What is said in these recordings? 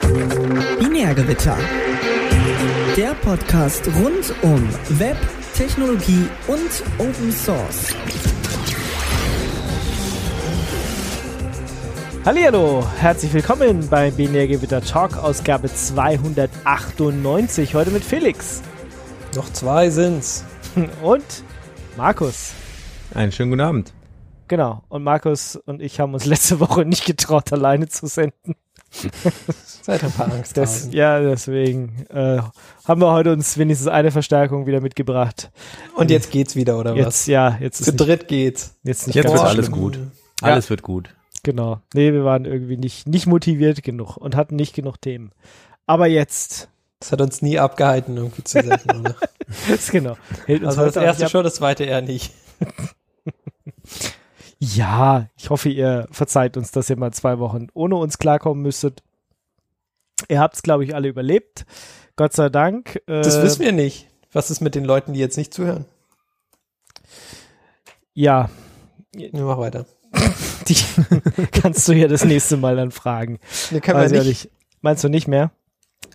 Binärgewitter. Der Podcast rund um Web, Technologie und Open Source. Hallihallo, herzlich willkommen beim Binärgewitter Talk Ausgabe 298. Heute mit Felix Noch zwei sind's. und Markus. Einen schönen guten Abend. Genau. Und Markus und ich haben uns letzte Woche nicht getraut, alleine zu senden. Seid ein paar Angst. Das, ja, deswegen äh, haben wir heute uns wenigstens eine Verstärkung wieder mitgebracht. Und jetzt geht's wieder, oder Jetzt, was? ja, jetzt ist Zu nicht, dritt geht's. jetzt nicht Jetzt ganz wird alles schlimm. gut. Ja. Alles wird gut. Genau. Nee, wir waren irgendwie nicht, nicht motiviert genug und hatten nicht genug Themen. Aber jetzt, Das hat uns nie abgehalten, irgendwie zu senden, oder? ist genau. Hält uns Also das erste schon, das zweite eher nicht. Ja, ich hoffe, ihr verzeiht uns, dass ihr mal zwei Wochen ohne uns klarkommen müsstet. Ihr habt es, glaube ich, alle überlebt. Gott sei Dank. Äh, Das wissen wir nicht. Was ist mit den Leuten, die jetzt nicht zuhören? Ja, Wir mach weiter. die kannst du ja das nächste Mal dann fragen. Weiß wir ja nicht. Meinst du nicht mehr?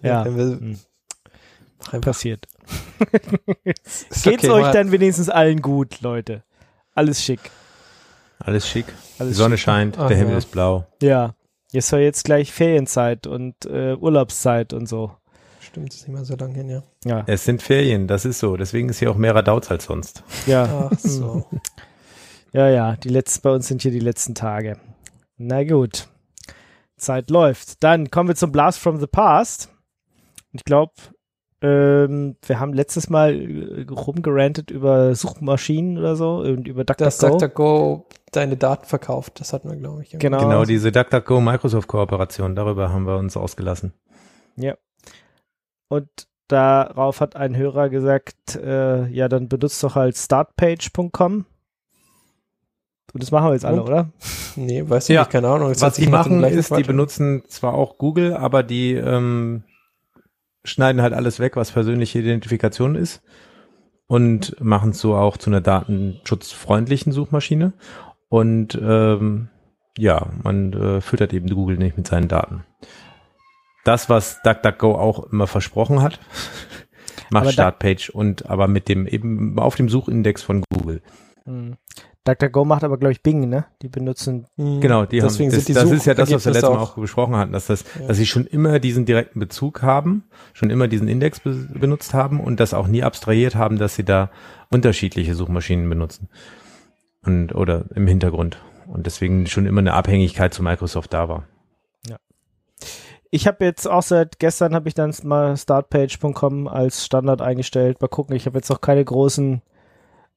Ja, wir, Hm. passiert. Geht's okay, euch mach- dann wenigstens allen gut, Leute? Alles schick. Alles schick. Alles Die Sonne scheint, Ach der Himmel ja. ist blau. Ja. Jetzt war jetzt gleich Ferienzeit und äh, Urlaubszeit und so. Stimmt, ist nicht mehr so lange hin, ja. Ja, Es sind Ferien, das ist so. Deswegen ist hier auch mehr Radauz als sonst. ja. Ach so. Ja, ja, die letzten, bei uns sind hier die letzten Tage. Na gut. Zeit läuft. Dann kommen wir zum Blast from the Past. Ich glaube, ähm, wir haben letztes Mal äh, rumgerantet über Suchmaschinen oder so und über DuckDuckGo. DuckDuckGo deine Daten verkauft, das hatten wir, glaube ich. Genau. Genau, diese DuckDuckGo Microsoft Kooperation, darüber haben wir uns ausgelassen. Und darauf hat ein Hörer gesagt, äh, ja, dann benutzt doch halt startpage.com. Und das machen wir jetzt alle, Und? oder? Nee, weißt du Ja. nicht, keine Ahnung. Das hört Was die machen, ist, die benutzen zwar auch Google, aber die ähm, schneiden halt alles weg, was persönliche Identifikation ist und machen es so auch zu einer datenschutzfreundlichen Suchmaschine. Und ähm, ja, man äh, füttert eben Google nicht mit seinen Daten. Das, was DuckDuckGo auch immer versprochen hat, macht Startpage und aber mit dem eben auf dem Suchindex von Google. DuckDuckGo macht aber, glaube ich, Bing, ne? Die benutzen, Mhm. Genau, die Deswegen haben, das, sind die das ist ja das, was wir letztes Mal auch- besprochen hatten, dass das, Ja. dass sie schon immer diesen direkten Bezug haben, schon immer diesen Index be benutzt haben und das auch nie abstrahiert haben, dass sie da unterschiedliche Suchmaschinen benutzen und oder im Hintergrund und deswegen schon immer eine Abhängigkeit zu Microsoft da war. Ich habe jetzt auch seit gestern habe ich dann mal startpage.com als Standard eingestellt. Mal gucken, ich habe jetzt noch keine großen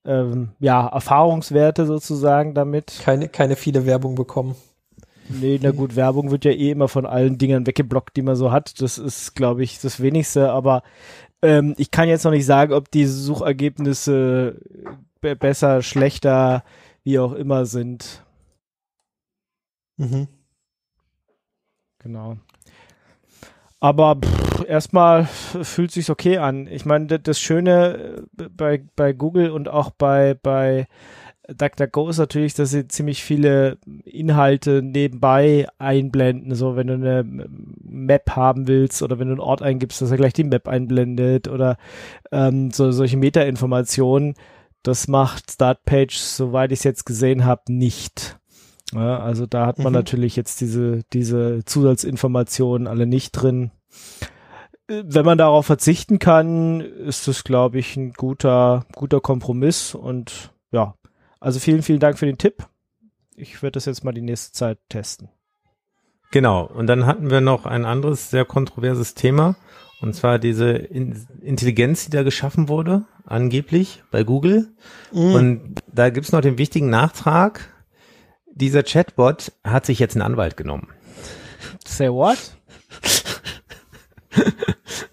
ähm, ja, Erfahrungswerte sozusagen damit. Keine, keine viele Werbung bekommen. Nee, na gut, Werbung wird ja eh immer von allen Dingern weggeblockt, die man so hat. Das ist, glaube ich, das wenigste, aber ähm, ich kann jetzt noch nicht sagen, ob die Suchergebnisse be besser, schlechter, wie auch immer sind. Mhm. Genau. Aber pff, erstmal fühlt sich's okay an. Ich meine, das, Schöne äh, bei, bei Google und auch bei, bei DuckDuckGo ist natürlich, dass sie ziemlich viele Inhalte nebenbei einblenden. So, wenn du eine Map haben willst oder wenn du einen Ort eingibst, dass er gleich die Map einblendet oder ähm, so, solche Meta-Informationen. Das macht Startpage, soweit ich es jetzt gesehen habe, nicht. Ja, also da hat man Mhm. natürlich jetzt diese, diese Zusatzinformationen alle nicht drin. Äh, Wenn man darauf verzichten kann, ist das, glaube ich, ein guter, guter Kompromiss. Und ja, also vielen, vielen Dank für den Tipp. Ich werde das jetzt mal die nächste Zeit testen. Genau. Und dann hatten wir noch ein anderes sehr kontroverses Thema. Und zwar diese In Intelligenz, die da geschaffen wurde, angeblich bei Google. Mhm. Und da gibt's noch den wichtigen Nachtrag. Dieser Chatbot hat sich jetzt einen Anwalt genommen. Say what?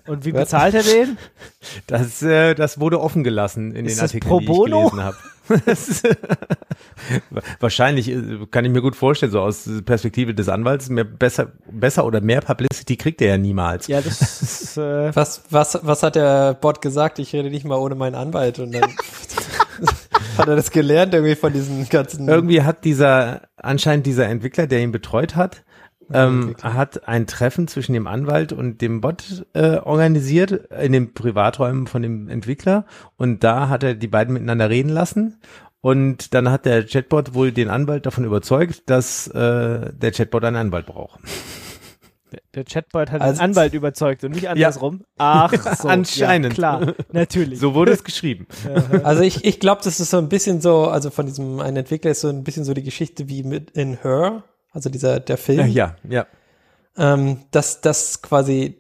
Und wie bezahlt er den? Das, äh, das wurde offen gelassen in Ist den Artikeln, pro die bono? ich gelesen habe. Ist- Wahrscheinlich äh, kann ich mir gut vorstellen, so aus Perspektive des Anwalts, mehr besser, besser oder mehr Publicity kriegt er ja niemals. Ja, das ist, äh, Was, was, was hat der Bot gesagt? Ich rede nicht mal ohne meinen Anwalt. Und dann hat er das gelernt irgendwie von diesen ganzen. Irgendwie hat dieser, anscheinend dieser Entwickler, der ihn betreut hat, ähm, hat ein Treffen zwischen dem Anwalt und dem Bot äh, organisiert in den Privaträumen von dem Entwickler und da hat er die beiden miteinander reden lassen und dann hat der Chatbot wohl den Anwalt davon überzeugt, dass äh, der Chatbot einen Anwalt braucht. Der, Chatbot hat Also- den Anwalt überzeugt und nicht andersrum. Ach so. Anscheinend. Ja, klar, natürlich. So wurde es geschrieben. Also ich, ich glaube, das ist so ein bisschen so, also von diesem einen Entwickler ist so ein bisschen so die Geschichte wie mit in Her, also dieser der Film, Ja, ja, ja. ähm, dass dass quasi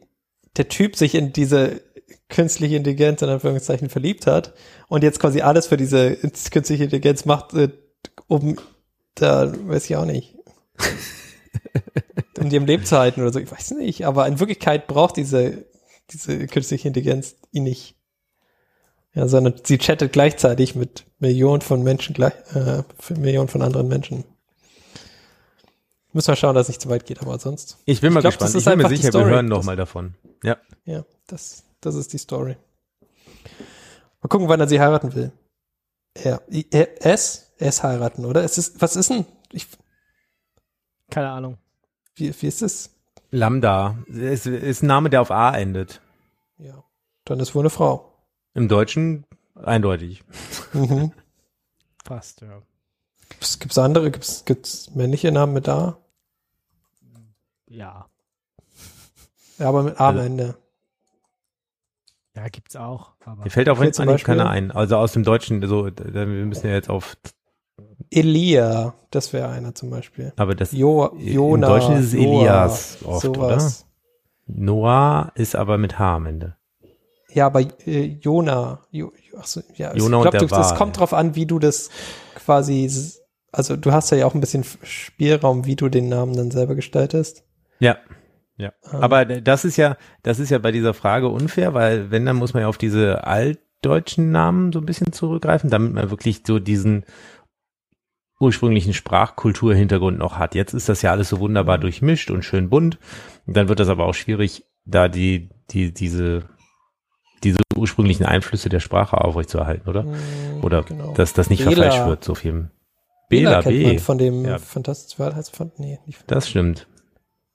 der Typ sich in diese künstliche Intelligenz in Anführungszeichen verliebt hat und jetzt quasi alles für diese künstliche Intelligenz macht, äh, um da weiß ich auch nicht. in ihrem Lebzeiten oder so, ich weiß nicht, aber in Wirklichkeit braucht diese diese künstliche Intelligenz ihn nicht. Ja, sondern sie chattet gleichzeitig mit Millionen von Menschen gleich, äh, für Millionen von anderen Menschen. Müssen wir schauen, dass es nicht zu weit geht, aber sonst. Ich bin mal Ich glaub, gespannt. das ist ich bin mir die sicher, wir hören noch Das- mal davon. Ja. Ja, das, das ist die Story. Mal gucken, wann er sie heiraten will. Er, er, es, es heiraten, oder? Es ist, was ist denn? Ich, Keine Ahnung. wie, wie ist es? Lambda ist, ist ein Name, der auf A endet. Ja, dann ist wohl eine Frau. Im Deutschen eindeutig. Mhm. Passt, ja. Gibt's, gibt's andere? Gibt's, gibt's männliche Namen mit A? Ja. Ja, aber mit A am Also- Ende. Ja, gibt's auch. Aber Mir fällt auf Hier jetzt eigentlich keiner ein. Also aus dem Deutschen, so, wir müssen ja jetzt auf, Elia, das wäre einer zum Beispiel. aber das, Jo, Im Jona. Deutschen ist es Elias oft, sowas. Noah ist aber mit H am Ende. Ja, aber äh, Jona, jo, ach so, ja, Jona ich glaube, Wal. kommt drauf an, wie du das quasi, also du hast ja auch ein bisschen Spielraum, wie du den Namen dann selber gestaltest. Ja. Ja. Ähm. Aber das ist ja, das ist ja bei dieser Frage unfair, weil wenn, dann muss man ja auf diese altdeutschen Namen so ein bisschen zurückgreifen, damit man wirklich so diesen ursprünglichen Sprachkulturhintergrund noch hat. Jetzt ist das ja alles so wunderbar Mhm. durchmischt und schön bunt. Und dann wird das aber auch schwierig, da die, die, diese, diese ursprünglichen Einflüsse der Sprache aufrechtzuerhalten, oder? Mm, Oder genau. dass das nicht Bela. verfälscht wird, so viel. Bela Bela, kennt B. man von dem Ja. Fantastisches World heißt von, nee, nicht von, Das stimmt.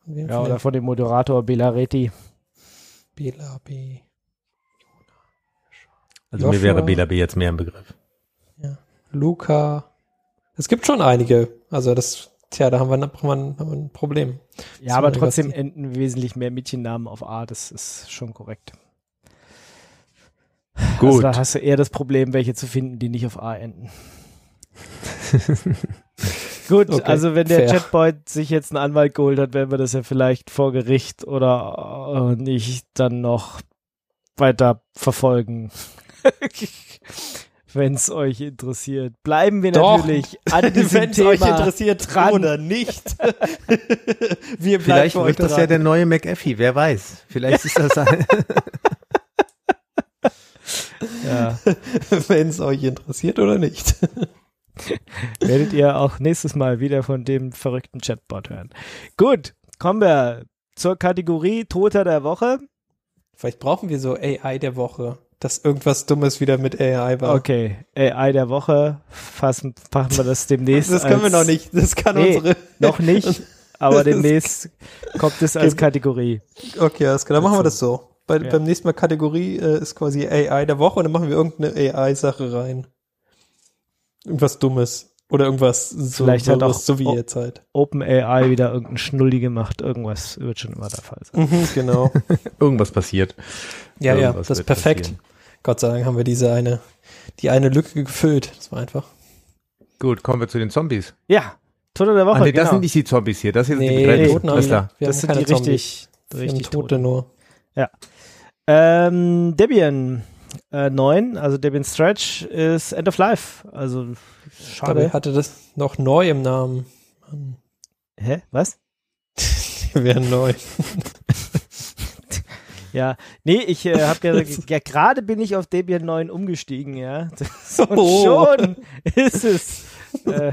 von wem, ja, von oder dem von dem Moderator Belareti. Bela B. Also mir Joshua. wäre Bela B jetzt mehr im Begriff. Luca. Es gibt schon einige. Also das, tja, da haben wir, haben wir, ein- haben wir ein Problem. Ja, aber trotzdem enden wesentlich mehr Mädchennamen auf A. Das ist schon korrekt. Gut. Also da hast du eher das Problem, welche zu finden, die nicht auf A enden. Gut, Okay, also wenn der fair. Chatbot sich jetzt einen Anwalt geholt hat, werden wir das ja vielleicht vor Gericht oder äh, nicht dann noch weiter verfolgen. wenn es euch interessiert. Bleiben wir Doch. natürlich an diesem Wenn's Thema euch interessiert dran. oder nicht. wir bleiben Vielleicht wird das ja der neue McAfee, wer weiß. Vielleicht ist das ein Ja. wenn es euch interessiert oder nicht. werdet ihr auch nächstes Mal wieder von dem verrückten Chatbot hören. Gut, kommen wir zur Kategorie Toter der Woche. Vielleicht brauchen wir so AI der Woche, dass irgendwas Dummes wieder mit AI war. Okay, AI der Woche, fassen, machen wir das demnächst. Das können wir als- noch nicht. Das kann Nee, unsere. Noch nicht, aber demnächst kommt es als Kategorie. Okay, alles klar. Dann machen wir das so. Bei, Ja. Beim nächsten Mal Kategorie äh, ist quasi AI der Woche und dann machen wir irgendeine AI-Sache rein. Irgendwas Dummes. Oder irgendwas so, Vielleicht so, halt auch- so wie oh. jetzt halt. OpenAI wieder irgendein Schnulli gemacht, irgendwas wird schon immer der Fall sein. Mhm, genau. irgendwas passiert. Ja, ja, Irgendwas das ist perfekt. passieren. Gott sei Dank haben wir diese eine, die eine Lücke gefüllt. Das war einfach. Gut, kommen wir zu den Zombies. Ja, Toter der Woche, Ah, nee, das genau. sind nicht die Zombies hier, das hier sind die Nee. Toten Alles klar. Wir das sind die richtig, Wir haben richtig Tote Toten. nur. Ähm, Debian äh, 9, also Debian Stretch ist End of Life. Also schade. hatte das noch neu im Namen. Mann, Hä? Was? Die wären neu. Ja, nee, ich äh, habe ja, ja gerade bin ich auf Debian 9 umgestiegen, ja. Und Oh. schon ist es äh,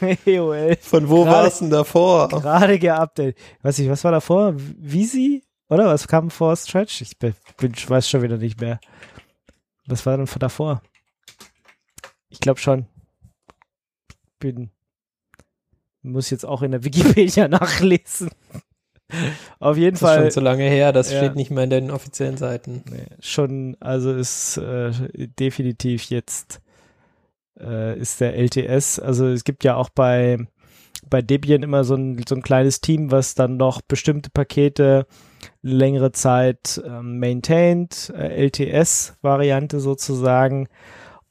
EOL Von wo war es denn davor? gerade geupdatet. Weiß ich, was war davor? Visi? Oder was kam vor Stretch? Ich bin, bin, weiß schon wieder nicht mehr. Was war denn von davor? Ich glaube schon. Bin Muss jetzt auch in der Wikipedia nachlesen. Auf jeden Das ist Fall. schon so lange her, das Ja. steht nicht mehr in den offiziellen Seiten. Nee, schon, also ist äh, definitiv jetzt äh, ist der LTS, also es gibt ja auch bei bei Debian immer so ein, so ein kleines Team, was dann noch bestimmte Pakete längere Zeit ähm, maintained, äh, LTS-Variante sozusagen.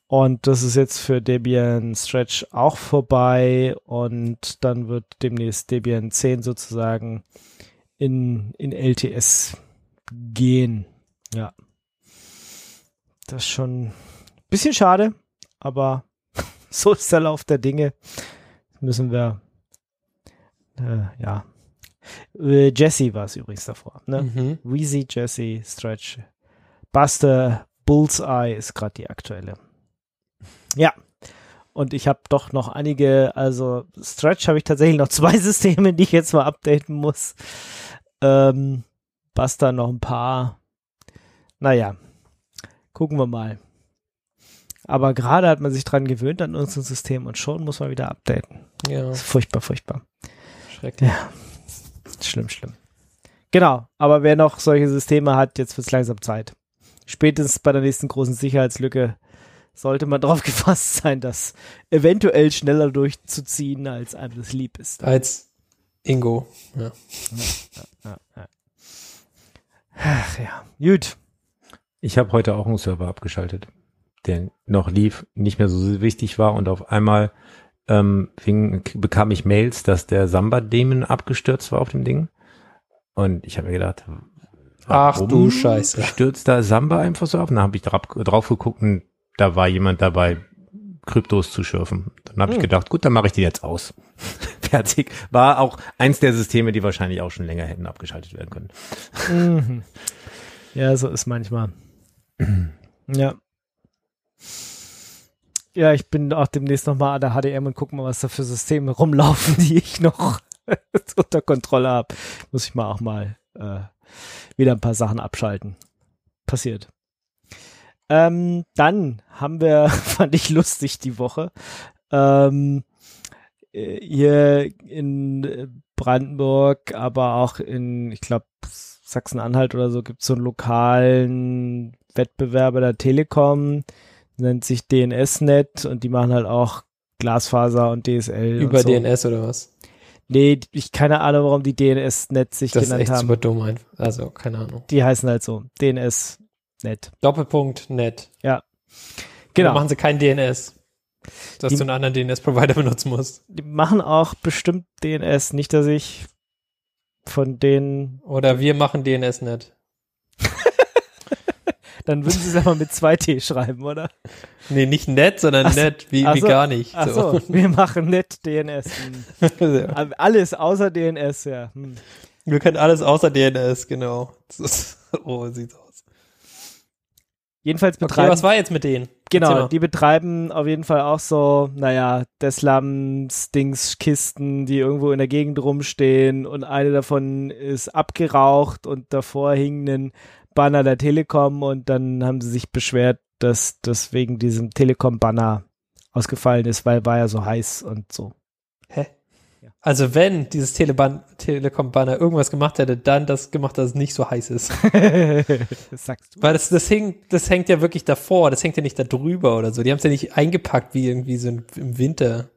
Und das ist jetzt für Debian Stretch auch vorbei und dann wird demnächst Debian 10 sozusagen in, in LTS gehen. Ja. Das ist schon ein bisschen schade, aber so ist der Lauf der Dinge. Müssen wir, äh, ja. Äh, Jesse war es übrigens davor. Ne? Mhm. Wheezy, Jesse, Stretch. Buster, Bullseye ist gerade die aktuelle. Ja. Und ich habe doch noch einige, also Stretch habe ich tatsächlich noch zwei Systeme, die ich jetzt mal updaten muss. Ähm, Buster noch ein paar. Naja, gucken wir mal. Aber gerade hat man sich dran gewöhnt an unser System und schon muss man wieder updaten. Ja, furchtbar, furchtbar. schrecklich. Ja. Schlimm, schlimm. Genau, aber wer noch solche Systeme hat, jetzt wird es langsam Zeit. Spätestens bei der nächsten großen Sicherheitslücke sollte man darauf gefasst sein, das eventuell schneller durchzuziehen, als einem das lieb ist. Als Ingo. Ja. Ja, ja. Ach ja, gut. Ich habe heute auch einen Server abgeschaltet, der noch lief, nicht mehr so wichtig war und auf einmal ähm, fing, bekam ich Mails, dass der Samba-Daemon abgestürzt war auf dem Ding. Und ich habe mir gedacht, Ach du Scheiße. Stürzt da Samba einfach so ab? Und dann habe ich drauf, drauf geguckt und da war jemand dabei, Kryptos zu schürfen. Dann habe ich Hm. gedacht, gut, dann mache ich die jetzt aus. Fertig. War auch eins der Systeme, die wahrscheinlich auch schon länger hätten abgeschaltet werden können. Mhm. Ja, so ist manchmal. Ja. Ja, ich bin auch demnächst nochmal an der HDM und guck mal, was da für Systeme rumlaufen, die ich noch unter Kontrolle habe. Muss ich mal auch mal äh, wieder ein paar Sachen abschalten. Passiert. Ähm, dann haben wir, fand ich lustig die Woche, ähm, äh, hier in äh, Brandenburg, aber auch in, ich glaube, Sachsen-Anhalt oder so gibt es so einen lokalen Wettbewerber der Telekom, nennt sich DNS-Net und die machen halt auch Glasfaser und DSL. Über und so. DNS oder was? Nee, ich keine Ahnung, warum die DNS-Net sich Das ist genannt echt haben. super dumm. Also, keine Ahnung. Die heißen halt so. DNS-Net. Doppelpunkt net. Genau. Dann machen sie kein DNS. Dass Die- du einen anderen DNS-Provider benutzen musst. Die machen auch bestimmt DNS, nicht, dass ich von denen, Oder wir machen DNS net. dann würden sie es aber mit 2T schreiben, oder? Nee, nicht net, sondern Ach so. net, wie, wie so. gar nicht. Ach so, wir machen net DNS. Hm. Ja. Alles außer DNS, ja. Hm. Wir können alles außer DNS, genau. Oh, sieht's aus. Jedenfalls Okay, betreiben, was war jetzt mit denen? genau, die betreiben auf jeden Fall auch so, naja, Deslams, Dings, Kisten, die irgendwo in der Gegend rumstehen und eine davon ist abgeraucht und davor hing ein Banner der Telekom und dann haben sie sich beschwert, dass das wegen diesem Telekom-Banner ausgefallen ist, weil war ja so heiß und so. Hä? Also wenn dieses Telekom-Banner irgendwas gemacht hätte, dann das gemacht, dass es nicht so heiß ist. das sagst du. Weil das, das, hing, das hängt ja wirklich davor, das hängt ja nicht da drüber oder so. Die haben es ja nicht eingepackt wie irgendwie so im- Winter.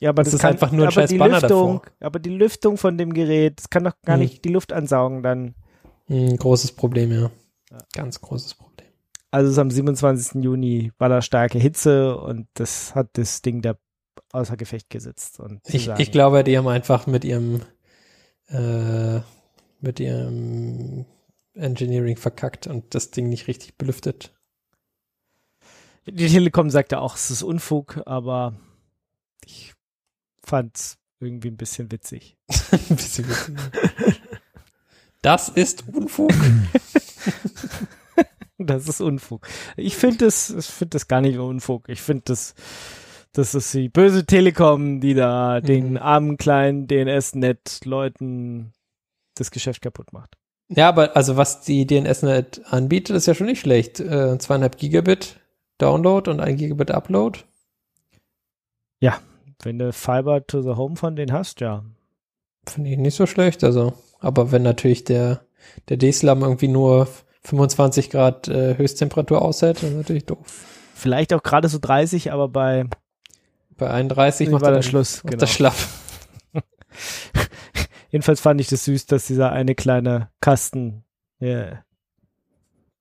Ja, aber Das das, ist kann, einfach nur ein aber scheiß die Banner Lüftung, davor. aber die Lüftung von dem Gerät, das kann doch gar Hm. nicht die Luft ansaugen dann. Hm, großes Problem, ja. Ja. Ganz großes Problem. Also es ist am 27. Juni war da starke Hitze und das hat das Ding da außer Gefecht gesetzt. Und Ich, sagen, ich glaube, die haben einfach mit ihrem äh, mit ihrem Engineering verkackt und das Ding nicht richtig belüftet. die Telekom sagte auch, es ist Unfug, aber ich fand's irgendwie ein bisschen witzig. Ein bisschen witzig. Das ist Unfug. Das ist Unfug. Ich finde das, ich finde das gar nicht Unfug. Ich finde das, das ist die böse Telekom, die da den Mhm. armen kleinen DNS-Net-Leuten das Geschäft kaputt macht. Ja, aber also was die DNSNet anbietet, ist ja schon nicht schlecht. Äh, zweieinhalb Gigabit Download und ein Gigabit Upload. Wenn du Fiber to the Home von denen hast, ja. Finde ich nicht so schlecht, also. Aber wenn natürlich der, der D-Slam irgendwie nur 25 Grad äh, Höchsttemperatur aushält, dann ist natürlich doof. Vielleicht auch gerade so 30, aber bei Bei 31 Wie macht war er der dann- Schluss, macht genau. das schlaff. jedenfalls fand ich das süß, dass dieser eine kleine Kasten äh,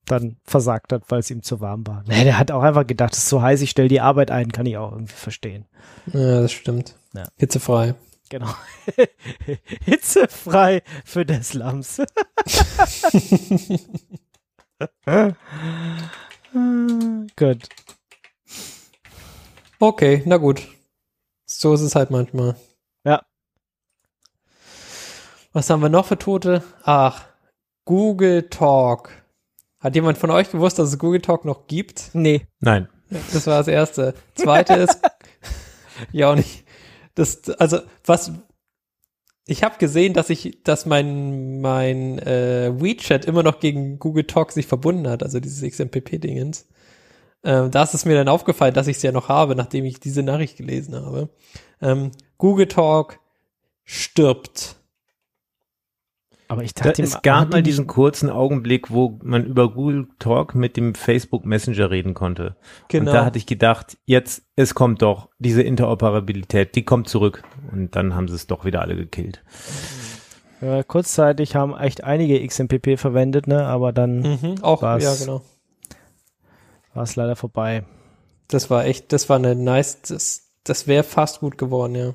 dann versagt hat, weil es ihm zu warm war. Nee, der hat auch einfach gedacht, es ist so heiß, ich stelle die Arbeit ein, kann ich auch irgendwie verstehen. Ja, das stimmt. Ja. Hitzefrei. Genau. Hitzefrei für des Slums. Gut. Okay, na gut. So ist es halt manchmal. Ja. Was haben wir noch für Tote? Ach, Google Talk. Hat jemand von euch gewusst, dass es Google Talk noch gibt? Nee. Nein. Das war das erste. Zweite ist, ja auch nicht. Das, also was, ich habe gesehen, dass ich, dass mein mein äh, WeChat immer noch gegen Google Talk sich verbunden hat, also dieses XMPP-Dingens. Ähm, da ist es mir dann aufgefallen, dass ich es ja noch habe, nachdem ich diese Nachricht gelesen habe. Ähm, Google Talk stirbt. Aber ich Da, dachte, es gab mal diesen kurzen Augenblick, wo man über Google Talk mit dem Facebook Messenger reden konnte. Genau. Und da hatte ich gedacht, jetzt, es kommt doch, diese Interoperabilität, die kommt zurück. Und dann haben sie es doch wieder alle gekillt. Ja, kurzzeitig haben echt einige XMPP verwendet, ne? Aber dann mhm, auch, Was? ja, genau. War es leider vorbei. Das war echt, das war eine nice, das, das wäre fast gut geworden, ja.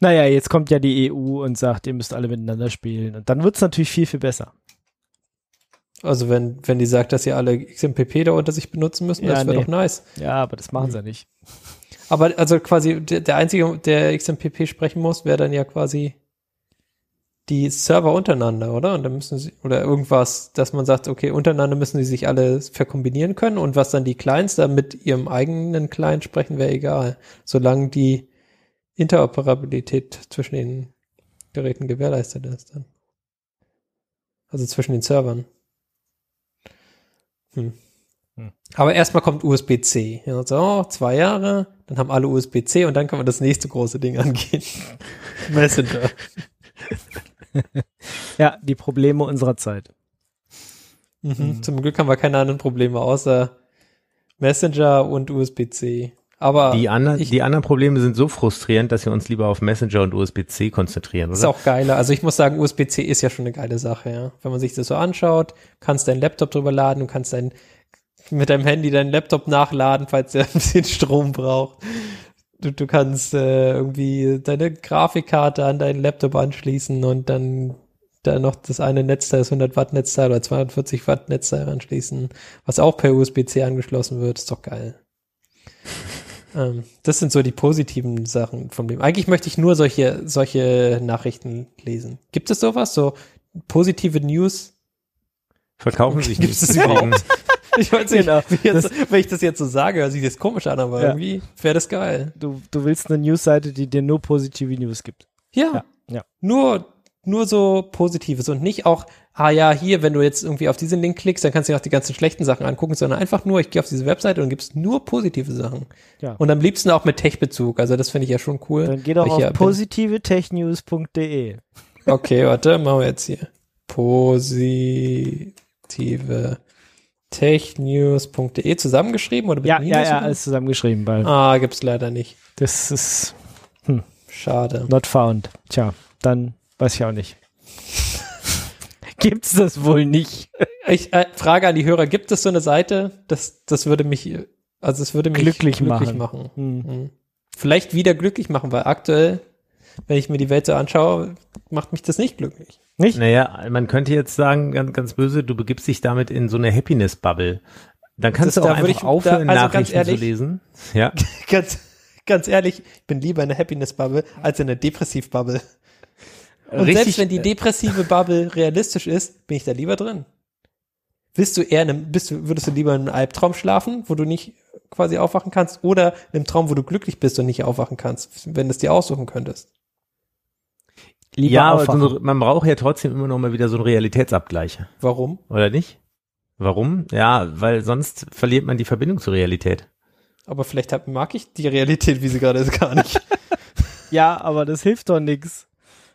Naja, jetzt kommt ja die EU und sagt, ihr müsst alle miteinander spielen. Und dann wird es natürlich viel, viel besser. Also wenn, wenn die sagt, dass sie alle XMPP da unter sich benutzen müssen, Ja, das wäre nee. doch nice. Ja, aber das machen sie ja nicht. Aber also quasi der, der Einzige, der XMPP sprechen muss, wäre dann ja quasi die Server untereinander, oder? Und dann müssen sie, oder irgendwas, dass man sagt, okay, untereinander müssen sie sich alle verkombinieren können und was dann die Clients da mit ihrem eigenen Client sprechen, wäre egal. Solange die Interoperabilität zwischen den Geräten gewährleistet ist dann. Also zwischen den Servern. Hm. Hm. Aber erstmal kommt USB-C. Ja, so, oh, zwei Jahre, dann haben alle USB-C und dann kann man das nächste große Ding angehen. Messenger. Ja, die Probleme unserer Zeit. Mhm. Zum Glück haben wir keine anderen Probleme außer Messenger und USB-C. Aber Die, andern, ich- die anderen Probleme sind so frustrierend, dass wir uns lieber auf Messenger und USB-C konzentrieren, ist oder? auch geiler. Also ich muss sagen, USB-C ist ja schon eine geile Sache, ja. Wenn man sich das so anschaut, kannst deinen Laptop drüber laden, du kannst dein, mit deinem Handy deinen Laptop nachladen, falls der ein bisschen Strom braucht. Du, du kannst äh, irgendwie deine Grafikkarte an deinen Laptop anschließen und dann da noch das eine Netzteil, das 100 Watt Netzteil oder 240 Watt Netzteil anschließen, was auch per USB-C angeschlossen wird. Ist doch geil. ähm, das sind so die positiven Sachen vom Leben. Eigentlich möchte ich nur solche, solche Nachrichten lesen. Gibt es sowas? So positive News? Verkaufen sich Gibt's nicht. das überhaupt? Ich weiß nicht, Genau. wie jetzt, wenn ich das jetzt so sage, hört sich das komisch an, aber Ja. irgendwie wäre das geil. Du, du willst eine Newsseite, die dir nur positive News gibt. Ja. Ja, ja. Nur, nur so Positives und nicht auch, ah ja, hier, wenn du jetzt irgendwie auf diesen Link klickst, dann kannst du dir auch die ganzen schlechten Sachen angucken, sondern einfach nur, ich gehe auf diese Webseite und gibst nur positive Sachen. Ja. Und am liebsten auch mit Tech-Bezug. Also das finde ich ja schon cool. Dann geh doch auf ja positivetechnews.de. Okay, warte, machen wir jetzt hier. Positive technews.de zusammengeschrieben oder mit Ja, Minus ja, ja, alles zusammengeschrieben, weil Ah, gibt's leider nicht. das ist Schade. not found. Tja, dann weiß ich auch nicht. Gibt's das wohl nicht? Ich äh, frage an die Hörer, gibt es so eine Seite? Das, das würde mich, also es würde mich Glücklich machen. machen. Hm. Mhm. Vielleicht wieder glücklich machen, weil aktuell, wenn ich mir die Welt so anschaue, macht mich das nicht glücklich. Nicht? Naja, man könnte jetzt sagen, ganz, ganz böse, du begibst dich damit in so eine Happiness-Bubble. Dann kannst Das- du auch einfach ich- aufhören, da- also Nachrichten ehrlich- zu lesen. Ja. Ganz, ganz ehrlich, ich bin lieber in der Happiness-Bubble als in der Depressiv-Bubble. Und Richtig, selbst wenn die äh, depressive Bubble realistisch ist, bin ich da lieber drin. Bist du eher in einem, bist du, würdest du lieber in einem Albtraum schlafen, wo du nicht quasi aufwachen kannst, oder in einem Traum, wo du glücklich bist und nicht aufwachen kannst, wenn du es dir aussuchen könntest? Lieber ja, aber so, man braucht ja trotzdem immer noch mal wieder so einen Realitätsabgleich, Warum? oder nicht? Warum? Ja, weil sonst verliert man die Verbindung zur Realität. Aber vielleicht hab, mag ich die Realität, wie sie gerade ist, gar nicht. Ja, aber das hilft doch nix.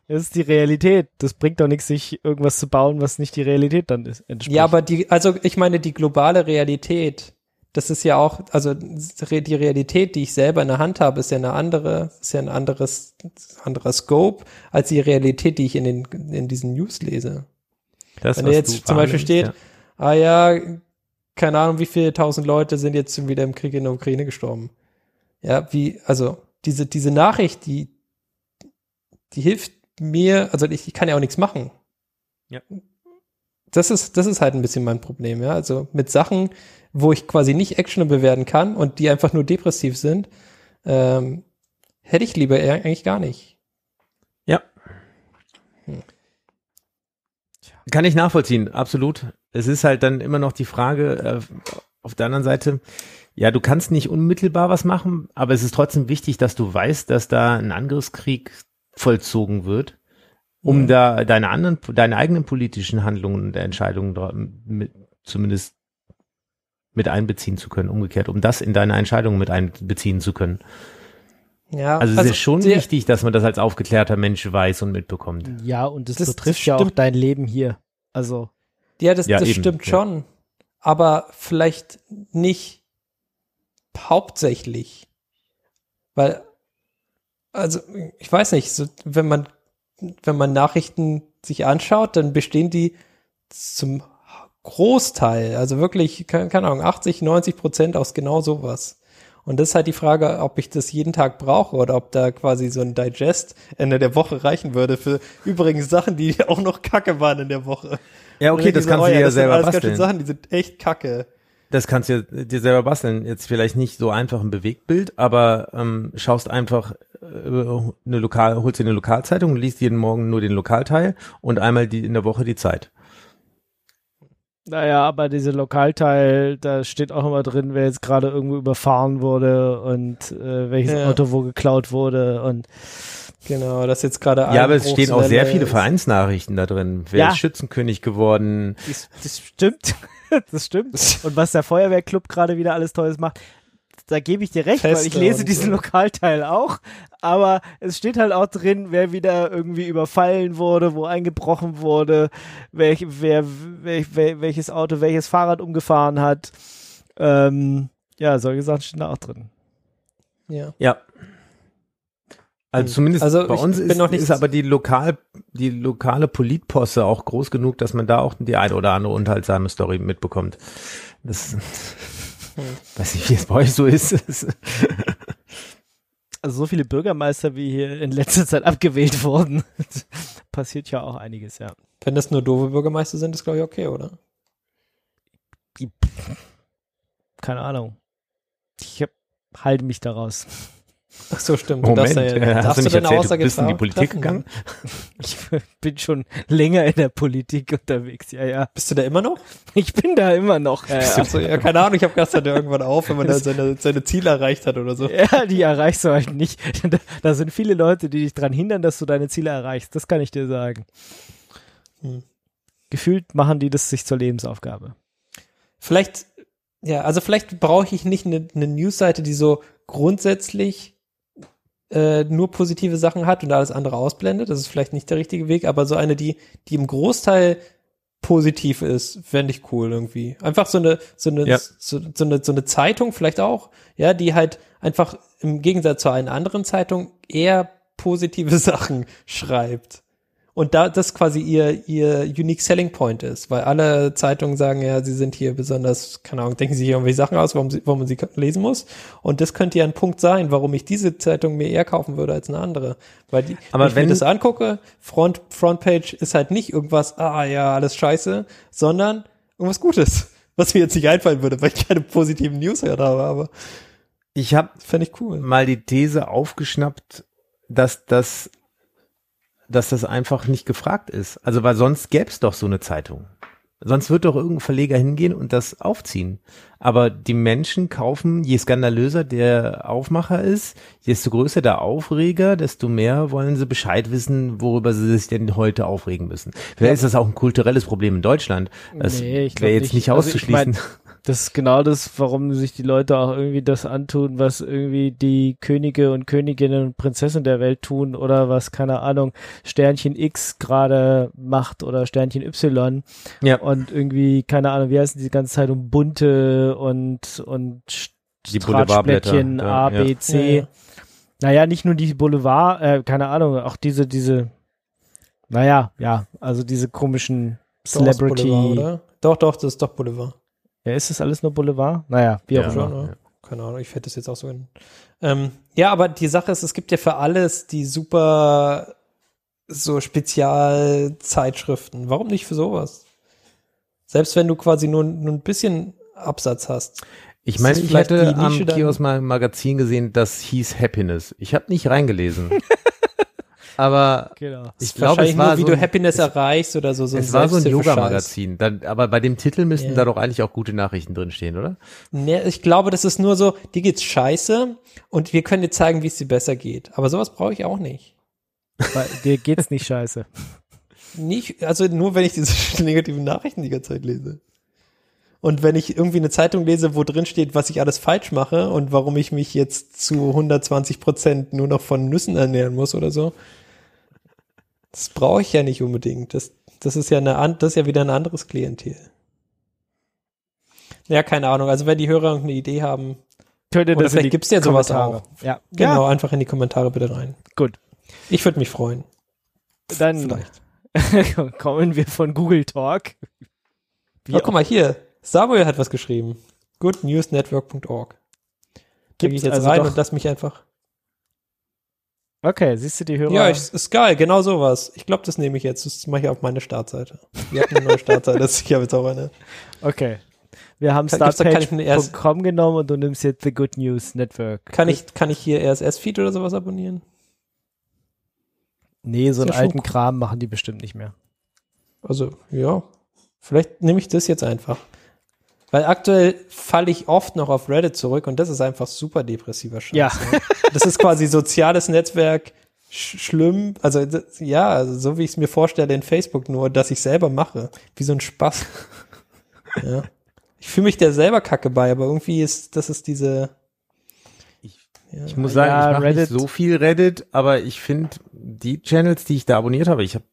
Das ist die Realität. Das bringt doch nichts, sich irgendwas zu bauen, was nicht die Realität dann ist. Entspricht. ja, aber die, also ich meine, die globale Realität, das ist ja auch, also die Realität, die ich selber in der Hand habe, ist ja eine andere, ist ja ein anderes, anderer Scope als die Realität, die ich in den, in diesen News lese. Das, Wenn da jetzt zum Beispiel steht, ja. ah ja, keine Ahnung, wie viele tausend Leute sind jetzt wieder im Krieg in der Ukraine gestorben. Ja, wie, also diese, diese Nachricht, die, die hilft mir, also ich, ich kann ja auch nichts machen. Ja. Das ist, das ist halt ein bisschen mein Problem, ja. Also mit Sachen, wo ich quasi nicht actionable werden kann und die einfach nur depressiv sind, ähm, hätte ich lieber eigentlich gar nicht. Ja. Kann ich nachvollziehen, absolut. Es ist halt dann immer noch die Frage, äh, auf der anderen Seite, ja, du kannst nicht unmittelbar was machen, aber es ist trotzdem wichtig, dass du weißt, dass da ein Angriffskrieg vollzogen wird, um Ja. da deine anderen, deine eigenen politischen Handlungen und Entscheidungen mit, zumindest mit einbeziehen zu können, umgekehrt, um das in deine Entscheidungen mit einbeziehen zu können. Ja, Also, es ist schon der- wichtig, dass man das als aufgeklärter Mensch weiß und mitbekommt. ja, und das, Das- das betrifft ja auch dein Leben hier. Also, Ja, das, Ja, das eben, stimmt ja. schon. Aber vielleicht nicht hauptsächlich. Weil, also, ich weiß nicht, so, wenn man, wenn man Nachrichten sich anschaut, dann bestehen die zum Großteil, also wirklich, keine, keine Ahnung, 80, 90 Prozent aus genau sowas. Und das ist halt die Frage, ob ich das jeden Tag brauche oder ob da quasi so ein Digest Ende der Woche reichen würde für übrigens Sachen, die auch noch kacke waren in der Woche. Ja, okay, das kannst du dir ja selber basteln. Sachen, die sind echt kacke. Das kannst du dir selber basteln. Jetzt vielleicht nicht so einfach ein Bewegtbild, aber ähm, schaust einfach eine Lokal, holst dir eine Lokalzeitung, liest jeden Morgen nur den Lokalteil und einmal die in der Woche die Zeit. naja, aber diese Lokalteil, da steht auch immer drin, wer jetzt gerade irgendwo überfahren wurde und äh, welches Ja. Auto wo geklaut wurde und Genau, das jetzt gerade Ja, aber es stehen auch sehr viele ist. Vereinsnachrichten da drin. Wer Ja. ist Schützenkönig geworden? das, das stimmt. das stimmt. Und was der Feuerwehrclub gerade wieder alles Tolles macht, da gebe ich dir recht, weil ich Feste lese diesen so. Lokalteil auch, aber es steht halt auch drin, wer wieder irgendwie überfallen wurde, wo eingebrochen wurde, welch, wer, welch, wel- welches Auto welches Fahrrad umgefahren hat. Ähm, ja, solche Sachen stehen da auch drin. Ja. Ja. Also Hm. zumindest Also bei uns ist, noch nicht- ist aber die lokal die lokale Politposse auch groß genug, dass man da auch die eine oder andere unterhaltsame Story mitbekommt. Das Hm. weiß nicht, wie es bei euch so ist. Also so viele Bürgermeister, wie hier in letzter Zeit abgewählt wurden, passiert ja auch einiges, ja. Wenn das nur doofe Bürgermeister sind, ist glaube ich okay, oder? Keine Ahnung. Ich hab, halte mich daraus. Ach so, stimmt. Du Moment, darfst ja, äh, hast darfst du nicht deine erzählt, du Aussage bist in die Politik treffen, gegangen? ne? Ich bin schon länger in der Politik unterwegs, ja, ja. Bist du da immer noch? Ich bin da immer noch. Ja, ja. Achso, ja, keine Ahnung, ich habe gestern irgendwann auf, wenn man da seine, seine Ziele erreicht hat oder so. ja die erreichst du halt nicht. Da, da sind viele Leute, die dich dran hindern, dass du deine Ziele erreichst. Das kann ich dir sagen. Hm. Gefühlt machen die das sich zur Lebensaufgabe. Vielleicht, ja, also vielleicht brauche ich nicht eine, eine Newsseite, die so grundsätzlich äh, nur positive Sachen hat und alles andere ausblendet. Das ist vielleicht nicht der richtige Weg, aber so eine, die, die im Großteil positiv ist, fände ich cool irgendwie. Einfach so eine, so eine, Ja. so, so eine, so eine Zeitung vielleicht auch, ja, die halt einfach im Gegensatz zu einer anderen Zeitung eher positive Sachen schreibt. Und da das quasi ihr, ihr Unique Selling Point ist, weil alle Zeitungen sagen ja, sie sind hier besonders, keine Ahnung, denken sich irgendwelche Sachen aus, warum, sie, warum man sie lesen muss. Und das könnte ja ein Punkt sein, warum ich diese Zeitung mir eher kaufen würde als eine andere. Weil die, Aber wenn ich mir das angucke, Front, Frontpage ist halt nicht irgendwas, ah ja, alles scheiße, sondern irgendwas Gutes, was mir jetzt nicht einfallen würde, weil ich keine positiven News habe, aber Ich habe fände ich cool. mal die These aufgeschnappt, dass das dass das einfach nicht gefragt ist. Also weil sonst gäbe es doch so eine Zeitung. Sonst wird doch irgendein Verleger hingehen und das aufziehen. Aber die Menschen kaufen, je skandalöser der Aufmacher ist, desto größer der Aufreger, desto mehr wollen sie Bescheid wissen, worüber sie sich denn heute aufregen müssen. Vielleicht ist das auch ein kulturelles Problem in Deutschland. Das Nee, wäre jetzt nicht. nicht Also ich auszuschließen. mein, Das ist genau das, warum sich die Leute auch irgendwie das antun, was irgendwie die Könige und Königinnen und Prinzessinnen der Welt tun oder was, keine Ahnung, Sternchen X gerade macht oder Sternchen Y ja. und irgendwie, keine Ahnung, wie heißen die ganze Zeit um bunte und, und Die Boulevardblätter, Stratschblättchen ja, A, B, Ja, C. ja. Naja, nicht nur die Boulevard, äh, keine Ahnung, auch diese, diese, naja, ja, also diese komischen Doch, Celebrity. Boulevard, oder? Doch, doch, das ist doch Boulevard. Ja, ist das alles nur Boulevard? Naja, wie auch Ja. immer. Keine Ahnung, ich hätte das jetzt auch so. in- Ähm, ja, aber die Sache ist, es gibt ja für alles die super so Spezialzeitschriften. Warum nicht für sowas? Selbst wenn du quasi nur, nur ein bisschen Absatz hast. Ich meine, ich Nische am? Kiosk mal ein Magazin gesehen, das hieß Happiness. Ich habe nicht reingelesen. Aber Genau. ich glaube, es war nur, wie so du Happiness erreichst oder so. so es war so ein. Yoga-Magazin. Dann- Aber bei dem Titel müssten Ja. da doch eigentlich auch gute Nachrichten drinstehen, oder? Nee, ich glaube, das ist nur so, dir geht's scheiße und wir können dir zeigen, wie es dir besser geht. Aber sowas brauche ich auch nicht. Weil dir geht's nicht scheiße. Nicht, also nur wenn ich diese negativen Nachrichten die ganze Zeit lese. Und wenn ich irgendwie eine Zeitung lese, wo drin steht, was ich alles falsch mache und warum ich mich jetzt zu 120 Prozent nur noch von Nüssen ernähren muss oder so, das brauche ich ja nicht unbedingt. Das, das ist ja eine, das ist ja wieder ein anderes Klientel. Ja, keine Ahnung. Also wenn die Hörer eine Idee haben, ihr Oder vielleicht die gibt's ja sowas Kommentare. auch. Ja, genau, Ja, einfach in die Kommentare bitte rein. gut. Ich würde mich freuen. Dann Vielleicht. kommen wir von Google Talk. Wie Oh, guck mal hier. Samuel hat was geschrieben. goodnewsnetwork.org. Da gehe ich jetzt also rein und lass mich einfach. Okay, siehst du die Hörer? Ja, ich, ist geil, genau sowas. Ich glaube, das nehme ich jetzt. Das mache ich auf meine Startseite. Wir hatten eine neue Startseite, das- ich habe jetzt auch eine. okay. Wir haben startpage.com genommen und du nimmst jetzt The Good News Network. Kann ich, kann ich hier RSS-Feed oder sowas abonnieren? Nee, so einen alten cool. Kram machen die bestimmt nicht mehr. Also, ja. Vielleicht nehme ich das jetzt einfach. Weil aktuell falle ich oft noch auf Reddit zurück und das ist einfach super depressiver Scheiß. Ja. ne? Das ist quasi soziales Netzwerk sch schlimm. Also, das, ja, also so wie ich es mir vorstelle in Facebook, nur dass ich selber mache. Wie so ein Spaß. ja. Ich fühle mich der selber kacke bei, aber irgendwie ist, das ist diese. Ich- ja. Ich muss sagen, Ja, ich mache nicht Reddit- so viel Reddit, aber ich finde die Channels, die ich da abonniert habe, ich habe,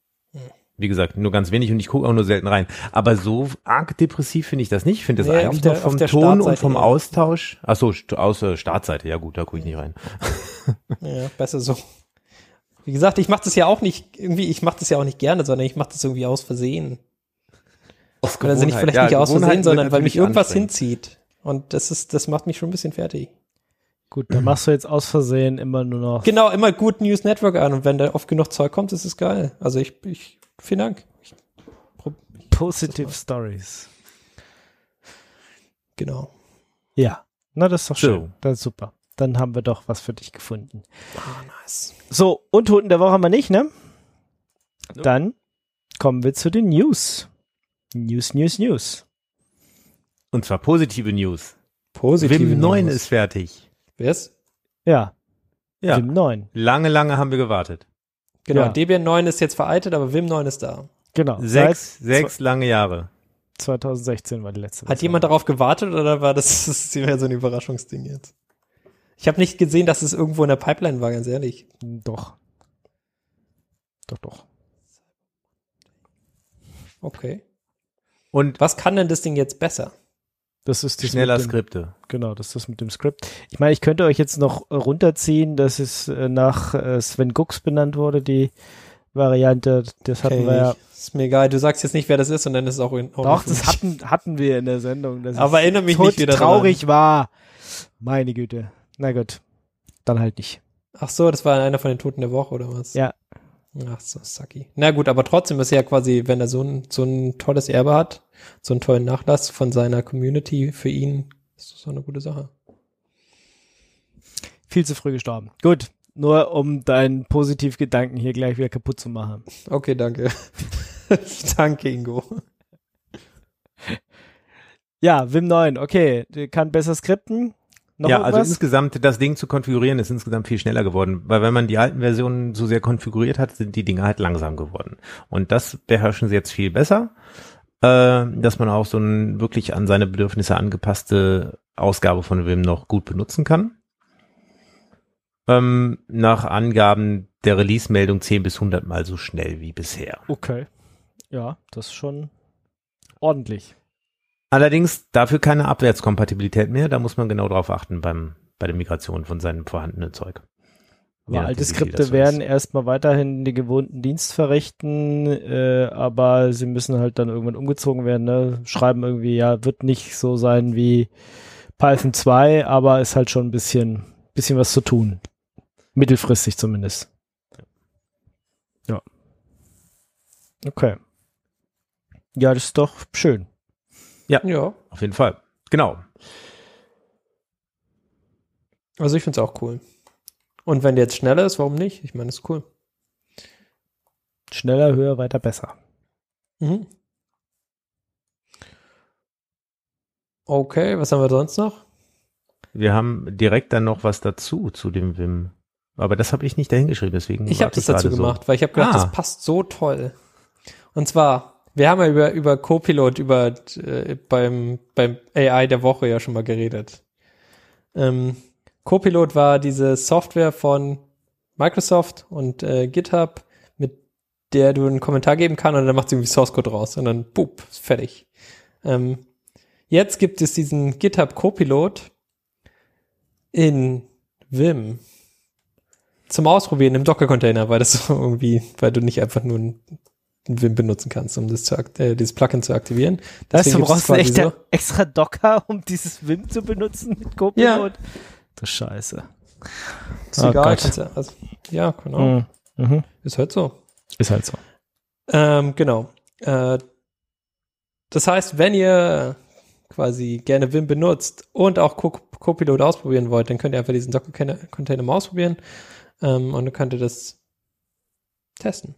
wie gesagt, nur ganz wenig und ich gucke auch nur selten rein. Aber so arg depressiv finde ich das nicht. Ich finde das Nee, eigentlich der- vom Ton und vom eher. Austausch. Ach so, st aus der Startseite, ja gut, da gucke ich nicht rein. Ja, besser so. Wie gesagt, ich mache das ja auch nicht, irgendwie, ich mache das ja auch nicht gerne, sondern ich mache das irgendwie aus Versehen. Aus Also nicht vielleicht Ja, nicht aus Versehen, sind sondern weil mich irgendwas hinzieht. Und das ist, das macht mich schon ein bisschen fertig. Gut, dann machst du jetzt aus Versehen immer nur noch. Genau, immer Good News Network an und wenn da oft genug Zeug kommt, ist es geil. Also ich, ich, vielen Dank. Positive Stories. genau. Ja. Na, das ist doch So. schön. Das ist super. Dann haben wir doch was für dich gefunden. Ah, nice. So, Untoten der Woche haben wir nicht, ne? Dann kommen wir zu den News. News, News, News. Und zwar positive News. Positive Wim 9 News. ist fertig. Wer ist? Ja, Ja, Wim 9. lange, lange haben wir gewartet. Genau, Ja. Debian 9 ist jetzt veraltet, aber Wim 9 ist da. Genau. Sechs, sechs lange Jahre. 2016 war die letzte. Hat jemand darauf gewartet oder war das, das ist mehr so ein Überraschungsding jetzt? Ich habe nicht gesehen, dass es irgendwo in der Pipeline war, ganz ehrlich. Doch. Doch, doch. Okay. Und Was kann denn das Ding jetzt besser? Das ist das schneller dem, Skripte. Genau, das ist das mit dem Skript. Ich meine, ich könnte euch jetzt noch äh, runterziehen, dass es äh, nach äh, Sven Gux benannt wurde, die Variante. Das hatten Kenn wir ja. Ist mir egal, du sagst jetzt nicht, wer das ist und dann ist es auch in Ordnung Doch, das hatten, hatten wir in der Sendung. Dass Aber erinnere mich nicht wieder traurig war. Meine Güte. Na gut. Dann halt nicht. Ach so, das war einer von den Toten der Woche oder was? Ja. Ach so, sucky. Na gut, aber trotzdem ist ja quasi, wenn er so ein, so ein tolles Erbe hat, so einen tollen Nachlass von seiner Community für ihn, ist das so eine gute Sache. Viel zu früh gestorben. Gut. Nur um deinen Positivgedanken hier gleich wieder kaputt zu machen. Okay, danke. danke, Ingo. Ja, Vim 9, okay. Kann besser skripten. Noch ja, also irgendwas? insgesamt das Ding zu konfigurieren ist insgesamt viel schneller geworden, weil wenn man die alten Versionen so sehr konfiguriert hat, sind die Dinge halt langsam geworden. Und das beherrschen sie jetzt viel besser, äh, dass man auch so ein wirklich an seine Bedürfnisse angepasste Ausgabe von Vim noch gut benutzen kann. Ähm, nach Angaben der Release-Meldung 10 bis 100 Mal so schnell wie bisher. Okay. Ja, das ist schon ordentlich. Allerdings dafür keine Abwärtskompatibilität mehr. Da muss man genau drauf achten beim, bei der Migration von seinem vorhandenen Zeug. Aber alte wie viel Skripte werden erstmal weiterhin den gewohnten Dienst verrichten, äh, aber sie müssen halt dann irgendwann umgezogen werden. Ne? Schreiben irgendwie, ja, wird nicht so sein wie Python 2, aber ist halt schon ein bisschen, bisschen was zu tun. Mittelfristig zumindest. Ja. Okay. Ja, das ist doch schön. Ja, Auf jeden Fall. Genau. also ich finde es auch cool. Und wenn der jetzt schneller ist, warum nicht? Ich meine, ist cool. Schneller, höher, weiter, besser. Mhm. Okay, was haben wir sonst noch? Wir haben direkt dann noch was dazu zu dem Vim. Aber das habe ich nicht dahingeschrieben, deswegen. Ich habe das dazu gemacht, weil ich habe gedacht, Ah. das passt so toll. Und zwar, wir haben ja über, über Copilot, über äh, beim, beim AI der Woche ja schon mal geredet. Ähm, Copilot war diese Software von Microsoft und äh, GitHub, mit der du einen Kommentar geben kannst und dann macht sie irgendwie Source Code raus und dann boop, ist fertig. Ähm, jetzt gibt es diesen GitHub Copilot in Vim zum Ausprobieren im Docker-Container, weil das so irgendwie, weil du nicht einfach nur ein Vim benutzen kannst, um das zu, äh, dieses Plugin zu aktivieren. Du, Deswegen du gibt's brauchst echt so- extra Docker, um dieses Vim zu benutzen mit Copilot? Das ist scheiße. Ist Oh egal, ja, also, ja, genau. Mhm. Mhm. Ist halt so. Ist halt so. Ähm, genau. Äh, das heißt, wenn ihr quasi gerne Vim benutzt und auch Co- Copilot ausprobieren wollt, dann könnt ihr einfach diesen Docker-Container mal ausprobieren ähm, und dann könnt ihr das testen.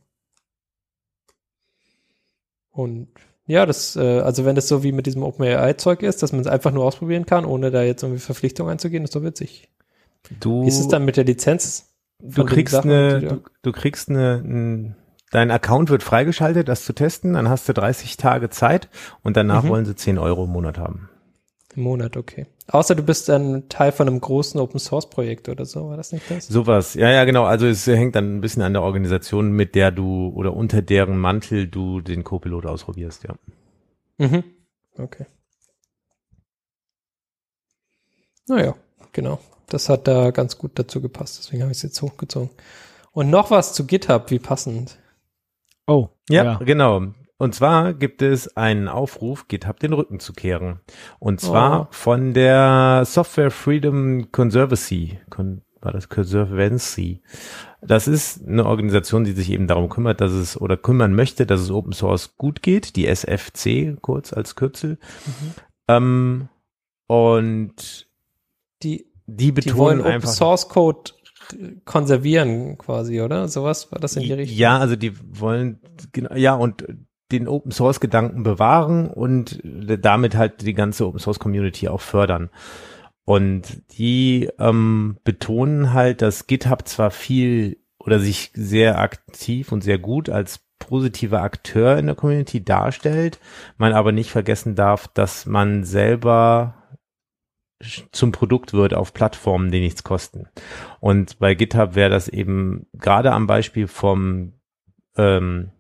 Und ja, das, äh, also wenn das so wie mit diesem OpenAI-Zeug ist, dass man es einfach nur ausprobieren kann, ohne da jetzt irgendwie Verpflichtungen einzugehen, ist doch witzig. Du, Wie ist es dann mit der Lizenz? du kriegst Sachen, eine, du, du kriegst eine, ein, dein Account wird freigeschaltet, das zu testen, dann hast du 30 Tage Zeit und danach Mhm. wollen sie 10 Euro im Monat haben. Im Monat, okay. Außer du bist dann Teil von einem großen Open-Source-Projekt oder so, war das nicht das? Sowas, ja, ja, genau. Also es hängt dann ein bisschen an der Organisation, mit der du oder unter deren Mantel du den Copilot ausprobierst, ja. Mhm. Okay. Naja, genau. Das hat da ganz gut dazu gepasst, deswegen habe ich es jetzt hochgezogen. Und noch was zu GitHub, wie passend. Oh. Ja, genau. Und zwar gibt es einen Aufruf, GitHub den Rücken zu kehren. Und zwar Oh. von der Software Freedom Conservancy. Con war das Conservancy? Das ist eine Organisation, die sich eben darum kümmert, dass es oder kümmern möchte, dass es Open Source gut geht. Die SFC kurz als Kürzel. Ähm, und Die, die die betonen Open einfach. Source Code konservieren quasi, oder? Sowas war das in die Richtung? Ja, also die wollen, genau, ja, und den Open Source Gedanken bewahren und damit halt die ganze Open Source Community auch fördern. Und die ähm, betonen halt, dass GitHub zwar viel oder sich sehr aktiv und sehr gut als positiver Akteur in der Community darstellt, man aber nicht vergessen darf, dass man selber zum Produkt wird auf Plattformen, die nichts kosten. Und bei GitHub wäre das eben gerade am Beispiel vom ähm,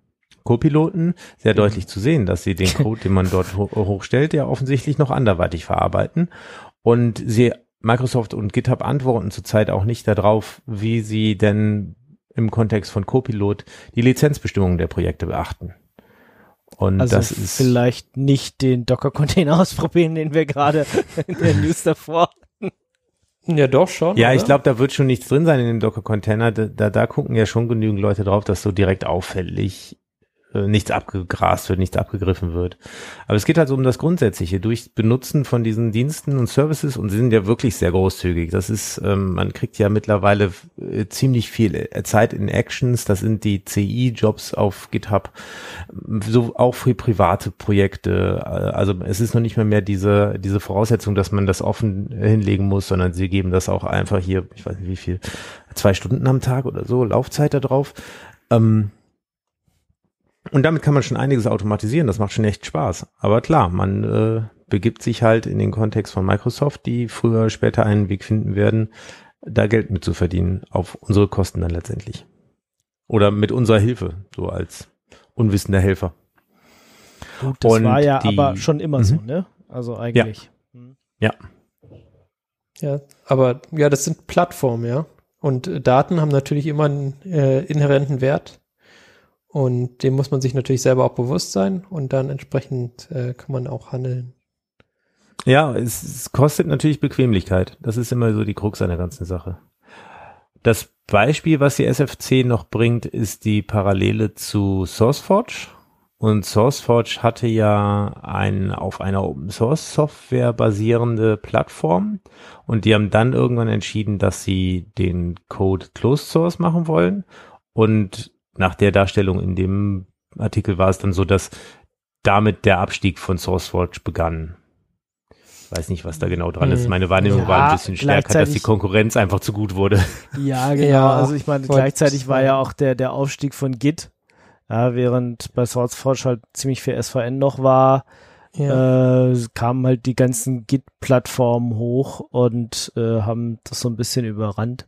Co-Piloten sehr Mhm. deutlich zu sehen, dass sie den Code, den man dort ho hochstellt, ja offensichtlich noch anderweitig verarbeiten. Und sie, Microsoft und GitHub antworten zurzeit auch nicht darauf, wie sie denn im Kontext von Copilot die Lizenzbestimmungen der Projekte beachten. Und Also das ist vielleicht nicht den Docker-Container ausprobieren, den wir gerade in der News davor. Ja, doch schon. Ja, oder? ich glaube, da wird schon nichts drin sein in dem Docker-Container. Da, da, da gucken ja schon genügend Leute drauf, dass so direkt auffällig äh, nichts abgegrast wird, nichts abgegriffen wird. Aber es geht halt so um das Grundsätzliche. Durch Benutzen von diesen Diensten und Services und sie sind ja wirklich sehr großzügig. Das ist, ähm, man kriegt ja mittlerweile äh, ziemlich viel äh, Zeit in Actions. Das sind die CI-Jobs auf GitHub, so auch für private Projekte. Also es ist noch nicht mehr mehr diese diese Voraussetzung, dass man das offen hinlegen muss, sondern sie geben das auch einfach hier, ich weiß nicht wie viel, zwei Stunden am Tag oder so Laufzeit da drauf. Ähm, und damit kann man schon einiges automatisieren. Das macht schon echt Spaß. Aber klar, man äh, begibt sich halt in den Kontext von Microsoft, die früher oder später einen Weg finden werden, da Geld mit zu verdienen, auf unsere Kosten dann letztendlich. Oder mit unserer Hilfe, so als unwissender Helfer. Gut, das Und war ja die- aber schon immer Mhm. so, ne? Also eigentlich. Hm. Ja, Ja, aber ja, das sind Plattformen, ja. Und Daten haben natürlich immer einen äh, inhärenten Wert. Und dem muss man sich natürlich selber auch bewusst sein und dann entsprechend äh, kann man auch handeln. Ja, es, es kostet natürlich Bequemlichkeit. Das ist immer so die Krux an der ganzen Sache. Das Beispiel, was die SFC noch bringt, ist die Parallele zu SourceForge. Und SourceForge hatte ja ein, auf einer Open Source Software basierende Plattform. Und die haben dann irgendwann entschieden, dass sie den Code Closed Source machen wollen. Und nach der Darstellung in dem Artikel war es dann so, dass damit der Abstieg von SourceForge begann. Weiß nicht, was da genau dran ist. Hm. Meine Wahrnehmung Ja, war ein bisschen stärker, dass die Konkurrenz einfach zu gut wurde. Ja, genau. Ja, also ich meine, gleichzeitig ich war ja auch der, der Aufstieg von Git, ja, während bei SourceForge halt ziemlich viel SVN noch war, Ja. äh, kamen halt die ganzen Git-Plattformen hoch und äh, haben das so ein bisschen überrannt.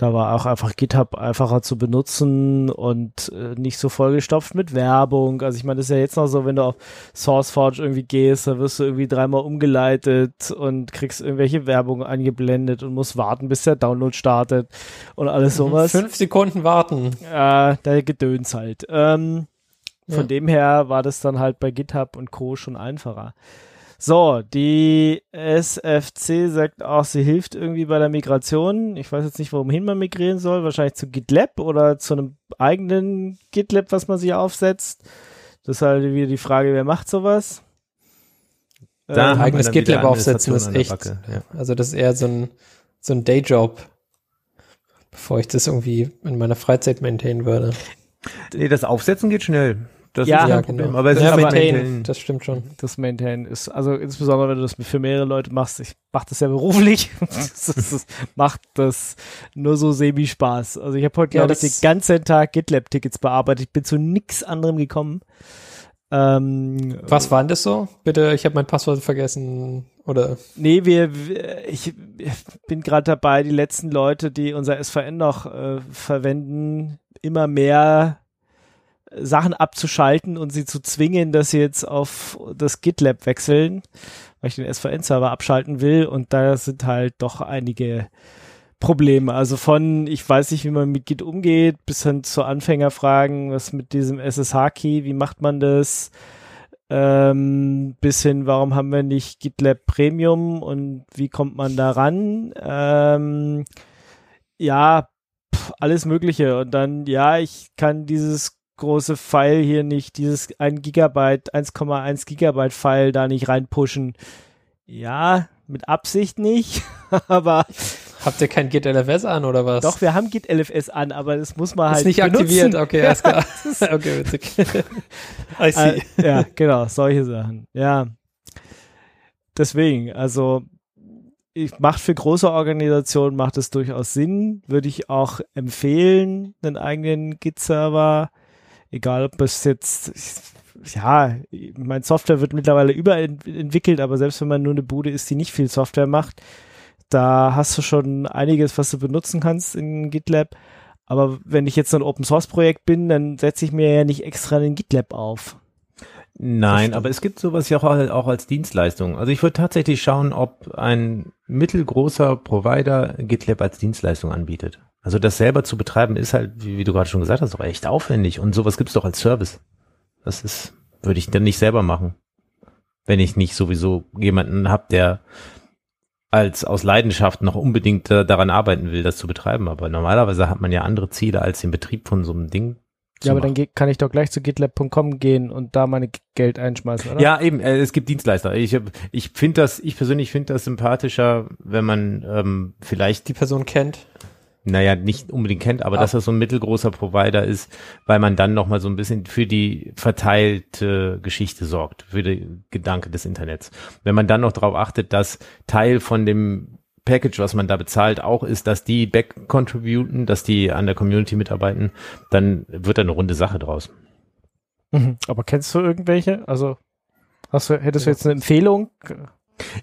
Da war auch einfach GitHub einfacher zu benutzen und äh, nicht so vollgestopft mit Werbung. Also ich meine, das ist ja jetzt noch so, wenn du auf SourceForge irgendwie gehst, da wirst du irgendwie dreimal umgeleitet und kriegst irgendwelche Werbung eingeblendet und musst warten, bis der Download startet und alles sowas. Fünf Sekunden warten. Äh, der Gedöns halt. Ähm, von Ja. dem her war das dann halt bei GitHub und Co. schon einfacher. So, die SFC sagt auch, sie hilft irgendwie bei der Migration. Ich weiß jetzt nicht, wohin man migrieren soll. Wahrscheinlich zu GitLab oder zu einem eigenen GitLab, was man sich aufsetzt. Das ist halt wieder die Frage, wer macht sowas? Da Ähm, eigenes GitLab aufsetzen ist echt. ja. Also das ist eher so ein, so ein Dayjob, bevor ich das irgendwie in meiner Freizeit maintainen würde. Nee, das Aufsetzen geht schnell. Das Ja, ist kein ja, Problem. genau. Aber es ja, ist mit maintain, Maintain. das stimmt schon. das Maintain ist, also insbesondere wenn du das für mehrere Leute machst, ich mache das ja beruflich, das, das macht das nur so semi-Spaß. Also ich habe heute, Ja, glaube ich, den ganzen Tag GitLab-Tickets bearbeitet, ich bin zu nix anderem gekommen. Ähm, Was war denn das so? Bitte, ich habe mein Passwort vergessen. Oder Nee, wir, wir ich, ich bin gerade dabei, die letzten Leute, die unser SVN noch äh, verwenden, immer mehr Sachen abzuschalten und sie zu zwingen, dass sie jetzt auf das GitLab wechseln, weil ich den SVN-Server abschalten will und da sind halt doch einige Probleme. Also von, ich weiß nicht, wie man mit Git umgeht, bis hin zu Anfängerfragen, was mit diesem SSH-Key, wie macht man das? Ähm, bis hin, warum haben wir nicht GitLab Premium und wie kommt man da ran? Ähm, ja, pf, alles Mögliche. Und dann, ja, ich kann dieses große File hier nicht, dieses 1 Gigabyte, 1,1 Gigabyte File da nicht reinpushen. Ja, mit Absicht nicht, aber habt ihr kein Git LFS an oder was? doch, wir haben Git LFS an, aber das muss man ist halt nicht benutzen. aktiviert. Okay, alles klar. okay, witzig. I see. Äh, ja, genau, solche Sachen. Ja. Deswegen, also ich macht für große Organisationen macht es durchaus Sinn, würde ich auch empfehlen, einen eigenen Git-Server, egal ob es jetzt ja, mein Software wird mittlerweile überentwickelt, aber selbst wenn man nur eine Bude ist, die nicht viel Software macht, da hast du schon einiges, was du benutzen kannst in GitLab. Aber wenn ich jetzt so ein Open Source Projekt bin, dann setze ich mir ja nicht extra einen GitLab auf. Nein, aber es gibt sowas ja auch, auch als Dienstleistung. Also ich würde tatsächlich schauen, ob ein mittelgroßer Provider GitLab als Dienstleistung anbietet. Also das selber zu betreiben ist halt, wie, wie du gerade schon gesagt hast, auch echt aufwendig. Und sowas gibt's doch als Service. Das ist, würde ich dann nicht selber machen. Wenn ich nicht sowieso jemanden habe, der als aus Leidenschaft noch unbedingt äh, daran arbeiten will, das zu betreiben. Aber normalerweise hat man ja andere Ziele, als den Betrieb von so einem Ding Ja, aber dann ge- kann ich doch gleich zu gitlab.com gehen und da meine Geld einschmeißen, oder? Ja, eben, äh, es gibt Dienstleister. Ich, ich finde das, ich persönlich finde das sympathischer, wenn man ähm, vielleicht Die Person kennt. Naja, nicht unbedingt kennt, aber Ah. dass das so ein mittelgroßer Provider ist, weil man dann nochmal so ein bisschen für die verteilte Geschichte sorgt, für den Gedanke des Internets. Wenn man dann noch darauf achtet, dass Teil von dem Package, was man da bezahlt, auch ist, dass die back-contributen, dass die an der Community mitarbeiten, dann wird da eine runde Sache draus. Mhm. Aber kennst du irgendwelche? Also hast du, hättest du jetzt eine Empfehlung?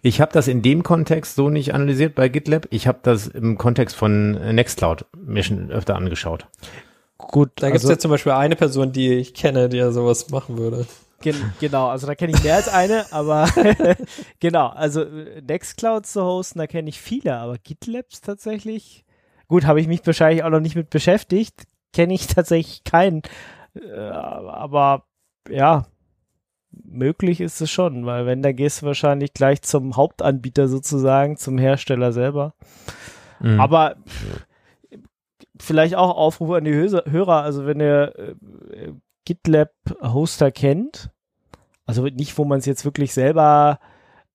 Ich habe das in dem Kontext so nicht analysiert bei GitLab. Ich habe das im Kontext von Nextcloud mir schon öfter angeschaut. Gut, Da gibt es also, ja zum Beispiel eine Person, die ich kenne, die ja sowas machen würde. gen genau, also da kenne ich mehr als eine, aber genau, also äh, Nextcloud zu hosten, da kenne ich viele, aber GitLabs tatsächlich, gut, habe ich mich wahrscheinlich auch noch nicht mit beschäftigt, kenne ich tatsächlich keinen, äh, aber ja, möglich ist es schon, weil wenn, da gehst du wahrscheinlich gleich zum Hauptanbieter sozusagen, zum Hersteller selber. Mhm. Aber vielleicht auch Aufruf an die Hörer, also wenn ihr äh, GitLab-Hoster kennt, also nicht, wo man es jetzt wirklich selber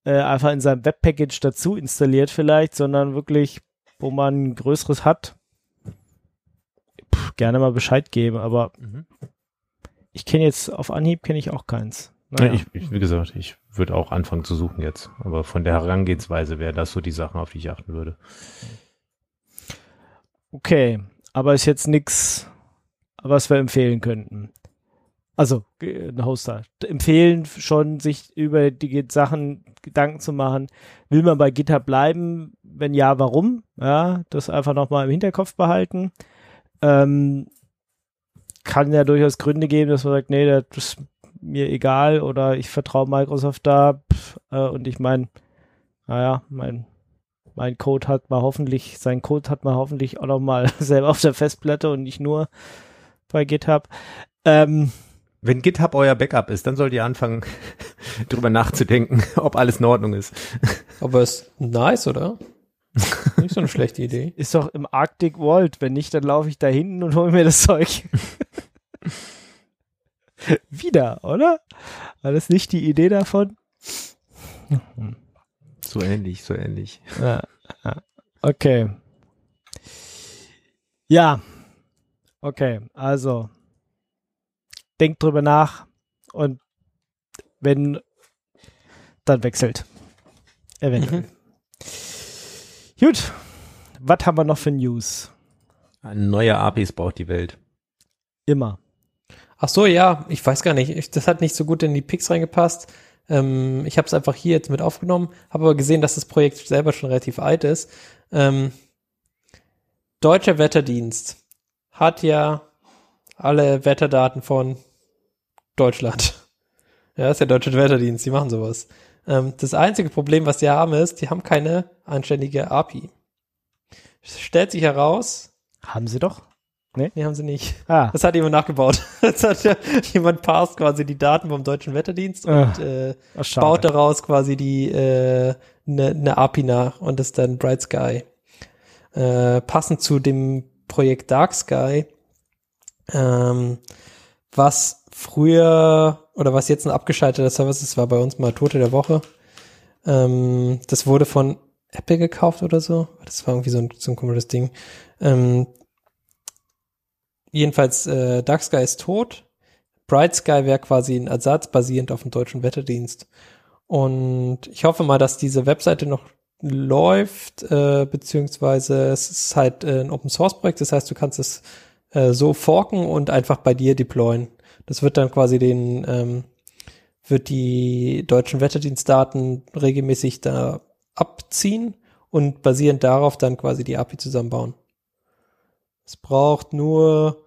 äh, einfach in seinem Webpackage dazu installiert vielleicht, sondern wirklich, wo man ein größeres hat, pff, gerne mal Bescheid geben, aber Mhm. ich kenne jetzt, auf Anhieb kenne ich auch keins. Ja, Naja. ich, ich, wie gesagt, ich würde auch anfangen zu suchen jetzt. Aber von der Herangehensweise wäre das so die Sachen, auf die ich achten würde. Okay, aber ist jetzt nichts, was wir empfehlen könnten. Also, äh, ein Hoster. Empfehlen schon, sich über die Sachen Gedanken zu machen. Will man bei GitHub bleiben? Wenn ja, warum? Ja, das einfach nochmal im Hinterkopf behalten. Ähm, kann ja durchaus Gründe geben, dass man sagt, nee, das mir egal oder ich vertraue Microsoft da pff, äh, und ich meine, naja, mein mein Code hat mal hoffentlich, sein Code hat man hoffentlich auch noch mal selber auf der Festplatte und nicht nur bei GitHub. Ähm, Wenn GitHub euer Backup ist, dann sollt ihr anfangen, drüber nachzudenken, ob alles in Ordnung ist. Aber ist nice, oder? Nicht so eine schlechte Idee. ist doch im Arctic World. Wenn nicht, dann laufe ich da hinten und hole mir das Zeug. Wieder, oder? War das nicht die Idee davon? So ähnlich, so ähnlich. Ja. Okay. Ja. Okay, also denkt drüber nach und wenn, dann wechselt. Eventuell. Mhm. Gut. Was haben wir noch für News? Neue APIs braucht die Welt. Immer. Ach so, ja, ich weiß gar nicht. Ich, das hat nicht so gut in die Picks reingepasst. Ähm, ich habe es einfach hier jetzt mit aufgenommen, habe aber gesehen, dass das Projekt selber schon relativ alt ist. Ähm, Deutscher Wetterdienst hat ja alle Wetterdaten von Deutschland. Ja, ist der Deutsche Wetterdienst, die machen sowas. Ähm, das einzige Problem, was die haben, ist, die haben keine anständige API. Stellt sich heraus, Haben sie doch. Nee, haben sie nicht. Ah, Das hat jemand nachgebaut. Das hat ja, jemand passt quasi die Daten vom deutschen Wetterdienst und Ah, äh, ach, baut daraus quasi die äh, eine ne API nach und das ist dann Bright Sky. Äh, passend zu dem Projekt Dark Sky, ähm, was früher oder was jetzt ein abgeschalteter Service ist, war bei uns mal Tote der Woche. Ähm, das wurde von Apple gekauft oder so. Das war irgendwie so ein, so ein komisches Ding. Ähm, jedenfalls, äh, Dark Sky ist tot. Bright Sky wäre quasi ein Ersatz basierend auf dem deutschen Wetterdienst. Und ich hoffe mal, dass diese Webseite noch läuft, äh, beziehungsweise es ist halt äh, ein Open Source Projekt, das heißt, du kannst es äh, so forken und einfach bei dir deployen. Das wird dann quasi den, ähm, wird die deutschen Wetterdienstdaten regelmäßig da abziehen und basierend darauf dann quasi die API zusammenbauen. Es braucht nur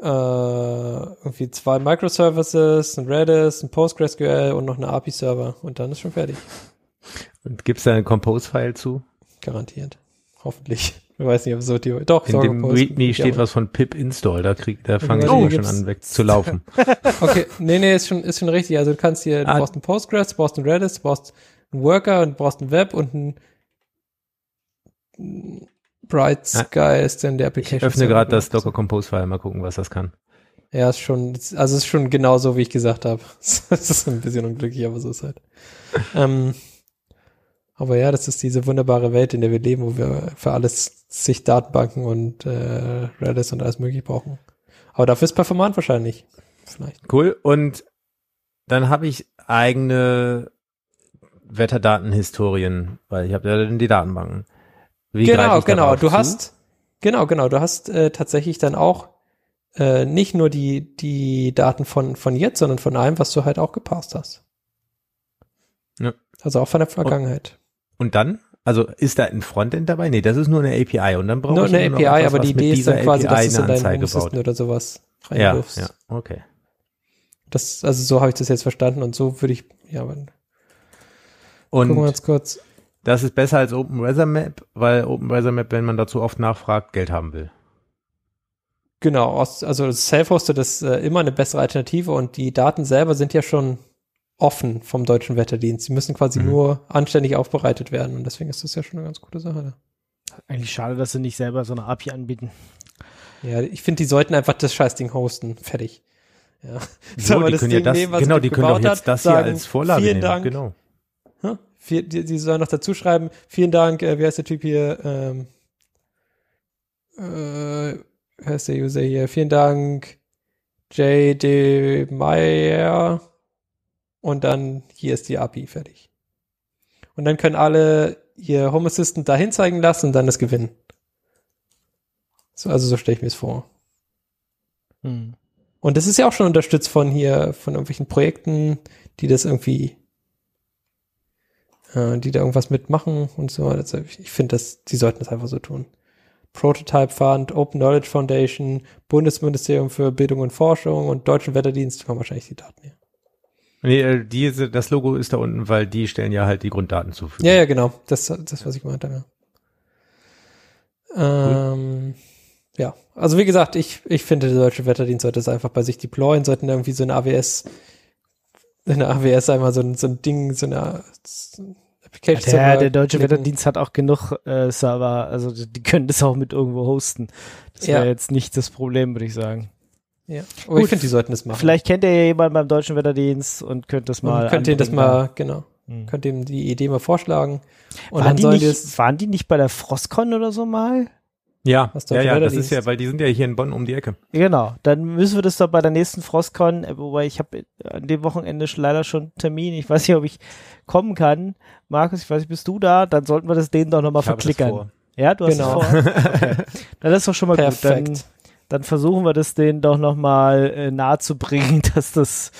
äh, irgendwie zwei Microservices, ein Redis, ein PostgreSQL und noch eine API-Server und dann ist schon fertig. Und gibt's da einen Compose-File zu? Garantiert. Hoffentlich. Ich weiß nicht, ob so die. Doch, In dem README steht was von pip install, da krieg, da fange ich Oh, immer schon an weg zu laufen. Okay, nee, nee, ist schon, ist schon richtig. Also du kannst hier, du Ah. brauchst einen Postgres, du brauchst einen Redis, du brauchst einen Worker und du brauchst ein Web und ein Bright Ah, Sky ist dann der Ich Application. öffne Server. gerade das Docker Compose File, mal gucken, was das kann. Ja, ist schon, also ist schon genau so, wie ich gesagt habe. Es ist ein bisschen unglücklich, aber so ist halt. ähm, aber ja, das ist diese wunderbare Welt, in der wir leben, wo wir für alles sich Datenbanken und äh, Redis und alles mögliche brauchen. Aber dafür ist performant wahrscheinlich. Vielleicht. Cool. Und dann habe ich eigene Wetterdatenhistorien, weil ich habe ja dann die Datenbanken. Wie genau, genau. Du zu? hast, genau, genau. Du hast äh, tatsächlich dann auch äh, nicht nur die, die Daten von, von jetzt, sondern von allem, was du halt auch gepasst hast. Ja. Also auch von der Vergangenheit. Und dann? Also ist da ein Frontend dabei? Nee, das ist nur eine API und dann brauche Nur eine API, etwas, aber die Idee ist dann quasi, dass du es in eine deinen Home oder sowas Ja, reinwirfst. ja, okay. Das, also so habe ich das jetzt verstanden und so würde ich, ja, aber gucken wir Und ganz kurz. Das ist besser als Open Weather Map, weil Open Weather Map, wenn man dazu oft nachfragt, Geld haben will. Genau, also Self-Hosted ist äh, immer eine bessere Alternative und die Daten selber sind ja schon offen vom deutschen Wetterdienst. Sie müssen quasi Mhm. nur anständig aufbereitet werden und deswegen ist das ja schon eine ganz gute Sache. Eigentlich schade, dass sie nicht selber so eine API anbieten. Ja, ich finde, die sollten einfach das Scheißding hosten. Fertig. Ja. So, man die das können ja Ding das, nehmen, was genau, die können doch gebaut jetzt hat, das hier sagen, als Vorlage vielen nehmen. Dank. Genau. Hä? Viel, die, die sollen noch dazu schreiben, vielen Dank, äh, wie heißt der Typ hier, ähm, äh, wie heißt der User hier, vielen Dank, J.D. Meyer und dann hier ist die API fertig. Und dann können alle ihr Home Assistant dahin zeigen lassen und dann das gewinnen. So, also so stelle ich mir es vor. Hm. Und das ist ja auch schon unterstützt von hier, von irgendwelchen Projekten, die das irgendwie, äh, die da irgendwas mitmachen und so. Also ich finde, dass die sollten das einfach so tun. Prototype Fund, Open Knowledge Foundation, Bundesministerium für Bildung und Forschung und Deutschen Wetterdienst kommen wahrscheinlich die Daten her. Nee, äh, diese, das Logo ist da unten, weil die stellen ja halt die Grunddaten zur Verfügung. Ja, ja, genau. Das, das was ich gemeint habe. Ja. Ähm, ja, also wie gesagt, ich, ich finde, der Deutsche Wetterdienst sollte es einfach bei sich deployen, sollten irgendwie so eine AWS, eine AWS einmal so ein, so ein Ding, so eine Application Der, Server der deutsche klicken. Wetterdienst hat auch genug äh, Server, also die, können das auch mit irgendwo hosten. Das wäre Ja. jetzt nicht das Problem, würde ich sagen. Ja. Aber ich Gut. finde, die sollten das machen. Vielleicht kennt ihr ja jemanden beim deutschen Wetterdienst und könnt das mal. und könnt ihr das mal, genau, Hm. könnt ihr ihm die Idee mal vorschlagen. Und Waren die, nicht, waren die nicht bei der Frostcon oder so mal? Ja, ja, ja, das Wetterdienst- ist ja, weil die sind ja hier in Bonn um die Ecke. Genau, dann müssen wir das doch bei der nächsten Frostcon, äh, wobei ich habe an dem Wochenende leider schon einen Termin, ich weiß nicht, ob ich kommen kann. Markus, ich weiß nicht, bist du da? Dann sollten wir das denen doch nochmal Ich habe das verklickern. vor. Ja, du hast Genau. es vor. Okay. Dann ist doch schon mal gut. Dann, Perfekt. dann versuchen wir das denen doch nochmal äh, nahe zu bringen, dass das,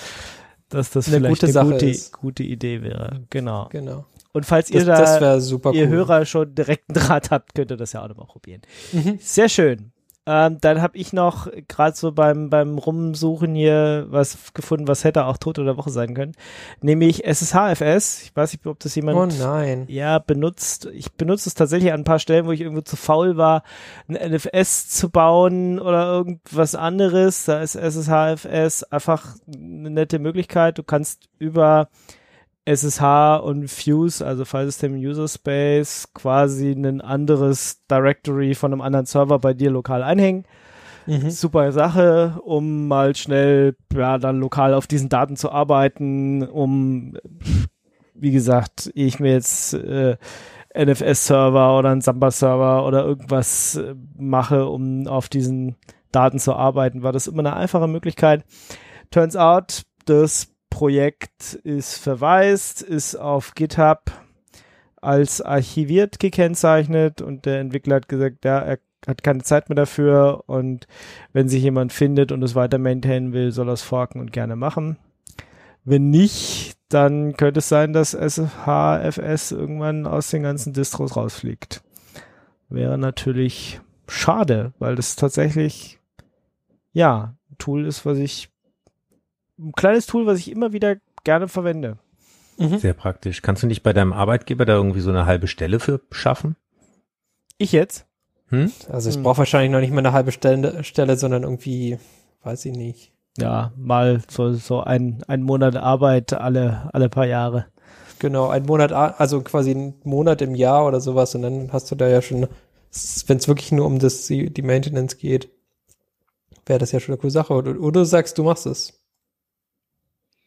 dass das Eine vielleicht gute eine Sache gute, ist. gute Idee wäre. Genau. genau. Und falls ihr Das, das da, super ihr cool. Hörer schon direkten Draht habt, könnt ihr das ja auch nochmal probieren. Mhm. Sehr schön. Ähm, dann habe ich noch gerade so beim, beim Rumsuchen hier was gefunden, was hätte auch Tote der Woche sein können. Nämlich SSHFS. Ich weiß nicht, ob das jemand Oh nein. ja, benutzt. Ich benutze es tatsächlich an ein paar Stellen, wo ich irgendwo zu faul war, ein NFS zu bauen oder irgendwas anderes. Da ist SSHFS einfach eine nette Möglichkeit. Du kannst über SSH und Fuse, also File System User Space, quasi ein anderes Directory von einem anderen Server bei dir lokal einhängen. Mhm. Super Sache, um mal schnell, ja, dann lokal auf diesen Daten zu arbeiten, um, wie gesagt, ich mir jetzt äh, NFS-Server oder einen Samba-Server oder irgendwas äh, mache, um auf diesen Daten zu arbeiten, war das immer eine einfache Möglichkeit. Turns out, das Projekt ist verwaist, ist auf GitHub als archiviert gekennzeichnet und der Entwickler hat gesagt, ja, er hat keine Zeit mehr dafür und wenn sich jemand findet und es weiter maintainen will, soll er es forken und gerne machen. Wenn nicht, dann könnte es sein, dass SHFS irgendwann aus den ganzen Distros rausfliegt. Wäre natürlich schade, weil das tatsächlich, ja, ein Tool ist, was ich, ein kleines Tool, was ich immer wieder gerne verwende. Mhm. Sehr praktisch. Kannst du nicht bei deinem Arbeitgeber da irgendwie so eine halbe Stelle für schaffen? Ich jetzt? Hm? Also ich Hm. brauche wahrscheinlich noch nicht mal eine halbe Stelle, Stelle, sondern irgendwie, weiß ich nicht. Ja, mal so, so ein, ein Monat Arbeit alle, alle paar Jahre. Genau, ein Monat, also quasi ein Monat im Jahr oder sowas und dann hast du da ja schon, wenn es wirklich nur um das, die die Maintenance geht, wäre das ja schon eine coole Sache. Oder, oder du sagst, du machst es.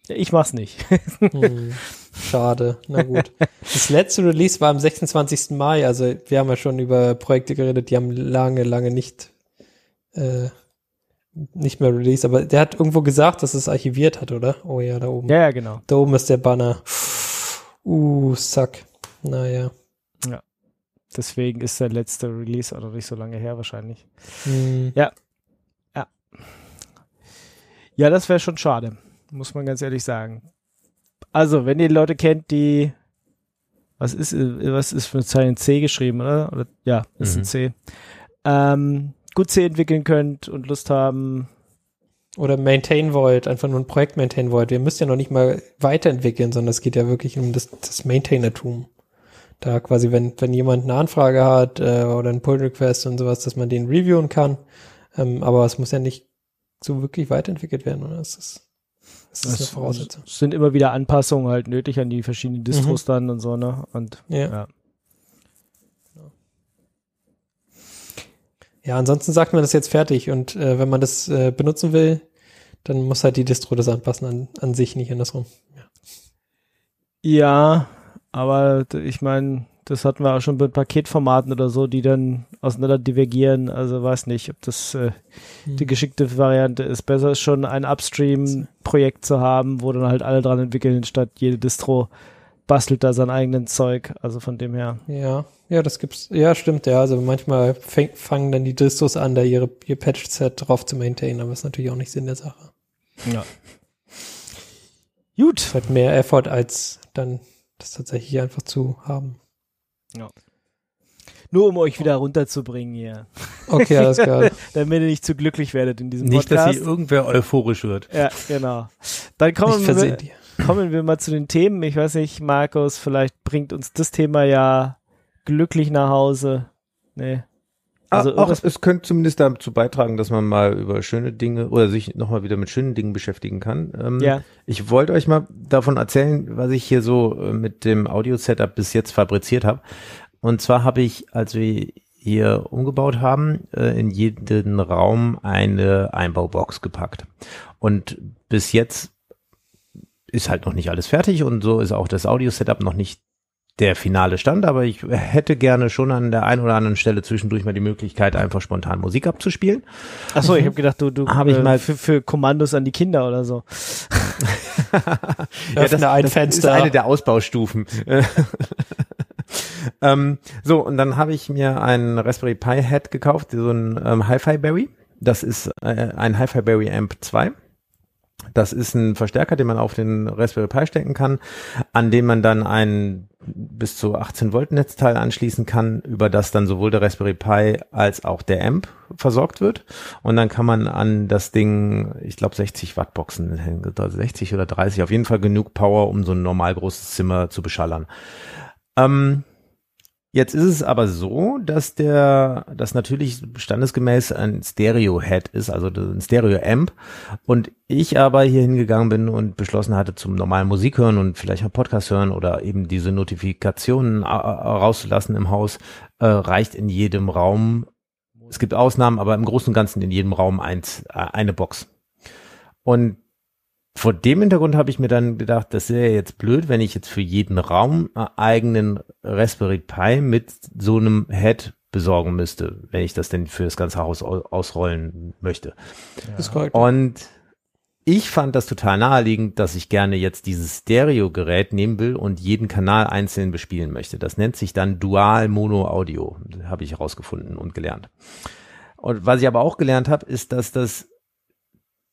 Ja, ich mach's nicht. Hm, schade. Na gut. Das letzte Release war am 26. Mai. Also wir haben ja schon über Projekte geredet, die haben lange, lange nicht, äh, nicht mehr released. Aber der hat irgendwo gesagt, dass es archiviert hat, oder? Oh ja, da oben. ja, ja, genau. Da oben ist der Banner. Uh, suck. Naja. Deswegen ist der letzte Release auch noch nicht so lange her wahrscheinlich. Hm. Ja, das wäre schon schade, muss man ganz ehrlich sagen. Also, wenn ihr Leute kennt, die was ist was ist für ein C geschrieben, oder? oder ja, ist ein Mhm. C. Ähm, gut C entwickeln könnt und Lust haben, Oder maintain wollt, einfach nur ein Projekt maintain wollt. Wir müssen ja noch nicht mal weiterentwickeln, sondern es geht ja wirklich um das, das Maintainertum. Da quasi, wenn, wenn jemand eine Anfrage hat äh, oder ein Pull-Request und sowas, dass man den reviewen kann. Ähm, aber es muss ja nicht so wirklich weiterentwickelt werden, oder? Das ist, das ist eine es, Voraussetzung. es sind immer wieder Anpassungen halt nötig an die verschiedenen Distros dann und so, ne? Und Ja. ja. Ja, ansonsten sagt man das jetzt fertig und äh, wenn man das äh, benutzen will, dann muss halt die Distro das anpassen an, an sich, nicht andersrum. Ja, aber d- ich meine, das hatten wir auch schon bei Paketformaten oder so, die dann auseinander divergieren. Also weiß nicht, ob das äh, die geschickte Variante ist. Besser ist schon ein Upstream-Projekt zu haben, wo dann halt alle dran entwickeln, statt jede Distro bastelt da sein eigenen Zeug. Also von dem her. Ja, ja, das gibt's. Ja, stimmt, ja. Also manchmal fäng, fangen dann die Distros an, da ihre, ihr Patch-Set drauf zu maintainen, aber ist natürlich auch nicht Sinn der Sache. Ja. Gut. Es hat mehr Effort, als dann das tatsächlich einfach zu haben. Nur um euch wieder runterzubringen hier. Okay, alles klar. Damit ihr nicht zu glücklich werdet in diesem Nicht, dass Podcast. hier irgendwer euphorisch wird. ja, genau. Dann Nicht kommen wir, kommen wir mal zu den Themen. Ich weiß nicht, Markus, vielleicht bringt uns das Thema ja glücklich nach Hause. Nee. Also Also auch, es könnte zumindest dazu beitragen, dass man mal über schöne Dinge oder sich nochmal wieder mit schönen Dingen beschäftigen kann. Ähm, Ja. Ich wollte euch mal davon erzählen, was ich hier so äh, mit dem Audio-Setup bis jetzt fabriziert habe. Und zwar habe ich, als wir hier umgebaut haben, äh, in jeden Raum eine Einbaubox gepackt. Und bis jetzt ist halt noch nicht alles fertig und so ist auch das Audio-Setup noch nicht der finale Stand, aber ich hätte gerne schon an der einen oder anderen Stelle zwischendurch mal die Möglichkeit, einfach spontan Musik abzuspielen. Achso, ich habe gedacht, du, du Hab ich äh, mal- für, für Kommandos an die Kinder oder so. Öffne ein das Fenster. ist eine der Ausbaustufen. ähm, so, und dann habe ich mir einen Raspberry Pi Head gekauft, so ein ähm, Hi-Fi Berry. Das ist äh, ein Hi-Fi Berry Amp 2. Das ist ein Verstärker, den man auf den Raspberry Pi stecken kann, an dem man dann ein bis zu 18 Volt Netzteil anschließen kann, über das dann sowohl der Raspberry Pi als auch der Amp versorgt wird. Und dann kann man an das Ding, ich glaube 60 Watt Boxen, hängen, also 60 oder 30, auf jeden Fall genug Power, um so ein normal großes Zimmer zu beschallern. Ähm, Jetzt ist es aber so, dass der, das natürlich standesgemäß ein Stereo-Head ist, also ein Stereo-Amp. Und ich aber hier hingegangen bin und beschlossen hatte, zum normalen Musik hören und vielleicht auch Podcast hören oder eben diese Notifikationen äh, rauszulassen im Haus, äh, reicht in jedem Raum. Es gibt Ausnahmen, aber im Großen und Ganzen in jedem Raum eins, äh, eine Box. Und vor dem Hintergrund habe ich mir dann gedacht, das wäre jetzt blöd, wenn ich jetzt für jeden Raum einen eigenen Raspberry Pi mit so einem Head besorgen müsste, wenn ich das denn für das ganze Haus au- ausrollen möchte. Korrekt. Und ich fand das total naheliegend, dass ich gerne jetzt dieses Stereo-Gerät nehmen will und jeden Kanal einzeln bespielen möchte. Das nennt sich dann Dual Mono Audio, habe ich herausgefunden und gelernt. Und was ich aber auch gelernt habe, ist, dass das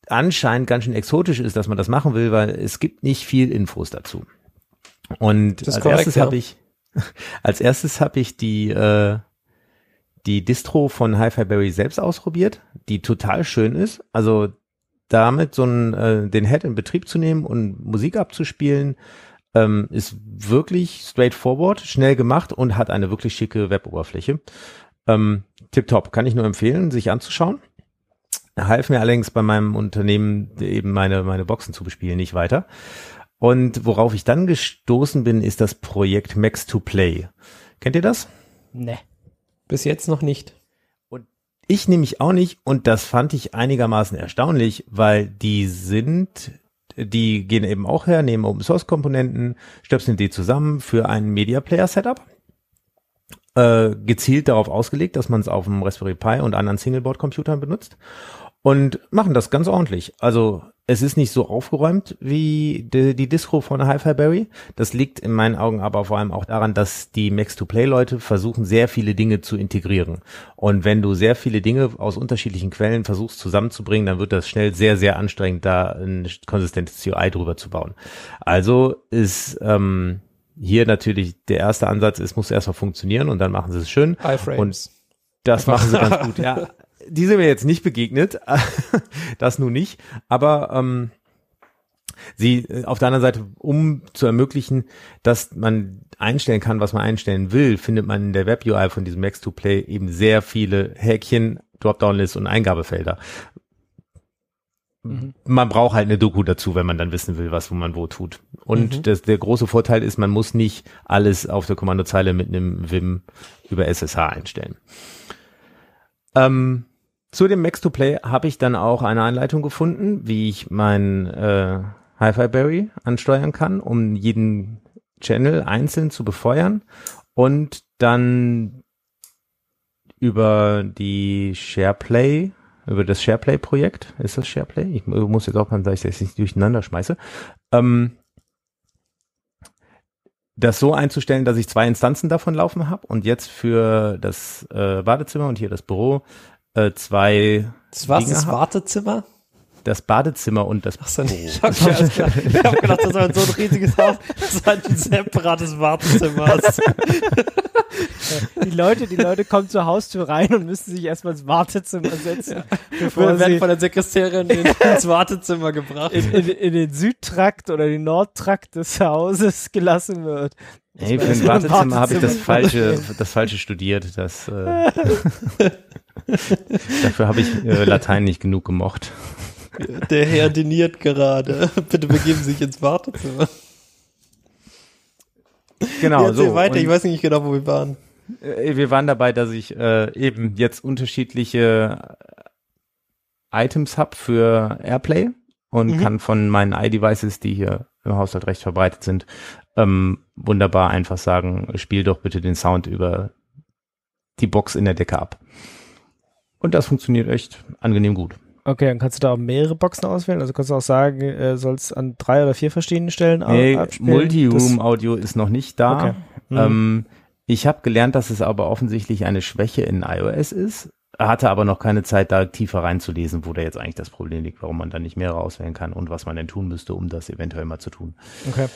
anscheinend ganz schön exotisch ist, dass man das machen will, weil es gibt nicht viel Infos dazu. Und als korrekt, erstes ja. habe ich als erstes habe ich die äh, die Distro von Hi-Fi Berry selbst ausprobiert, die total schön ist. Also damit so einen, äh, den Head in Betrieb zu nehmen und Musik abzuspielen, ähm, ist wirklich straightforward, schnell gemacht und hat eine wirklich schicke Weboberfläche. Ähm, Tipptopp, kann ich nur empfehlen, sich anzuschauen. Half mir allerdings bei meinem Unternehmen eben meine, meine Boxen zu bespielen nicht weiter. Und worauf ich dann gestoßen bin, ist das Projekt Max to Play. Kennt ihr das? Nee. Bis jetzt noch nicht. Ich nämlich auch nicht und das fand ich einigermaßen erstaunlich, weil die sind, die gehen eben auch her, nehmen Open Source Komponenten, stöpseln die zusammen für ein Media Player Setup. Äh, gezielt darauf ausgelegt, dass man es auf dem Raspberry Pi und anderen Singleboard Computern benutzt und machen das ganz ordentlich. Also es ist nicht so aufgeräumt wie die, die Distro von Hi-Fi Berry. Das liegt in meinen Augen aber vor allem auch daran, dass die Max-to-Play-Leute versuchen, sehr viele Dinge zu integrieren. Und wenn du sehr viele Dinge aus unterschiedlichen Quellen versuchst zusammenzubringen, dann wird das schnell sehr, sehr anstrengend, da ein konsistentes UI drüber zu bauen. Also ist ähm, hier natürlich der erste Ansatz, es muss erstmal funktionieren und dann machen sie es schön. iFrames. Und das machen sie ganz gut, ja die sind mir jetzt nicht begegnet, das nun nicht, aber ähm, sie äh, auf der anderen Seite, um zu ermöglichen, dass man einstellen kann, was man einstellen will, findet man in der Web-UI von diesem Max-to-Play eben sehr viele Häkchen, Dropdown-Lists und Eingabefelder. Mhm. Man braucht halt eine Doku dazu, wenn man dann wissen will, was wo man wo tut. Und mhm. das, der große Vorteil ist, man muss nicht alles auf der Kommandozeile mit einem Vim über SSH einstellen. Ähm, zu dem Max-to-Play habe ich dann auch eine Anleitung gefunden, wie ich mein äh, Hi-Fi Berry ansteuern kann, um jeden Channel einzeln zu befeuern und dann über die SharePlay, über das SharePlay-Projekt, ist das SharePlay? Ich muss jetzt auch mal, dass ich das nicht durcheinander schmeiße, ähm, das so einzustellen, dass ich zwei Instanzen davon laufen habe und jetzt für das äh, Badezimmer und hier das Büro äh, zwei. Das war das Wartezimmer? Das Badezimmer und das Ach so, nee, ich habe hab gedacht, das war so ein riesiges Haus, das halt ein separates Wartezimmer ist. Die Leute, die Leute kommen zur Haustür rein und müssen sich erstmal ins Wartezimmer setzen. Ja. Bevor werden von der Sekretärin in, ins Wartezimmer gebracht. In, in, in, den Südtrakt oder den Nordtrakt des Hauses gelassen wird. Hey, für ein Wartezimmer habe ich das falsche, das falsche studiert. Das, äh Dafür habe ich äh, Latein nicht genug gemocht. Der Herr diniert gerade. Bitte begeben Sie sich ins Wartezimmer. Genau, jetzt so. weiter, ich weiß nicht genau, wo wir waren. Äh, wir waren dabei, dass ich äh, eben jetzt unterschiedliche Items habe für Airplay und mhm. kann von meinen iDevices, die hier im Haushalt recht verbreitet sind, ähm, wunderbar einfach sagen, spiel doch bitte den Sound über die Box in der Decke ab. Und das funktioniert echt angenehm gut. Okay, dann kannst du da auch mehrere Boxen auswählen. Also kannst du auch sagen, äh, soll es an drei oder vier verschiedenen Stellen nee, abspielen? Multi-Room-Audio ist noch nicht da. Okay. Mhm. Ähm, ich habe gelernt, dass es aber offensichtlich eine Schwäche in iOS ist. Hatte aber noch keine Zeit, da tiefer reinzulesen, wo da jetzt eigentlich das Problem liegt, warum man da nicht mehrere auswählen kann und was man denn tun müsste, um das eventuell mal zu tun. Okay.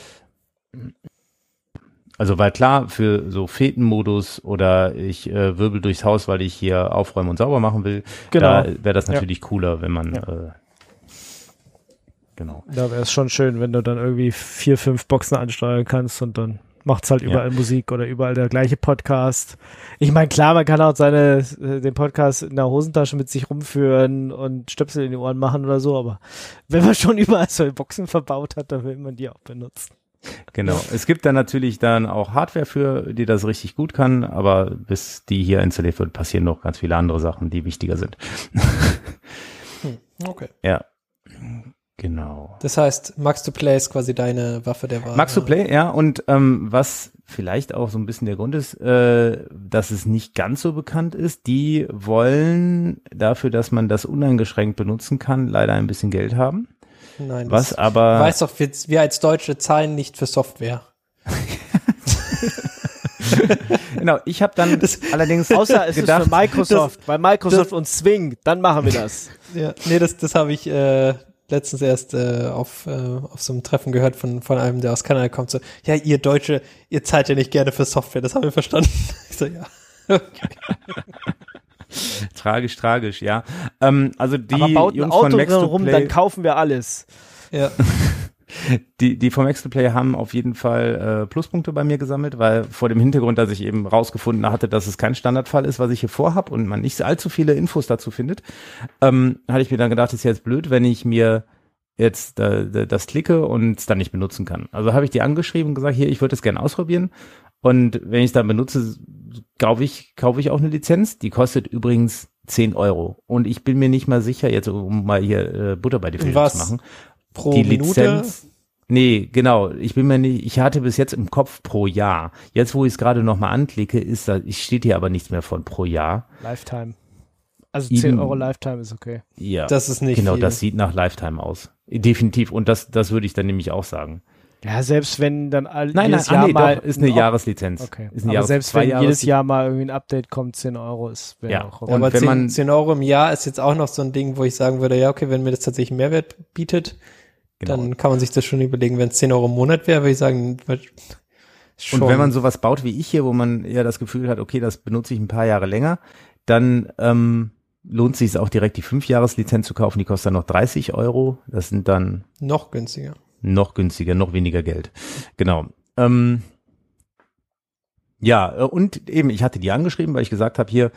Also weil klar, für so Fetenmodus oder ich äh, wirbel durchs Haus, weil ich hier aufräumen und sauber machen will, genau. da wäre das natürlich ja. cooler, wenn man ja. äh, genau. Da wäre es schon schön, wenn du dann irgendwie vier, fünf Boxen ansteuern kannst und dann macht's halt überall ja. Musik oder überall der gleiche Podcast. Ich meine, klar, man kann auch seine äh, den Podcast in der Hosentasche mit sich rumführen und Stöpsel in die Ohren machen oder so, aber wenn man schon überall so Boxen verbaut hat, dann will man die auch benutzen. Genau. Es gibt dann natürlich dann auch Hardware für, die das richtig gut kann, aber bis die hier installiert wird, passieren noch ganz viele andere Sachen, die wichtiger sind. Hm, okay. Ja. Genau. Das heißt, Max to Play ist quasi deine Waffe der Wahl. Max to Play, ja. Und ähm, was vielleicht auch so ein bisschen der Grund ist, äh, dass es nicht ganz so bekannt ist, die wollen dafür, dass man das uneingeschränkt benutzen kann, leider ein bisschen Geld haben. Nein. Was das, aber. Du weißt doch, wir, wir als Deutsche zahlen nicht für Software. genau, ich habe dann das, allerdings außer es gedacht, ist für Microsoft, das, weil Microsoft das, uns zwingt, dann machen wir das. Ja, nee, das, das habe ich äh, letztens erst äh, auf, äh, auf so einem Treffen gehört von, von einem, der aus Kanada kommt, so, ja, ihr Deutsche, ihr zahlt ja nicht gerne für Software, das haben wir verstanden. Ich so, ja. Tragisch, tragisch, ja. Ähm, also die Aber baut Jungs Auto von Max rum, dann kaufen wir alles. Ja. die, die vom Max to Play haben auf jeden Fall äh, Pluspunkte bei mir gesammelt, weil vor dem Hintergrund, dass ich eben rausgefunden hatte, dass es kein Standardfall ist, was ich hier vorhab und man nicht allzu viele Infos dazu findet, ähm, hatte ich mir dann gedacht, ist jetzt blöd, wenn ich mir jetzt äh, das klicke und es dann nicht benutzen kann. Also habe ich die angeschrieben und gesagt, hier, ich würde es gerne ausprobieren. Und wenn ich es dann benutze, kaufe ich, kaufe ich auch eine Lizenz. Die kostet übrigens 10 Euro. Und ich bin mir nicht mal sicher, jetzt um mal hier äh, Butter bei die Fische zu machen. Pro die Minute? Lizenz. Nee, genau. Ich bin mir nicht, ich hatte bis jetzt im Kopf pro Jahr. Jetzt, wo ich es gerade nochmal anklicke, ist da, ich steht hier aber nichts mehr von pro Jahr. Lifetime. Also Eben. 10 Euro Lifetime ist okay. Ja. Das ist nicht genau, viel. das sieht nach Lifetime aus. Definitiv. Und das, das würde ich dann nämlich auch sagen. Ja, selbst wenn dann all, Nein, nein, jedes ah, Jahr nee, mal doch, ist eine ein- Jahreslizenz. Okay. Ist eine Aber Jahres- selbst wenn Jahres- jedes Jahr mal irgendwie ein Update kommt, 10 Euro ist, wäre Ja. auch Und Ja, aber wenn 10, man- 10 Euro im Jahr ist jetzt auch noch so ein Ding, wo ich sagen würde, ja, okay, wenn mir das tatsächlich einen Mehrwert bietet, Genau. dann kann man sich das schon überlegen. Wenn es 10 Euro im Monat wäre, würde ich sagen, wird schon. Und wenn man sowas baut wie ich hier, wo man eher das Gefühl hat, okay, das benutze ich ein paar Jahre länger, dann ähm, lohnt sich es auch direkt die 5-Jahres-Lizenz zu kaufen. Die kostet dann noch 30 Euro. Das sind dann noch günstiger. Noch günstiger, noch weniger Geld. Genau. Ähm, ja, äh, und eben, ich hatte die angeschrieben, weil ich gesagt habe, hier,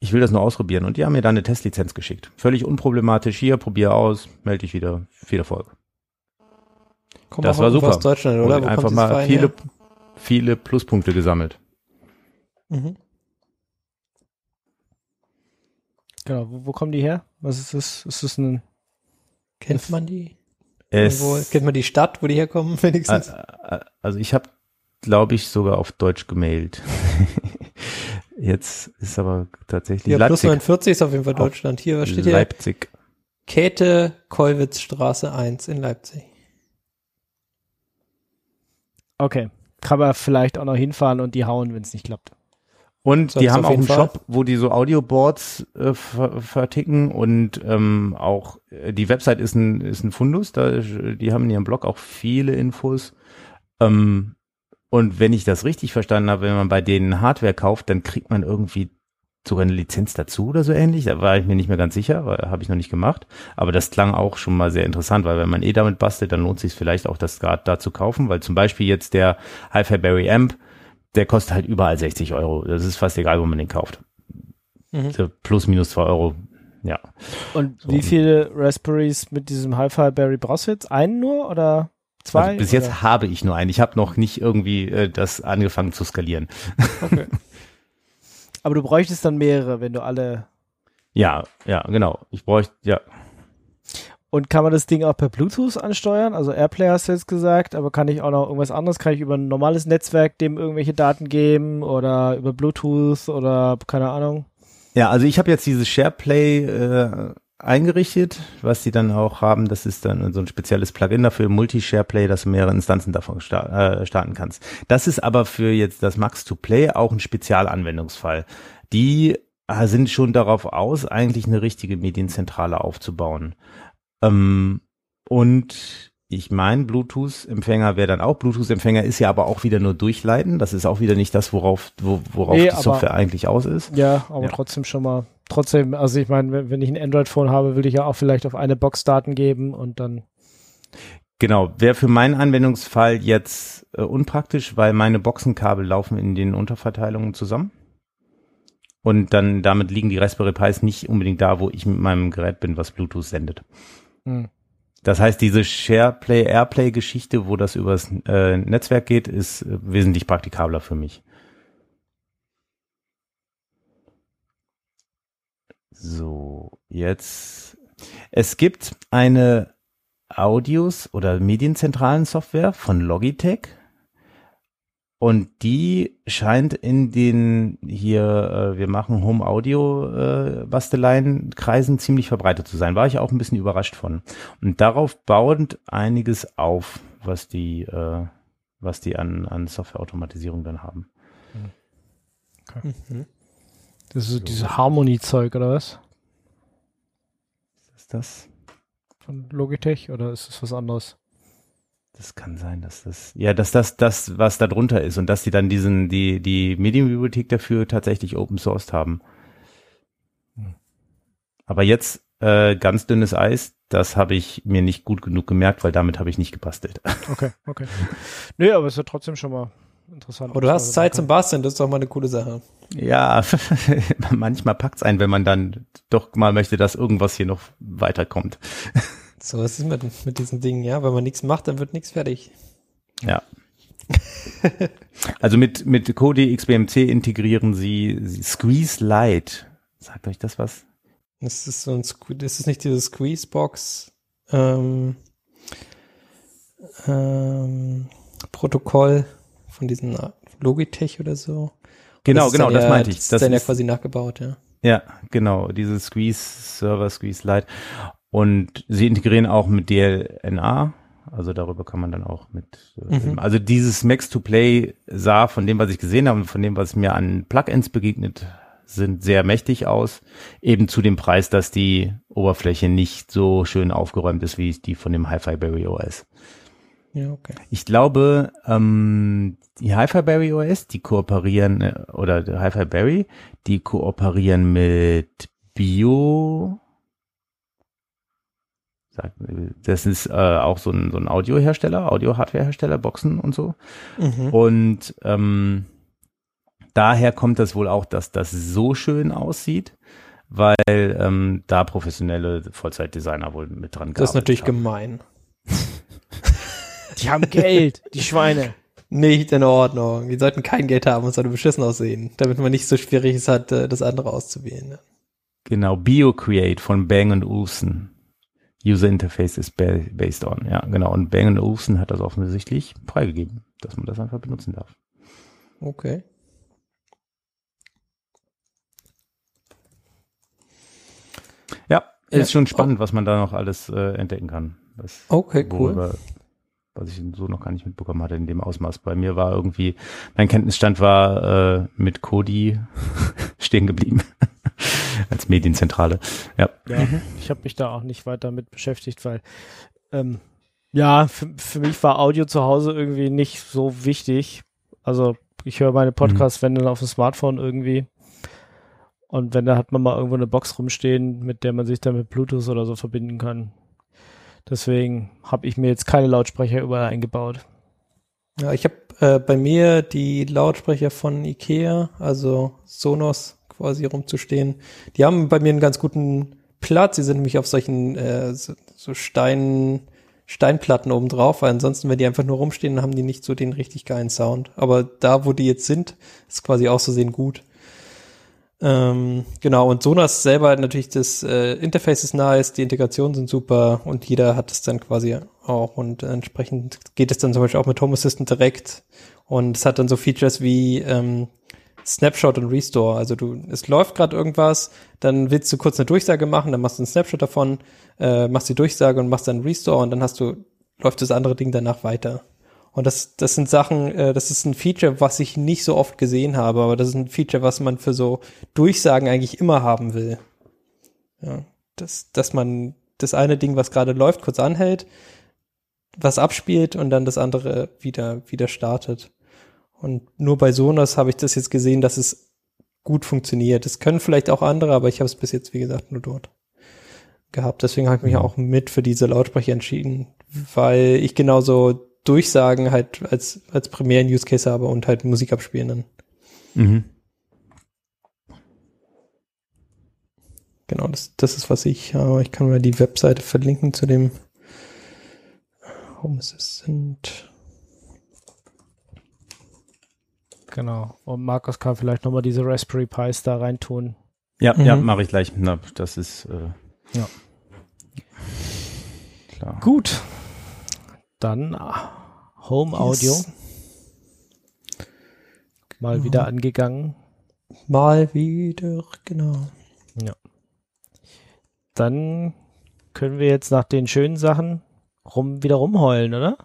ich will das nur ausprobieren. Und die haben mir dann eine Testlizenz geschickt. Völlig unproblematisch. Hier, probier aus, melde dich wieder. Viel Erfolg. Kommt Das war super. Aus Deutschland, oder? Einfach mal Verein viele, her? viele Pluspunkte gesammelt. Mhm. Genau, wo, wo kommen die her? Was ist das? Ist das ein Kennt man die? Es, Irgendwo, kennt man die Stadt, wo die herkommen, wenigstens? Also ich habe, glaube ich, sogar auf Deutsch gemailt. Jetzt ist aber tatsächlich ja, plus Leipzig. 49 ist auf jeden Fall Auf Deutschland. Hier, was steht hier? Leipzig. Käthe Kollwitzstraße 1 in Leipzig. Okay. Kann man vielleicht auch noch hinfahren und die hauen, wenn es nicht klappt. Und Soll's die haben auch einen Fall. Shop, wo die so Audioboards äh, ver verticken und ähm, auch äh, die Website ist ein, ist ein Fundus. Da, die haben in ihrem Blog auch viele Infos. Ähm, und wenn ich das richtig verstanden habe, wenn man bei denen Hardware kauft, dann kriegt man irgendwie sogar eine Lizenz dazu oder so ähnlich. Da war ich mir nicht mehr ganz sicher, weil habe ich noch nicht gemacht. Aber das klang auch schon mal sehr interessant, weil wenn man eh damit bastelt, dann lohnt sich vielleicht auch, das gerade da zu kaufen, weil zum Beispiel jetzt der Hi-Fi Berry Amp, der kostet halt überall 60 Euro. Das ist fast egal, wo man den kauft. Mhm. So plus minus zwei Euro. Ja. Und So. wie viele Raspberries mit diesem Hi-Fi Berry brauchst du jetzt? Einen nur oder zwei? Also bis oder? jetzt habe ich nur einen. Ich habe noch nicht irgendwie äh, das angefangen zu skalieren. Okay. Aber du bräuchtest dann mehrere, wenn du alle. Ja, ja, genau. Ich bräuchte, ja. Und kann man das Ding auch per Bluetooth ansteuern? Also Airplay hast du jetzt gesagt, aber kann ich auch noch irgendwas anderes? Kann ich über ein normales Netzwerk dem irgendwelche Daten geben oder über Bluetooth oder keine Ahnung? Ja, also ich habe jetzt dieses SharePlay äh, eingerichtet, was die dann auch haben. Das ist dann so ein spezielles Plugin dafür, Multi-SharePlay, dass du mehrere Instanzen davon sta äh, starten kannst. Das ist aber für jetzt das Max-to-Play auch ein Spezialanwendungsfall. Die äh, sind schon darauf aus, eigentlich eine richtige Medienzentrale aufzubauen. Ähm, und ich meine, Bluetooth-Empfänger wäre dann auch. Bluetooth-Empfänger ist ja aber auch wieder nur durchleiten. Das ist auch wieder nicht das, worauf, wo, worauf Nee, die aber- Software eigentlich aus ist. Ja, aber Ja. trotzdem schon mal. Trotzdem, also ich meine, wenn, ich ein Android-Phone habe, will ich ja auch vielleicht auf eine Box Daten geben und dann. Genau, wäre für meinen Anwendungsfall jetzt äh, unpraktisch, weil meine Boxenkabel laufen in den Unterverteilungen zusammen. Und dann damit liegen die Raspberry Pis nicht unbedingt da, wo ich mit meinem Gerät bin, was Bluetooth sendet. Hm. Das heißt, diese SharePlay, Airplay-Geschichte, wo das übers äh, Netzwerk geht, ist äh, wesentlich praktikabler für mich. So, jetzt. Es gibt eine Audios- oder Medienzentralen Software von Logitech. Und die scheint in den hier, äh, wir machen Home Audio äh, Basteleien Kreisen ziemlich verbreitet zu sein. War ich auch ein bisschen überrascht von. Und darauf bauend einiges auf, was die, äh, was die an, an Softwareautomatisierung dann haben. Mhm. Das ist dieses Harmony-Zeug, oder was? Ist das? Von Logitech oder ist das was anderes? Das kann sein, dass das, ja, dass das, das, was da drunter ist und dass die dann diesen, die, die Medienbibliothek dafür tatsächlich open sourced haben. Aber jetzt, äh, ganz dünnes Eis, das habe ich mir nicht gut genug gemerkt, weil damit habe ich nicht gebastelt. Okay, okay. Nö, aber es ist ja trotzdem schon mal interessant. Aber du hast Zeit zum Basteln, das ist doch mal eine coole Sache. Ja, manchmal packt's ein, wenn man dann doch mal möchte, dass irgendwas hier noch weiterkommt. So, was ist mit, mit diesen Dingen, ja? Wenn man nichts macht, dann wird nichts fertig. Ja. also mit, mit Kodi XBMC integrieren sie, sie Squeeze Lite. Sagt euch das was? Das ist so ein, das ist nicht dieses Squeezebox, ähm, ähm, Protokoll von diesen Logitech oder so. Genau, ist genau, das ja, meinte ich. Das ist Das dann ja quasi nachgebaut, ja. ja, genau, dieses Squeeze Server, Squeeze Lite. Und sie integrieren auch mit DLNA. Also darüber kann man dann auch mit, äh, Mhm. also dieses Max to Play sah von dem, was ich gesehen habe und von dem, was mir an Plugins begegnet sind, sehr mächtig aus. Eben zu dem Preis, dass die Oberfläche nicht so schön aufgeräumt ist, wie die von dem Hi-Fi Berry OS. Ja, okay. Ich glaube, ähm, die Hi-Fi Berry OS, die kooperieren, äh, oder der Hi-Fi Berry, die kooperieren mit Bio. Das ist äh, auch so ein, so ein Audiohersteller, Audio-Hardware-Hersteller, Boxen und so. Mhm. Und ähm, daher kommt das wohl auch, dass das so schön aussieht, weil ähm, da professionelle Vollzeitdesigner wohl mit dran Das ist natürlich haben. gemein. Die haben Geld, die Schweine. Nicht in Ordnung. Die sollten kein Geld haben und sollte beschissen aussehen, damit man nicht so schwierig ist hat, äh, das andere auszuwählen. Genau, BioCreate von Bang Olufsen. User Interface is ba based on. Ja, genau. Und Bang Olufsen hat das offensichtlich freigegeben, dass man das einfach benutzen darf. Okay. Ja, Ja. ist schon spannend, was man da noch alles äh, entdecken kann. Das, Okay, cool. worüber- Was ich so noch gar nicht mitbekommen hatte in dem Ausmaß. Bei mir war irgendwie, mein Kenntnisstand war äh, mit Kodi stehen geblieben. Als Medienzentrale. Ja. Ja, ich habe mich da auch nicht weiter mit beschäftigt, weil ähm, ja, für, für mich war Audio zu Hause irgendwie nicht so wichtig. Also ich höre meine Podcasts, wenn dann auf dem Smartphone irgendwie. Und wenn, da hat man mal irgendwo eine Box rumstehen, mit der man sich dann mit Bluetooth oder so verbinden kann. Deswegen habe ich mir jetzt keine Lautsprecher überall eingebaut. Ja, ich habe äh, bei mir die Lautsprecher von Ikea, also Sonos quasi rumzustehen. Die haben bei mir einen ganz guten Platz. Sie sind nämlich auf solchen äh, so, so Stein, Steinplatten oben drauf, weil ansonsten, wenn die einfach nur rumstehen, haben die nicht so den richtig geilen Sound. Aber da, wo die jetzt sind, ist quasi auch so sehen gut. Ähm, genau, und Sonos selber natürlich das äh, Interface ist nice, die Integrationen sind super und jeder hat es dann quasi auch und entsprechend geht es dann zum Beispiel auch mit Home Assistant direkt und es hat dann so Features wie ähm, Snapshot und Restore. Also du, es läuft gerade irgendwas, dann willst du kurz eine Durchsage machen, dann machst du einen Snapshot davon, äh, machst die Durchsage und machst dann Restore und dann hast du, läuft das andere Ding danach weiter. Und das, das sind Sachen, äh, das ist ein Feature, was ich nicht so oft gesehen habe, aber das ist ein Feature, was man für so Durchsagen eigentlich immer haben will. Ja, dass, dass man das eine Ding, was gerade läuft, kurz anhält, was abspielt und dann das andere wieder, wieder startet. Und nur bei Sonos habe ich das jetzt gesehen, dass es gut funktioniert. Es können vielleicht auch andere, aber ich habe es bis jetzt, wie gesagt, nur dort gehabt. Deswegen habe ich mich auch mit für diese Lautsprecher entschieden, weil ich genauso Durchsagen halt als, als primären Use Case habe und halt Musik abspielen dann. Mhm. Genau, das, das ist, was ich habe. Ich kann mal die Webseite verlinken zu dem Home Assistant. Genau. Und Markus kann vielleicht nochmal diese Raspberry Pis da reintun. Ja, ja, Mhm. mache ich gleich. Na, das ist äh, Ja. klar. Gut. Dann ah, Home Audio Yes. mal wieder angegangen. Mal wieder, genau. Dann können wir jetzt nach den schönen Sachen rum, wieder rumheulen, oder?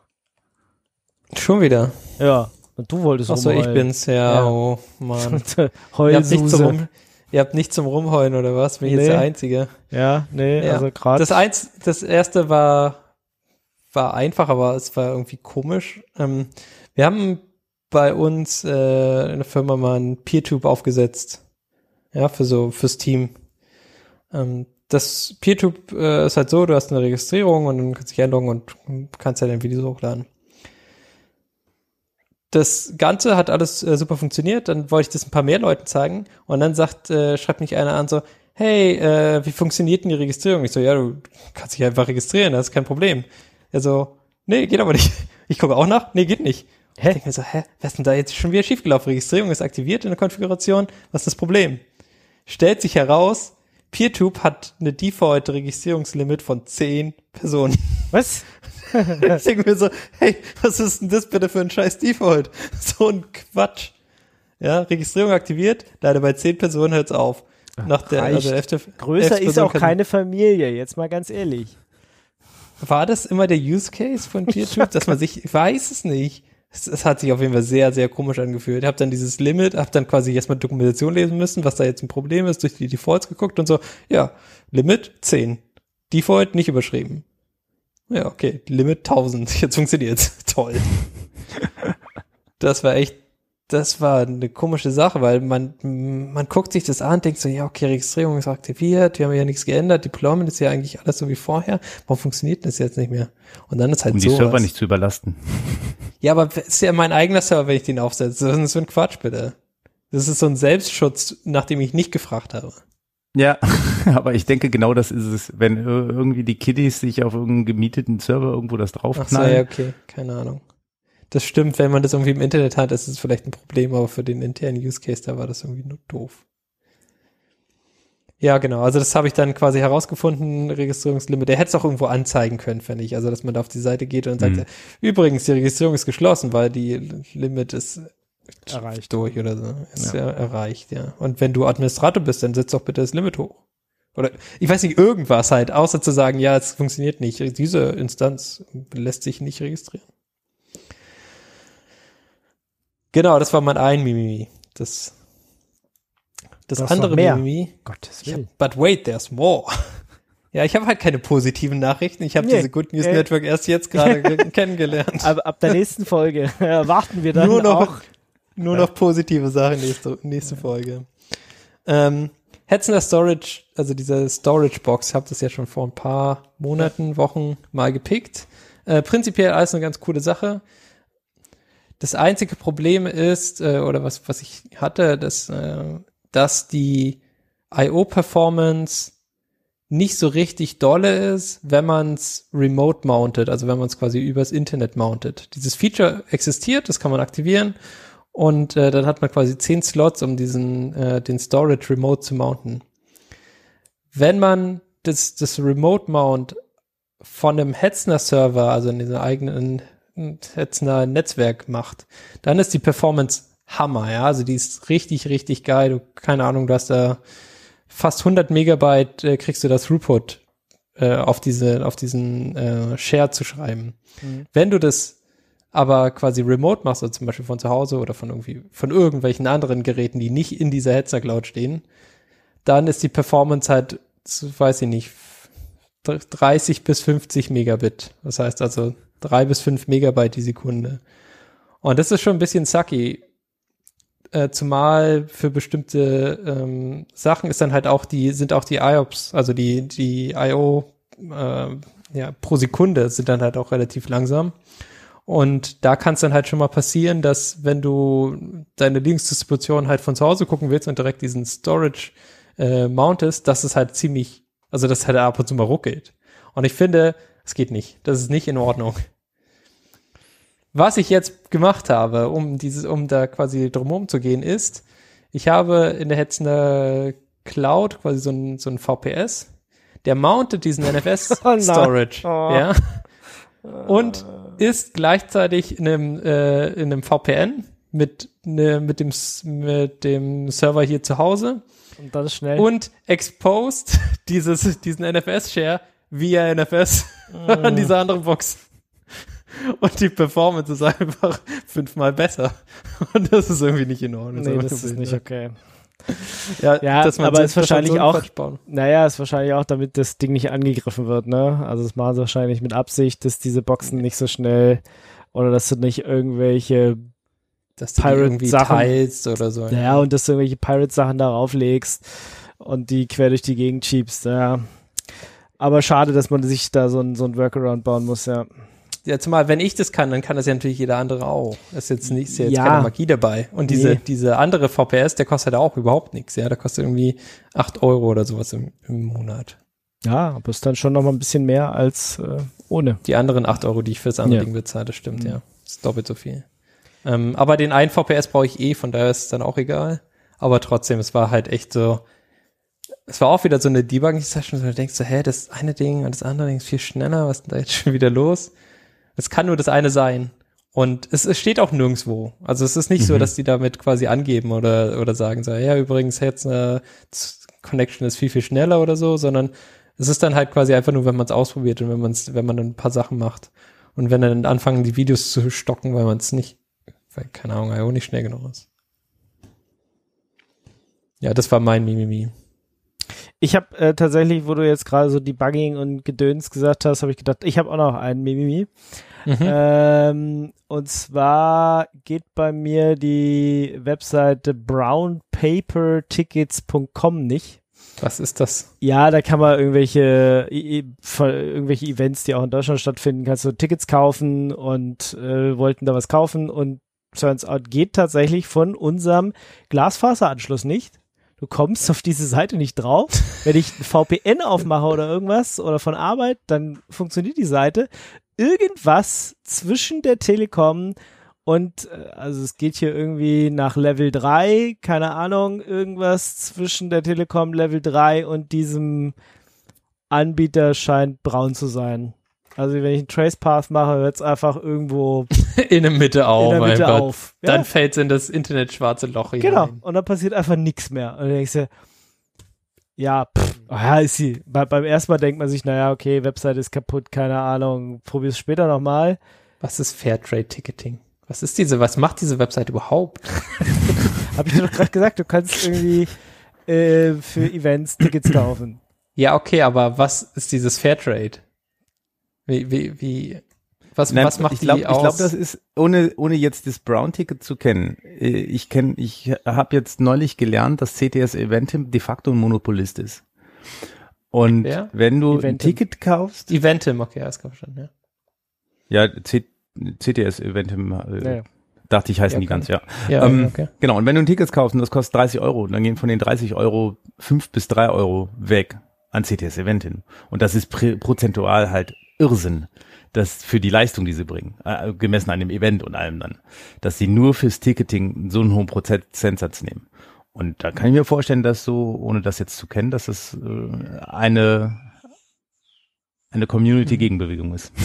Schon wieder. Ja. Und du wolltest Achso, ich rumheulen. bin's, ja, Ja. oh Mann. Ihr habt, nicht zum Rum, ihr habt nicht zum Rumheulen, oder was? Bin ich jetzt Nee. der Einzige? Ja, nee, Ja. also gerade. Das eins, das erste war, war einfach, aber es war irgendwie komisch. Ähm, wir haben bei uns äh, in der Firma mal ein PeerTube aufgesetzt. Ja, für so, fürs Team. Ähm, das PeerTube äh, ist halt so, du hast eine Registrierung und dann kannst du dich einloggen und kannst ja dein Video hochladen. Das Ganze hat alles äh, super funktioniert, dann wollte ich das ein paar mehr Leuten zeigen und dann sagt, äh, schreibt mich einer an so, hey, äh, wie funktioniert denn die Registrierung? Ich so, ja, du kannst dich einfach registrieren, das ist kein Problem. Er so, nee, geht aber nicht. Ich gucke auch nach, nee, geht nicht. Hä? Ich denke mir so, hä, was ist denn da jetzt schon wieder schiefgelaufen? Registrierung ist aktiviert in der Konfiguration, was ist das Problem? Stellt sich heraus, PeerTube hat eine Default-Registrierungslimit von 10 Personen. Was? ich denke mir so, hey, was ist denn das bitte für ein scheiß Default? So ein Quatsch. Ja, Registrierung aktiviert, leider bei 10 Personen hört's auf. Nach der, reicht. also elfte, Größer elfte ist auch keine Familie, jetzt mal ganz ehrlich. War das immer der Use Case von PeerTube, dass man sich, ich weiß es nicht. Es, es hat sich auf jeden Fall sehr, sehr komisch angefühlt. Ich habe dann dieses Limit, habe dann quasi erstmal Dokumentation lesen müssen, was da jetzt ein Problem ist, durch die Defaults geguckt und so. Ja, Limit 10. Default nicht überschrieben. Ja, okay, Limit 1000. Jetzt funktioniert's. Toll. Das war echt, das war eine komische Sache, weil man, man guckt sich das an, denkt so, ja, okay, Registrierung ist aktiviert, wir haben ja nichts geändert, Deployment ist ja eigentlich alles so wie vorher. Warum funktioniert das jetzt nicht mehr? Und dann ist halt Um die sowas. Server nicht zu überlasten. Ja, aber es ist ja mein eigener Server, wenn ich den aufsetze. Das ist so ein Quatsch, bitte. Das ist so ein Selbstschutz, nachdem ich nicht gefragt habe. Ja, aber ich denke, genau das ist es. Wenn irgendwie die Kiddies sich auf irgendeinen gemieteten Server irgendwo das Ach so, draufknallen. ja, okay, keine Ahnung. Das stimmt, wenn man das irgendwie im Internet hat, ist es vielleicht ein Problem, aber für den internen Use Case, da war das irgendwie nur doof. Ja, genau. Also das habe ich dann quasi herausgefunden, Registrierungslimit. Der hätte es auch irgendwo anzeigen können, finde ich. Also, dass man da auf die Seite geht und sagt, Mhm. übrigens, die Registrierung ist geschlossen, weil die Limit ist Erreicht. durch oder so. Ist ja. erreicht, ja. Und wenn du Administrator bist, dann setz doch bitte das Limit hoch. Oder ich weiß nicht, irgendwas halt, außer zu sagen, ja, es funktioniert nicht. Diese Instanz lässt sich nicht registrieren. Genau, das war mein ein Mimimi. Das, das Du andere. Mimimi. Gottes Ich hab, Willen. but wait, there's more. Ja, ich habe halt keine positiven Nachrichten. Ich habe Nee. diese Good News Äh. Network erst jetzt gerade ge- kennengelernt. Aber ab der nächsten Folge erwarten wir dann Nur noch- auch. Nur noch positive Sachen nächste, nächste Folge. Ähm, Hetzner Storage, also diese Storage Box, ich habe das ja schon vor ein paar Monaten, Wochen mal gepickt. Äh, prinzipiell alles eine ganz coole Sache. Das einzige Problem ist, äh, oder was, was ich hatte, dass, äh, dass die IO-Performance nicht so richtig dolle ist, wenn man es remote mounted, also wenn man es quasi übers Internet mountet. Dieses Feature existiert, das kann man aktivieren und äh, dann hat man quasi zehn Slots, um diesen äh, den Storage remote zu mounten. Wenn man das, das Remote Mount von einem Hetzner Server, also in diesem eigenen Hetzner Netzwerk macht, dann ist die Performance Hammer, ja, also die ist richtig, richtig geil. Du, keine Ahnung, du hast da fast 100 Megabyte äh, kriegst du das Throughput äh, auf diese, auf diesen äh, Share zu schreiben. Mhm. Wenn du das aber quasi remote machst, also zum Beispiel von zu Hause oder von irgendwie, von irgendwelchen anderen Geräten, die nicht in dieser Hetzner Cloud stehen, dann ist die Performance halt, weiß ich nicht, 30 bis 50 Megabit. Das heißt also drei bis fünf Megabyte die Sekunde. Und das ist schon ein bisschen sucky. Äh, zumal für bestimmte ähm, Sachen ist dann halt auch die, sind auch die IOPS, also die, die IO äh, ja, pro Sekunde sind dann halt auch relativ langsam. Und da kann es dann halt schon mal passieren, dass wenn du deine Linksdistribution halt von zu Hause gucken willst und direkt diesen Storage äh, mountest, dass es halt ziemlich, also dass halt ab und zu mal ruckelt. Und ich finde, es geht nicht. Das ist nicht in Ordnung. Was ich jetzt gemacht habe, um dieses, um da quasi drumherum zu gehen, ist, ich habe in der Hetzner Cloud quasi so ein, so ein VPS, der mountet diesen Oh nein. NFS-Storage, Oh. ja, und ist gleichzeitig in einem, äh, in einem VPN mit, ne, mit, dem, mit dem Server hier zu Hause Und das ist schnell. und exposed dieses, diesen NFS-Share via NFS an diese andere Box. Und die Performance ist einfach fünfmal besser. Und das ist irgendwie nicht in Ordnung. nee, das ist nicht okay. Ja, Ja, dass man aber ist wahrscheinlich so auch-. Naja, ist wahrscheinlich auch, damit das Ding nicht angegriffen wird, ne? Also das machen sie wahrscheinlich mit Absicht, dass diese Boxen nicht so schnell oder dass du nicht irgendwelche, Dass du Pirate irgendwie Sachen- teilst oder so. ja, und dass du irgendwelche Pirate-Sachen darauf legst und die quer durch die Gegend schiebst, ja. Aber schade, dass man sich da so ein, so ein Workaround bauen muss, ja. Ja, zumal, wenn ich das kann, dann kann das ja natürlich jeder andere auch. Das ist jetzt nicht, ist ja jetzt Ja. keine Magie dabei. Und diese, Nee. diese andere VPS, der kostet ja auch überhaupt nichts. Ja, der kostet irgendwie acht Euro oder sowas im, im Monat. Ja, aber ist dann schon noch mal ein bisschen mehr als äh, ohne. Die anderen acht Euro, die ich für das andere Ja. Ding bezahle, das stimmt, Mhm. ja. Das ist doppelt so viel. Ähm, aber den einen VPS brauche ich eh, von daher ist es dann auch egal. Aber trotzdem, es war halt echt so, es war auch wieder so eine Debugging-Session, wo du denkst so, hä, das eine Ding und das andere Ding ist viel schneller, was ist denn da jetzt schon wieder los? Es kann nur das eine sein. Und es, es steht auch nirgendwo. Also es ist nicht so, Mhm. dass die damit quasi angeben oder, oder sagen so, ja, übrigens jetzt eine Z- Connection ist viel, viel schneller oder so, sondern es ist dann halt quasi einfach nur, wenn man es ausprobiert und wenn man es, wenn man dann ein paar Sachen macht. Und wenn dann anfangen, die Videos zu stocken, weil man es nicht, weil, keine Ahnung, IO nicht schnell genug ist. Ja, das war mein Mimimi. Ich habe äh, tatsächlich, wo du jetzt gerade so Debugging und Gedöns gesagt hast, habe ich gedacht, ich habe auch noch einen Mimimi. Mhm. Ähm, und zwar geht bei mir die Webseite brownpapertickets.com nicht. Was ist das? Ja, da kann man irgendwelche, irgendwelche Events, die auch in Deutschland stattfinden, kannst du Tickets kaufen und äh, wollten da was kaufen und turns out geht tatsächlich von unserem Glasfaseranschluss nicht. Du kommst auf diese Seite nicht drauf. Wenn ich ein VPN aufmache oder irgendwas oder von Arbeit, dann funktioniert die Seite. Irgendwas zwischen der Telekom und äh, also es geht hier irgendwie nach Level 3, keine Ahnung, irgendwas zwischen der Telekom Level 3 und diesem Anbieter scheint braun zu sein. Also wenn ich einen Trace Path mache, hört es einfach irgendwo In der Mitte auf, in der Mitte Gott. auf. Dann Ja, fällt's in das Internet schwarze Loch genau. hinein. Und dann passiert einfach nichts mehr. Und dann denkst du, ja, pff, ah, ja, ist sie. Bei, beim ersten Mal denkt man sich, naja, okay, Website ist kaputt, keine Ahnung, probier's später nochmal. Was ist Fairtrade Ticketing? Was ist diese, was macht diese Website überhaupt? Hab ich dir doch gerade gesagt, du kannst irgendwie äh, für Events Tickets kaufen. Ja, okay, aber was ist dieses Fairtrade? Wie, wie, wie, was, Nein, was macht ich die glaube, ich aus? glaube, das ist ohne ohne jetzt das Brown-Ticket zu kennen. äh, Ich kenne, ich habe jetzt neulich gelernt, dass CTS Eventim de facto ein Monopolist ist. Und Wer? wenn du ein Eventim. Ticket kaufst, Eventim, okay, alles klar verstanden, ja. ja, C CTS Eventim, äh, Naja. dachte ich, heißen Ja, die okay. ganz, ja. Ja, Ähm, okay. Genau, und wenn du ein Ticket kaufst und das kostet 30 Euro, dann gehen von den 30 Euro fünf bis drei Euro weg an CTS Event hin. Und das ist prozentual halt Irrsinn, das für die Leistung, die sie bringen, äh, gemessen an dem Event und allem dann, dass sie nur fürs Ticketing so einen hohen Prozentsatz nehmen. Und da kann ich mir vorstellen, dass so, ohne das jetzt zu kennen, dass es äh, eine eine Community-Gegenbewegung ist.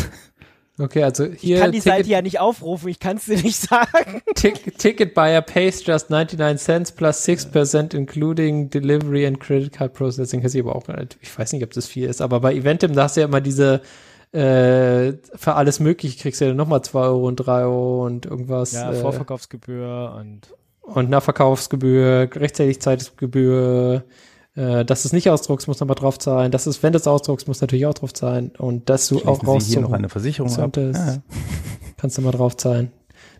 Okay, also hier Ich kann die Ticket, Seite ja nicht aufrufen, ich kann es dir nicht sagen. Tick, Ticket Buyer pays just 99 cents plus 6% including Delivery and Credit Card Processing. Aber auch, ich weiß nicht, ob das viel ist, aber bei Eventim, da hast du ja immer diese, äh, für alles mögliche kriegst du ja nochmal 2 Euro und 3 Euro und irgendwas. Ja, äh, Vorverkaufsgebühr und und Nachverkaufsgebühr, Rechtzeitigszeitgebühr, äh, dass du es nicht ausdruckst, muss nochmal drauf zahlen. Das ist, wenn du es ausdruckst, muss natürlich auch drauf zahlen. Und dass du auch Schließen raus Sie hier noch eine Versicherung ab. Es- ja. kannst du mal drauf zahlen.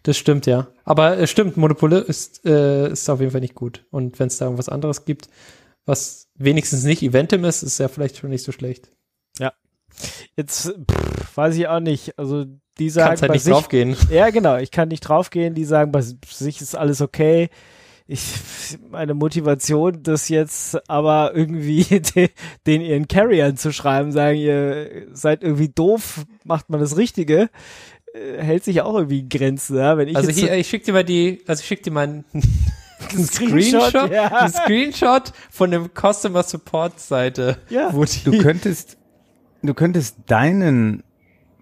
Das stimmt, ja. Aber es stimmt, Monopole ist, äh, ist auf jeden Fall nicht gut. Und wenn es da irgendwas anderes gibt, was wenigstens nicht Eventim ist, ist ja vielleicht schon nicht so schlecht. Jetzt pff, weiß ich auch nicht. Also die sagen Kannst halt bei nicht sich, draufgehen. Ja, genau. Ich kann nicht draufgehen. Die sagen, bei sich ist alles okay. Ich, meine Motivation, das jetzt aber irgendwie de, den ihren Carriern zu schreiben, sagen, ihr seid irgendwie doof, macht man das Richtige, äh, hält sich auch irgendwie in Grenzen. Ja? Wenn ich Also hier, ich schick dir mal die, also ich schick dir mal einen, einen Screenshot, Screenshot, ja. einen Screenshot von dem Customer Support Seite. Ja. Wo die, Du könntest, du könntest deinen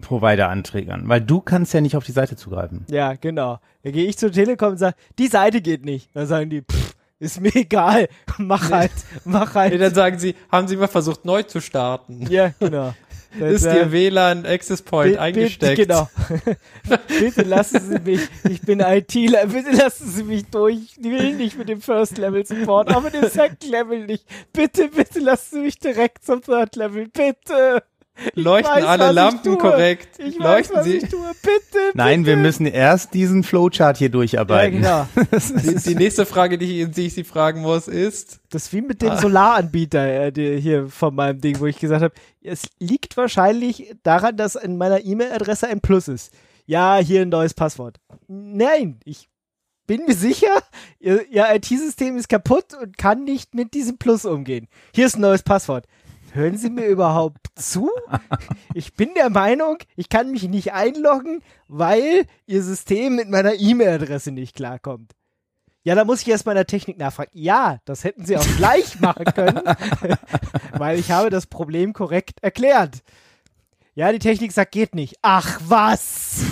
Provider anträgern, weil du kannst ja nicht auf die Seite zugreifen. Ja, genau. Da gehe ich zur Telekom und sage, die Seite geht nicht. Dann sagen die, pff, ist mir egal, mach halt, mach Nee, halt. dann sagen sie, haben sie mal versucht neu zu starten? Ja, genau. Ist sagen- Ihr WLAN Access Point Bi- eingesteckt? Bitte, genau. bitte lassen Sie mich, ich bin ITler, bitte lassen Sie mich durch. Ich will nicht mit dem First Level Support, auch mit dem Second Level nicht. Bitte, bitte lassen Sie mich direkt zum Third Level, bitte. Leuchten weiß, alle Lampen korrekt? Ich weiß, Leuchten was sie? ich tue, bitte, Nein, wir müssen erst diesen Flowchart hier Ja, durcharbeiten. genau. Die, die nächste Frage, die ich, die ich Sie fragen muss, ist, Das ist wie mit dem Solaranbieter äh, hier von meinem Ding, wo ich gesagt habe, es liegt wahrscheinlich daran, dass in meiner E-Mail-Adresse ein Plus ist. Ja, hier ein neues Passwort. Nein, ich bin mir sicher, ihr, ihr IT-System ist kaputt und kann nicht mit diesem Plus umgehen. Hier ist ein neues Passwort. Hören Sie mir überhaupt zu? Ich bin der Meinung, ich kann mich nicht einloggen, weil Ihr System mit meiner E-Mail-Adresse nicht klarkommt. Ja, da muss ich erst mal in der Technik nachfragen. Ja, das hätten sie auch gleich machen können, weil ich habe das Problem korrekt erklärt. Ja, die Technik sagt, geht nicht. Ach, was?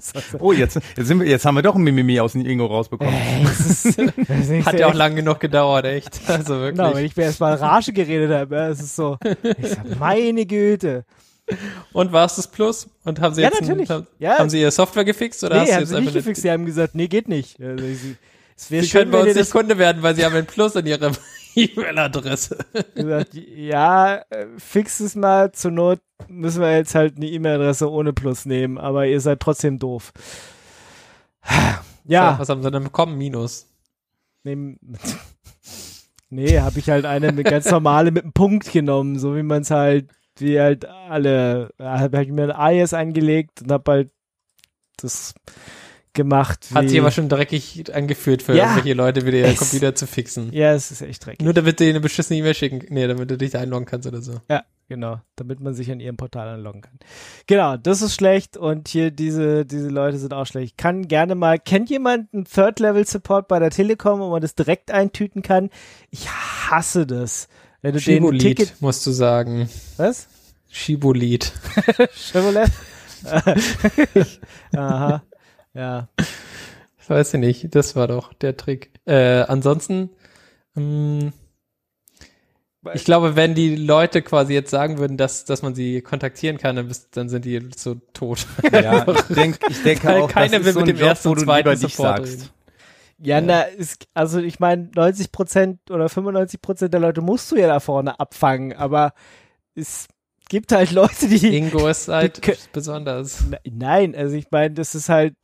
Oh, jetzt, jetzt, sind wir, jetzt haben wir doch ein Mimimi aus dem Ingo rausbekommen. Ey, das ist, das ist nicht Hat ja auch echt- lang genug gedauert, echt. Also wirklich. Genau, wenn ich mir erst mal Rage geredet habe, ja, es ist so, ich sag, meine Güte. Und war es das Plus? Und haben sie Ja, jetzt natürlich. Ein, haben, Ja. haben sie ihre Software gefixt oder hast nee, du haben jetzt sie nicht gefixt, die haben gesagt, nee, geht nicht. Also, sie, es Sie schön, können bei uns nicht Kunde werden, weil sie haben ein Plus in ihrer E-Mail-Adresse. gesagt, ja, äh, fix es mal, zur Not müssen wir jetzt halt eine E-Mail-Adresse ohne Plus nehmen, aber ihr seid trotzdem doof. Ja, Was haben sie denn bekommen? Minus. nehm, nee, habe ich halt eine mit ganz normale mit einem Punkt genommen, so wie man es halt, wie halt alle, habe hab ich mir ein Alias eingelegt und habe halt das gemacht. Hat sich aber schon dreckig angefühlt für Ja. irgendwelche Leute, wieder ihren Computer zu fixen. Ja, es ist echt dreckig. Nur damit du eine beschissene E-Mail schicken, nee, damit du dich da einloggen kannst oder so. Ja, genau, damit man sich an ihrem Portal anloggen kann. Genau, das ist schlecht und hier diese, diese Leute sind auch schlecht. Kann gerne mal, kennt jemand einen Third-Level-Support bei der Telekom, wo man das direkt eintüten kann? Ich hasse das. Wenn du den Ticket, Shibolit, musst du sagen. was? Shibolit. Chevrolet? Aha, ja. Weiß ich nicht, das war doch der Trick. Äh, ansonsten, mh, ich glaube, wenn die Leute quasi jetzt sagen würden, dass, dass man sie kontaktieren kann, dann, bist, dann sind die so tot. Ja, ich, denk, ich denke Weil auch, keiner das will so mit ein dem Job, ersten wo und du zweiten Support sagst. reden. Ja, Ja. na, ist, also ich meine, 90 Prozent oder 95 Prozent der Leute musst du ja da vorne abfangen, aber es gibt halt Leute, die, Ingo ist halt Die besonders. Ne- Nein, also ich meine, das ist halt,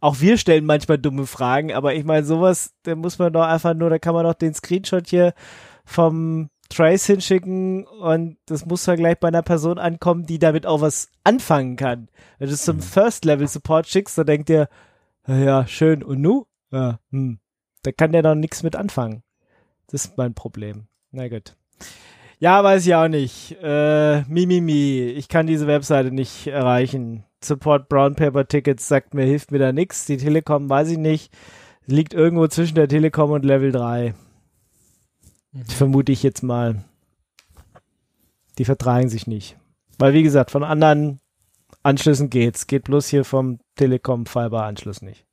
auch wir stellen manchmal dumme Fragen, aber ich meine, sowas, da muss man doch einfach nur, da kann man doch den Screenshot hier vom Trace hinschicken und das muss dann gleich bei einer Person ankommen, die damit auch was anfangen kann. Wenn du es zum First-Level-Support schickst, dann denkt ihr, "Ja, ja, schön, und nu? Ja, hm. Da kann der doch nichts mit anfangen. Das ist mein Problem. Na gut. Ja, weiß ich auch nicht. Äh, Mimimi, ich kann diese Webseite nicht erreichen. Support Brown Paper Tickets sagt mir, hilft mir da nichts. Die Telekom weiß ich nicht. Liegt irgendwo zwischen der Telekom und Level 3. Vermute ich jetzt mal. Die vertragen sich nicht. Weil, wie gesagt, von anderen Anschlüssen geht's. Geht bloß hier vom Telekom Fiber Anschluss nicht.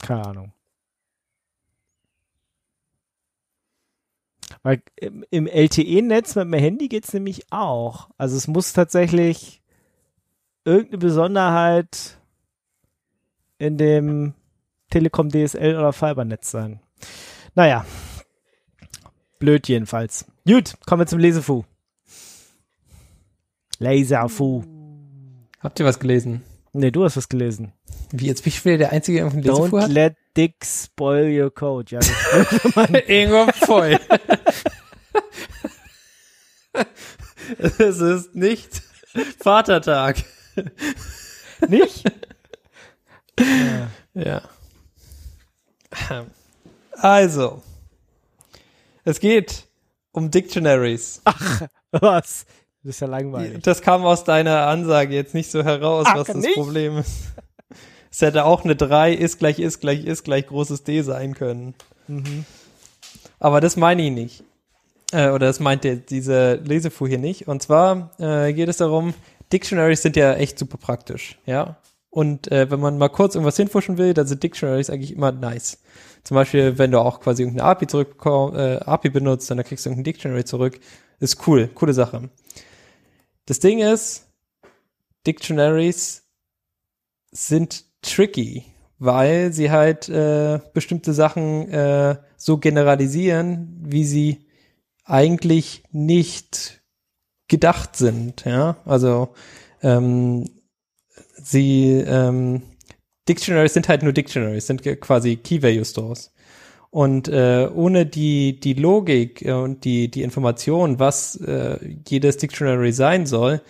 Keine Ahnung. Weil im, im LTE-Netz mit dem Handy geht's nämlich auch. Also es muss tatsächlich irgendeine Besonderheit in dem Telekom DSL oder Fibernetz sein. Naja. Blöd jedenfalls. Gut, kommen wir zum Lesefu. Laserfu. Habt ihr was gelesen? Nee, du hast was gelesen. Wie jetzt bin ich wieder der Einzige, der irgendeinen Lesefuhr Don't let Dick spoil your code. Ja, Ingo voll. es ist nicht Vatertag. nicht? Ja. Also. Es geht um Dictionaries. Was? Das ist ja langweilig. Das kam aus deiner Ansage jetzt nicht so heraus, Ach, was das nicht? Problem ist. Es hätte auch eine 3 ist gleich ist gleich ist gleich großes D sein können. Mhm. Aber das meine ich nicht. Äh, oder das meint der, diese Lesefuhr hier nicht. Und zwar äh, geht es darum, Dictionaries sind ja echt super praktisch, ja. Und äh, wenn man mal kurz irgendwas hinfuschen will, dann sind Dictionaries eigentlich immer nice. Zum Beispiel, wenn du auch quasi irgendeine API äh, API benutzt, dann kriegst du irgendein Dictionary zurück. Ist cool, coole Sache. Das Ding ist, Dictionaries sind tricky, weil sie halt äh, bestimmte Sachen äh, so generalisieren, wie sie eigentlich nicht gedacht sind. Ja, also ähm, sie ähm, Dictionaries sind halt nur Dictionaries, sind quasi Key Value Stores. Und äh, ohne die, die Logik äh, und die, die Information, was äh, jedes Dictionary sein soll,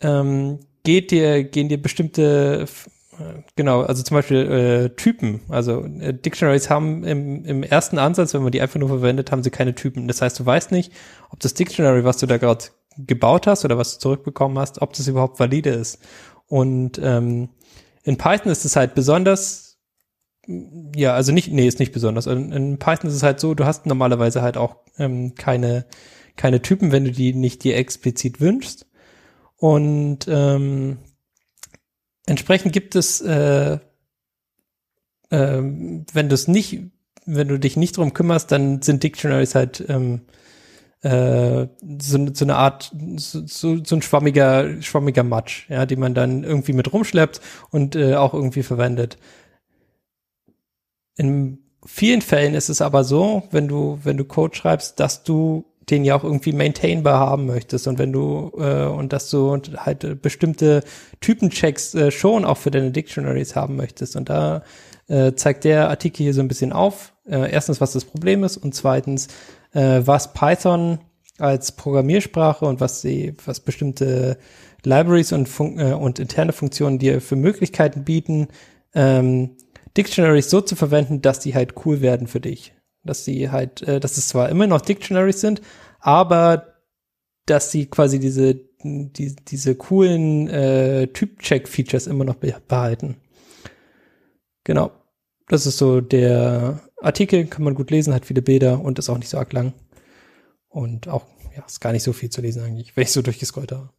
ähm, geht dir, gehen dir bestimmte, äh, genau, also zum Beispiel äh, Typen. Also äh, Dictionaries haben im, im ersten Ansatz, wenn man die einfach nur verwendet, haben sie keine Typen. Das heißt, du weißt nicht, ob das Dictionary, was du da gerade gebaut hast oder was du zurückbekommen hast, ob das überhaupt valide ist. Und ähm, in Python ist es halt besonders ja, also nicht, nee, ist nicht besonders. In, in Python ist es halt so, du hast normalerweise halt auch ähm, keine, keine Typen, wenn du die nicht dir explizit wünschst. Und ähm, entsprechend gibt es, äh, äh, wenn du es nicht, wenn du dich nicht drum kümmerst, dann sind Dictionaries halt ähm, äh, so, so eine Art, so, so, ein schwammiger, schwammiger Matsch, ja, die man dann irgendwie mit rumschleppt und äh, auch irgendwie verwendet. In vielen Fällen ist es aber so, wenn du, wenn du Code schreibst, dass du den ja auch irgendwie maintainbar haben möchtest und wenn du äh, und dass du halt bestimmte Typenchecks äh, schon auch für deine Dictionaries haben möchtest und da äh, zeigt der Artikel hier so ein bisschen auf. Äh, erstens, was das Problem ist und zweitens, äh, was Python als Programmiersprache und was sie, was bestimmte Libraries und, Fun äh, und interne Funktionen dir für Möglichkeiten bieten, ähm, Dictionaries so zu verwenden, dass die halt cool werden für dich. Dass sie halt, äh, dass es zwar immer noch Dictionaries sind, aber dass sie quasi diese, die, diese coolen äh, Typ-Check-Features immer noch behalten. Genau. Das ist so der Artikel, kann man gut lesen, hat viele Bilder und ist auch nicht so arg lang. Und auch, ja, ist gar nicht so viel zu lesen eigentlich, wenn ich so durchgescrollt habe.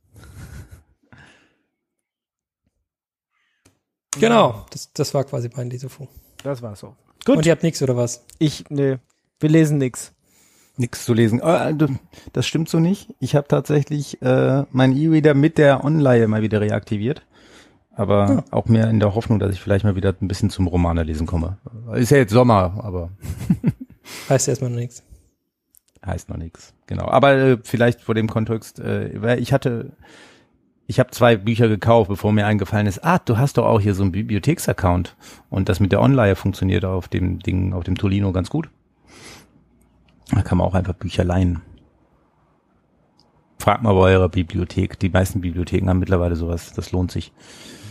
Genau, das, das war quasi mein Lesefunk. Das war so. Gut. Und ihr habt nichts oder was? Ich, nee, wir lesen nix. Nix zu lesen. Oh, das stimmt so nicht. Ich habe tatsächlich äh, mein E-Reader mit der Online mal wieder reaktiviert. Aber ja. auch mehr in der Hoffnung, dass ich vielleicht mal wieder ein bisschen zum Romanerlesen komme. Ist ja jetzt Sommer, aber. heißt erstmal noch nichts. Heißt noch nichts, genau. Aber äh, vielleicht vor dem Kontext, äh, ich hatte ich habe zwei Bücher gekauft, bevor mir eingefallen ist, ah, du hast doch auch hier so einen Bibliotheksaccount und das mit der Online funktioniert auf dem Ding, auf dem Tolino ganz gut. Da kann man auch einfach Bücher leihen. Fragt mal bei eurer Bibliothek. Die meisten Bibliotheken haben mittlerweile sowas. Das lohnt sich.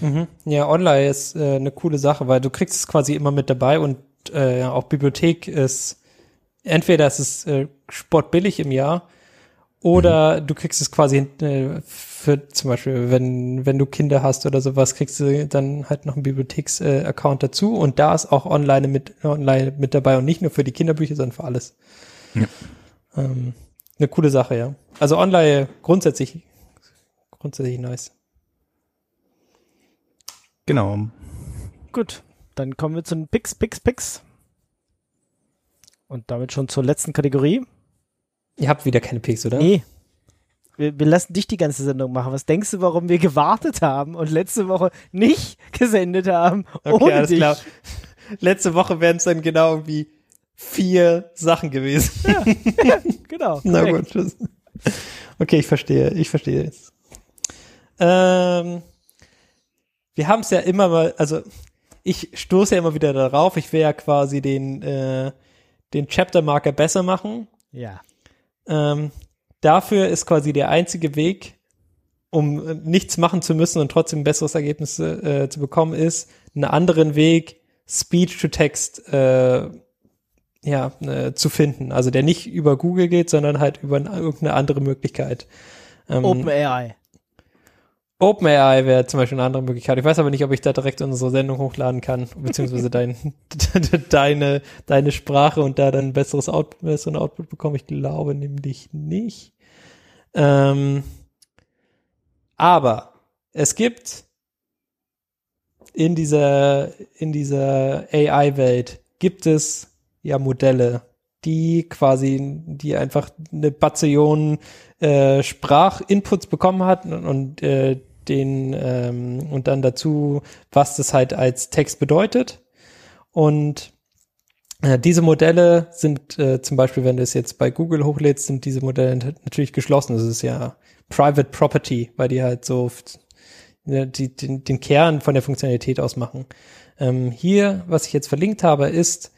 Mhm. Ja, Online ist äh, eine coole Sache, weil du kriegst es quasi immer mit dabei und äh, auch Bibliothek ist entweder ist es äh, sportbillig im Jahr oder mhm. du kriegst es quasi äh, für zum Beispiel, wenn, wenn du Kinder hast oder sowas, kriegst du dann halt noch einen Bibliotheks-Account äh, dazu und da ist auch online mit, online mit dabei und nicht nur für die Kinderbücher, sondern für alles. Ja. Ähm, eine coole Sache, ja. Also online grundsätzlich, grundsätzlich nice. Genau. Gut, dann kommen wir zu den Picks, Picks, Picks. Und damit schon zur letzten Kategorie. Ihr habt wieder keine Picks, oder? Nee. Wir, wir, lassen dich die ganze Sendung machen. Was denkst du, warum wir gewartet haben und letzte Woche nicht gesendet haben? Okay, ohne alles dich? klar. Letzte Woche wären es dann genau irgendwie vier Sachen gewesen. Ja, ja genau. Na gut, tschüss. Okay, ich verstehe. Ich verstehe jetzt. Ähm, wir haben es ja immer mal, also ich stoße ja immer wieder darauf, ich will ja quasi den, äh, den Chapter-Marker besser machen. Ja. Ähm, dafür ist quasi der einzige Weg, um nichts machen zu müssen und trotzdem ein besseres Ergebnis äh, zu bekommen, ist, einen anderen Weg, Speech to Text äh, ja, äh, zu finden. Also der nicht über Google geht, sondern halt über irgendeine andere Möglichkeit. Ähm, OpenAI. OpenAI wäre zum Beispiel eine andere Möglichkeit. Ich weiß aber nicht, ob ich da direkt unsere Sendung hochladen kann, beziehungsweise dein, deine, deine Sprache und da dann ein besseres Out, besseren Output bekomme. Ich glaube nämlich nicht. Ähm, aber es gibt in dieser, in dieser AI-Welt gibt es ja Modelle, die quasi, die einfach eine Bazillion äh, Sprachinputs bekommen hat und, und äh, den ähm, und dann dazu, was das halt als Text bedeutet. Und äh, diese Modelle sind äh, zum Beispiel, wenn du es jetzt bei Google hochlädst, sind diese Modelle natürlich geschlossen. Das ist ja Private Property, weil die halt so ja, die, den, den Kern von der Funktionalität ausmachen. Ähm, hier, was ich jetzt verlinkt habe, ist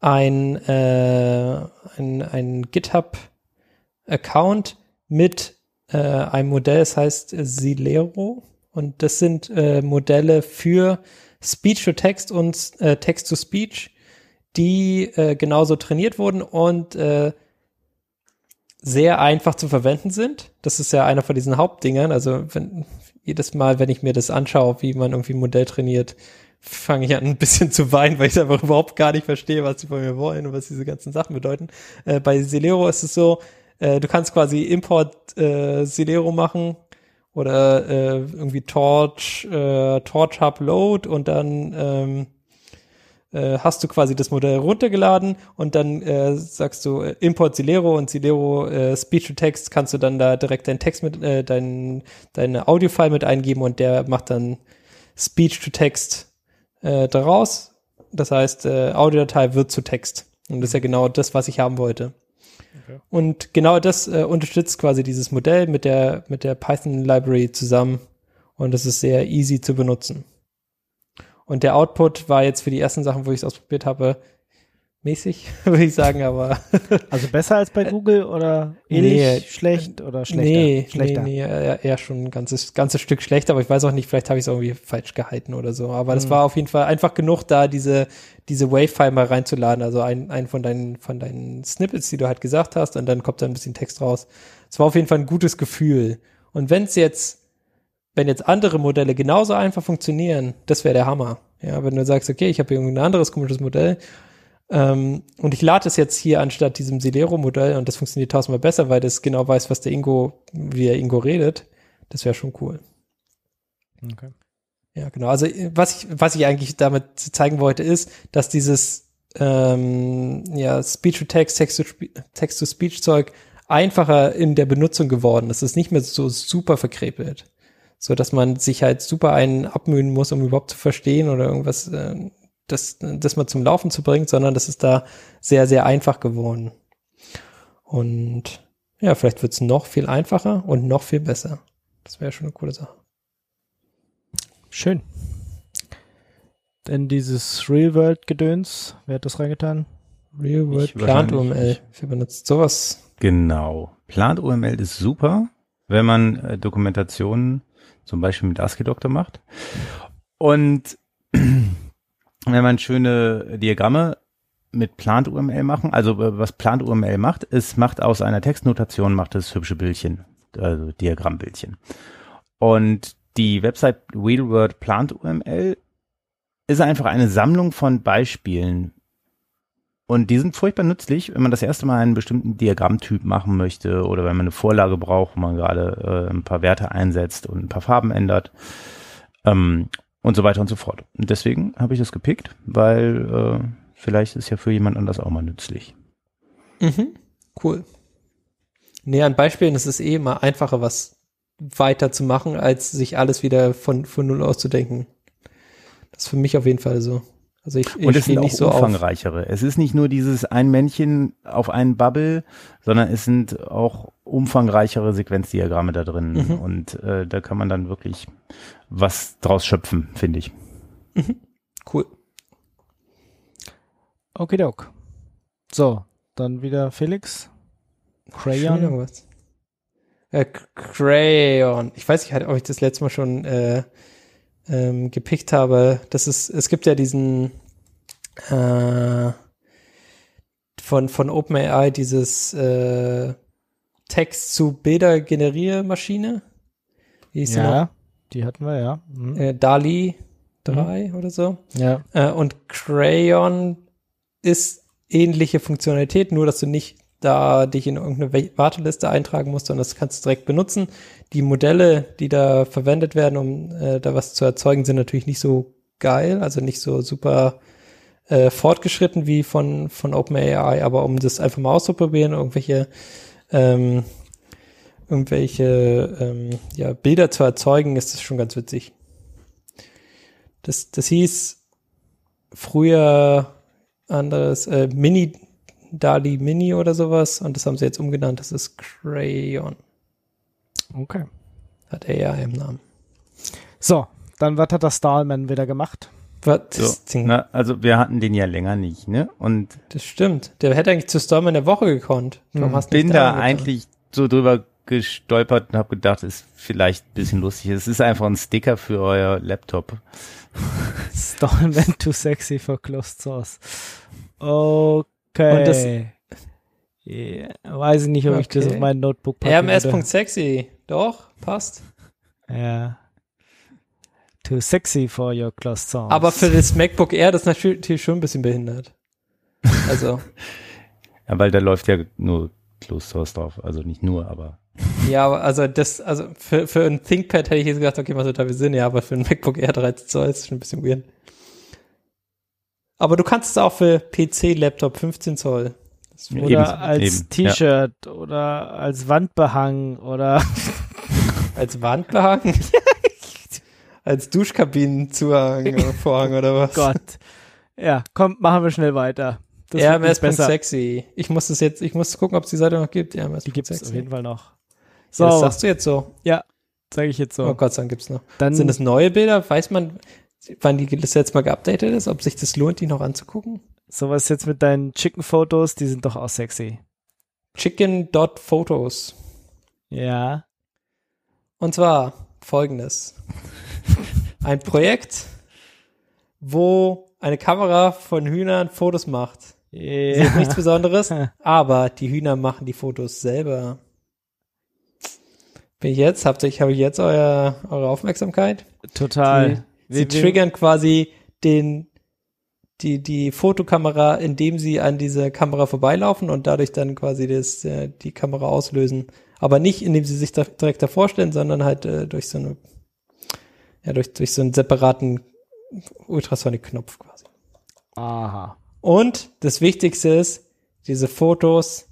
ein, äh, ein, ein GitHub-Account mit äh, einem Modell, das heißt Silero. Und das sind äh, Modelle für Speech-to-Text und äh, Text-to-Speech, die äh, genauso trainiert wurden und äh, sehr einfach zu verwenden sind. Das ist ja einer von diesen Hauptdingern. Also wenn, jedes Mal, wenn ich mir das anschaue, wie man irgendwie ein Modell trainiert, fange ich an ein bisschen zu weinen, weil ich einfach überhaupt gar nicht verstehe, was sie von mir wollen und was diese ganzen Sachen bedeuten. Äh, bei Celero ist es so, äh, du kannst quasi Import äh, machen oder äh, irgendwie Torch, äh, Torch Hub Load und dann ähm, äh, hast du quasi das Modell runtergeladen und dann äh, sagst du äh, Import Silero und Silero äh, Speech to Text kannst du dann da direkt deinen Text mit, äh, dein, deine Audio-File mit eingeben und der macht dann Speech to Text äh, daraus. Das heißt, äh, Audiodatei wird zu Text. Und das ist ja genau das, was ich haben wollte. Okay. Und genau das äh, unterstützt quasi dieses Modell mit der, mit der Python Library zusammen. Und das ist sehr easy zu benutzen. Und der Output war jetzt für die ersten Sachen, wo ich es ausprobiert habe, mäßig, würde ich sagen, aber Also besser als bei Google oder ähnlich Nee. schlecht oder schlechter? nee, schlechter. nee, nee, eher, schon ein ganzes, ganzes Stück schlechter, aber ich weiß auch nicht, vielleicht habe ich es irgendwie falsch gehalten oder so. Aber das Hm. war auf jeden Fall einfach genug, da diese, diese Wave-File mal reinzuladen, also ein, ein von deinen, von deinen Snippets, die du halt gesagt hast, und dann kommt da ein bisschen Text raus. Es war auf jeden Fall ein gutes Gefühl. Und wenn es jetzt, wenn jetzt andere Modelle genauso einfach funktionieren, das wäre der Hammer. Ja, wenn du sagst, okay, ich habe irgendein anderes komisches Modell, ähm, und ich lade es jetzt hier anstatt diesem Celero-Modell und das funktioniert tausendmal besser, weil das genau weiß, was der Ingo, wie er Ingo redet. Das wäre schon cool. Okay. Ja, genau. Also was ich, was ich eigentlich damit zeigen wollte, ist, dass dieses ähm, ja, Speech-to-Text, Text-to-Spe- Text-to-Speech-Zeug einfacher in der Benutzung geworden ist. Es ist nicht mehr so super verkrepelt. So dass man sich halt super einen abmühen muss, um überhaupt zu verstehen oder irgendwas, äh, das, das mal zum Laufen zu bringen, sondern das ist da sehr, sehr einfach geworden. Und ja, vielleicht wird es noch viel einfacher und noch viel besser. Das wäre schon eine coole Sache. Schön. Denn dieses Real-World-Gedöns, wer hat das reingetan? Real World Ich Plant UML. Wer benutzt sowas? Genau. Plant UML ist super, wenn man äh, Dokumentationen zum Beispiel mit ASCII-Doktor macht. Und man schöne Diagramme mit Plant UML machen, also äh, was Plant UML macht, es macht aus einer Textnotation macht es hübsche Bildchen, also Diagrammbildchen. Und die Website Wheelword Plant UML ist einfach eine Sammlung von Beispielen, und die sind furchtbar nützlich, wenn man das erste Mal einen bestimmten Diagrammtyp machen möchte oder wenn man eine Vorlage braucht, wo man gerade äh, ein paar Werte einsetzt und ein paar Farben ändert ähm, und so weiter und so fort. Und deswegen habe ich das gepickt, weil äh, vielleicht ist ja für jemand anders auch mal nützlich. Mhm. Cool. Nee, an Beispielen ist es eh immer einfacher, was weiter zu machen, als sich alles wieder von, von Null auszudenken. Das ist für mich auf jeden Fall so. Also ich, ich und es sind auch nicht so auf. umfangreichere. Es ist nicht nur dieses ein Männchen auf einen Bubble, sondern es sind auch umfangreichere Sequenzdiagramme da drin. Mhm. Und äh, da kann man dann wirklich was draus schöpfen, finde ich. Cool. Okidok. So, dann wieder Felix. Crayon. irgendwas. Äh, Crayon. Ich weiß nicht, ob ich das letzte Mal schon äh, ähm, gepickt habe. Das ist, es gibt ja diesen äh, von, von OpenAI dieses äh, Text zu Bilder Generiermaschine. Wie hieß die noch? Ja, die hatten wir, ja. Mhm. Äh, DALI 3 oder so. Ja. Äh, und Crayon ist ähnliche Funktionalität, nur dass du nicht da dich in irgendeine Warteliste eintragen musst, sondern das kannst du direkt benutzen. Die Modelle, die da verwendet werden, um äh, da was zu erzeugen, sind natürlich nicht so geil, also nicht so super äh, fortgeschritten wie von, von OpenAI, aber um das einfach mal auszuprobieren, irgendwelche ähm, irgendwelche ähm, ja, Bilder zu erzeugen, ist das schon ganz witzig. Das, das hieß früher anderes, äh, Mini, Dali Mini oder sowas und das haben sie jetzt umgenannt, das ist Crayon. Okay. Hat AI im Namen. So, dann was hat der Stallman wieder gemacht? Was? So, Das, Ding, na, also wir hatten den ja länger nicht, ne? Und das stimmt. Der hätte eigentlich zu Storm in der Woche gekonnt. Warum Hm, hast bin da eigentlich so drüber gestolpert und habe gedacht, ist vielleicht ein bisschen lustig. Es ist einfach ein Sticker für euer Laptop. Stallman too sexy for closed source. Okay. Und das- Ja, weiß ich nicht, ob ich das Okay. auf mein Notebook packe. RMS.sexy. Doch, passt. Ja. Too sexy for your closed songs. Aber für das MacBook Air, das ist natürlich schon ein bisschen behindert. Also, Ja, weil da läuft ja nur Closed Source drauf. Also nicht nur, aber. ja, aber also das, also für, für ein ThinkPad hätte ich jetzt gedacht, okay, macht total Sinn, ja, aber für ein MacBook Air 13 Zoll ist schon ein bisschen weird. Aber du kannst es auch für PC, Laptop 15 Zoll. Ist Eben, oder als T-Shirt oder als Wandbehang oder Als Wandbehang? Als Duschkabinenzuhang oder Vorhang oder was? Gott. Ja, komm, machen wir schnell weiter. Das nicht besser. RMS.sexy. Ich muss das jetzt, ich muss gucken, ob es die Seite noch gibt. RMS. Die gibt es auf jeden Fall noch. So. So, das sagst du jetzt so. ja, sage ich jetzt so. Oh Gott Dank gibt's noch. Dann Sind es neue Bilder? Weiß man, wann die das jetzt mal geupdatet ist? Ob sich das lohnt, die noch anzugucken? sowas jetzt mit deinen Chicken-Fotos, die sind doch auch sexy. Chicken.photos. Ja. Und zwar folgendes. Ein Projekt, wo eine Kamera von Hühnern Fotos macht. Das ist ja. nichts Besonderes, aber die Hühner machen die Fotos selber. Bin ich jetzt, habt ihr, habe ich jetzt euer, eure Aufmerksamkeit? Total. Sie, sie triggern quasi den, die, die Fotokamera, indem sie an diese Kamera vorbeilaufen und dadurch dann quasi das, äh, die Kamera auslösen. Aber nicht, indem sie sich da direkt davor stellen, sondern halt äh, durch so eine, ja, durch, durch so einen separaten Ultrasonic-Knopf quasi. Aha. Und das Wichtigste ist, diese Fotos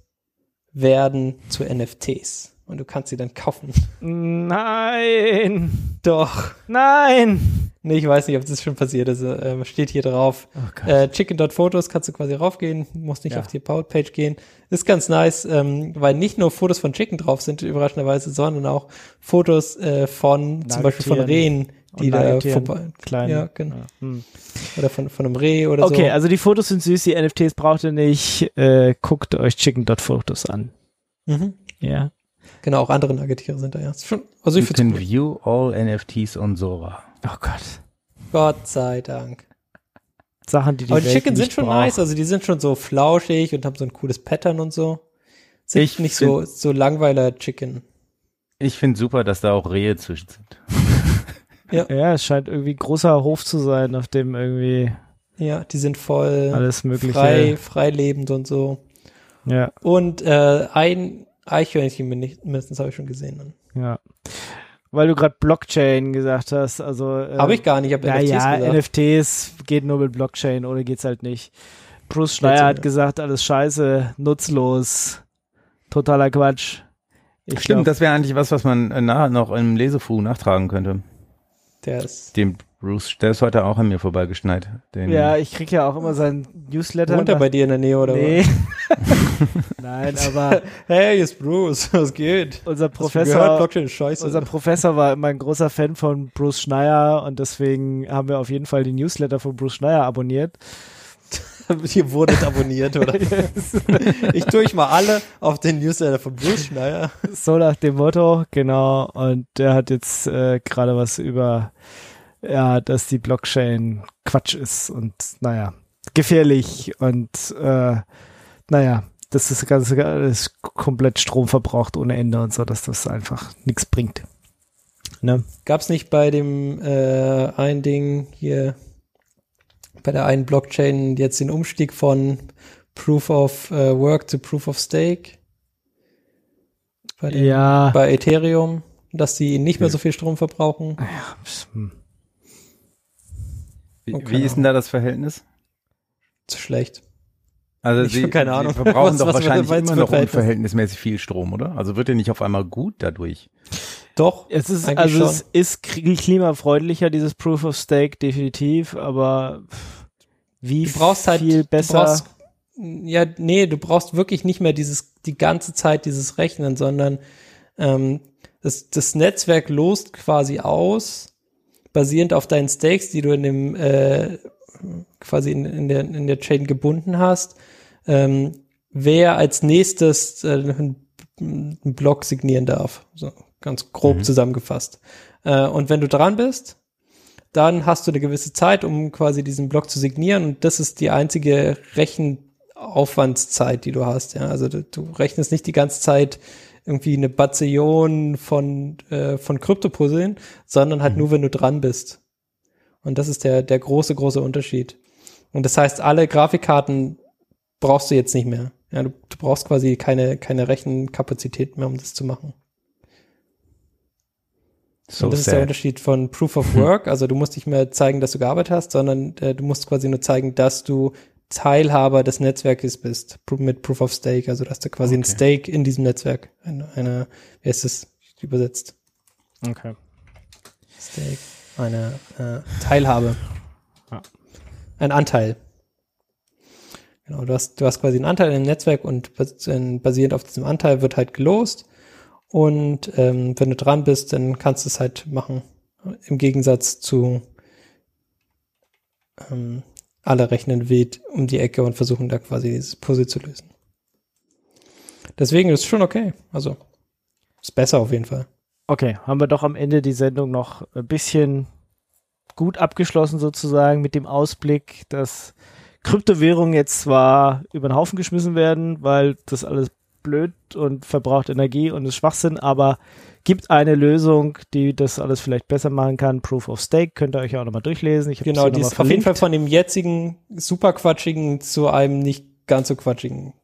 werden zu NFTs. Und du kannst sie dann kaufen. Nein. Doch. Nein. Nee, ich weiß nicht, ob das schon passiert ist. Äh, steht hier drauf. Oh. Äh, Chicken.photos kannst du quasi raufgehen, musst nicht Ja. auf die About-Page gehen. Ist ganz nice, ähm, weil nicht nur Fotos von Chicken drauf sind, überraschenderweise, sondern auch Fotos äh, von zum Beispiel von Nagetieren. Rehen, die da vorbei, Klein. ja, genau. Hm. oder von, von einem Reh oder Okay, so. also die Fotos sind süß, die NFTs braucht ihr nicht. Äh, guckt euch Chicken.photos an. Mhm. Ja. Genau, auch andere Nagetiere sind da, ja. Also ich You finde can view all NFTs on Sora. Oh Gott. Gott sei Dank. Sachen, die die Aber die Welt Chicken sind schon braucht. nice, also die sind schon so flauschig und haben so ein cooles Pattern und so. Sind Ich nicht so, so langweiler Chicken. Ich finde super, dass da auch Rehe zwischen sind. Ja, es scheint irgendwie großer Hof zu sein, auf dem irgendwie Ja, die sind voll alles mögliche. frei, freilebend und so. Ja, Und äh, ein Eichhörnchen min- mindestens habe ich schon gesehen. ja. Weil du gerade Blockchain gesagt hast, also äh, Habe ich gar nicht, ich habe Ja, NFTs ja, gesagt. NFTs geht nur mit Blockchain oder geht's halt nicht. Bruce Schreier hat ja. gesagt, alles scheiße, nutzlos, totaler Quatsch. Ich Stimmt, glaub, das wäre eigentlich was, was man äh, nachher noch im Lesefu nachtragen könnte. Der ist Dem Bruce, der ist heute auch an mir vorbeigeschneit. Den, ja, ich krieg ja auch immer seinen Newsletter. wohnt er bei dir in der Nähe oder Nee. Nein, aber was? Hey, hier ist Bruce, was geht? unser gehört, Professor, Blockchain ist scheiße. unser Professor war immer ein großer Fan von Bruce Schneier und deswegen haben wir auf jeden Fall die Newsletter von Bruce Schneier abonniert. Ihr wurdet abonniert, oder? ich tue ich mal alle auf den Newsletter von Bruce Schneier. So nach dem Motto, genau. Und der hat jetzt äh, gerade was über, ja, dass die Blockchain Quatsch ist und naja, gefährlich und äh, naja, dass das Ganze alles komplett Strom verbraucht ohne Ende und so, dass das einfach nichts bringt. Ne? Gab's nicht bei dem äh, ein Ding hier, bei der einen Blockchain jetzt den Umstieg von Proof of äh, Work zu Proof of Stake? Bei, dem, Ja. bei Ethereum, dass die nicht mehr so viel Strom verbrauchen? Hm. Wie, Okay. wie ist denn da das Verhältnis? Zu schlecht. Also Ich sie, keine Ahnung. sie verbrauchen Was- doch was wahrscheinlich immer noch Verhältnis? unverhältnismäßig viel Strom, oder? Also wird der nicht auf einmal gut dadurch? Doch, Es ist, also schon. es ist kli- klimafreundlicher, dieses Proof of Stake, definitiv, aber wie du brauchst halt viel besser. Brauchst, ja, nee, du brauchst wirklich nicht mehr dieses die ganze Zeit dieses Rechnen, sondern ähm, das, das Netzwerk lost quasi aus, basierend auf deinen Stakes, die du in dem äh, quasi in, in, der, in der Chain gebunden hast, ähm, wer als nächstes äh, einen einen Block signieren darf. So ganz grob Mhm. zusammengefasst. Äh, und wenn du dran bist, dann hast du eine gewisse Zeit, um quasi diesen Block zu signieren und das ist die einzige Rechenaufwandszeit, die du hast. Ja, also du, du rechnest nicht die ganze Zeit irgendwie eine Bazillion von äh, von Kryptopuzzeln, sondern halt nur, wenn du dran bist. Und das ist der, der große, große Unterschied. Und das heißt, alle Grafikkarten brauchst du jetzt nicht mehr. Ja, du, du brauchst quasi keine, keine Rechenkapazität mehr, um das zu machen. So und das ist der sad. Unterschied von Proof of Work. Also du musst nicht mehr zeigen, dass du gearbeitet hast, sondern äh, du musst quasi nur zeigen, dass du Teilhaber des Netzwerkes bist mit Proof of Stake. Also dass du quasi ein Okay. Stake in diesem Netzwerk, eine, eine wie heißt es übersetzt? Okay. Stake, eine äh, Teilhabe. Ja. Ein Anteil. Genau, du hast, du hast quasi einen Anteil im Netzwerk und bas- basierend auf diesem Anteil wird halt gelost. Und ähm, wenn du dran bist, dann kannst du es halt machen. Im Gegensatz zu ähm, alle rechnen wild um die Ecke und versuchen da quasi dieses Puzzle zu lösen. Deswegen ist es schon okay. Also ist besser auf jeden Fall. Okay, haben wir doch am Ende die Sendung noch ein bisschen gut abgeschlossen sozusagen mit dem Ausblick, dass Kryptowährungen jetzt zwar über den Haufen geschmissen werden, weil das alles blöd und verbraucht Energie und ist Schwachsinn, aber gibt eine Lösung, die das alles vielleicht besser machen kann. Proof of Stake könnt ihr euch auch nochmal durchlesen. Ich habe Genau, die ist auf jeden Fall von dem jetzigen super quatschigen zu einem nicht ganz so quatschigen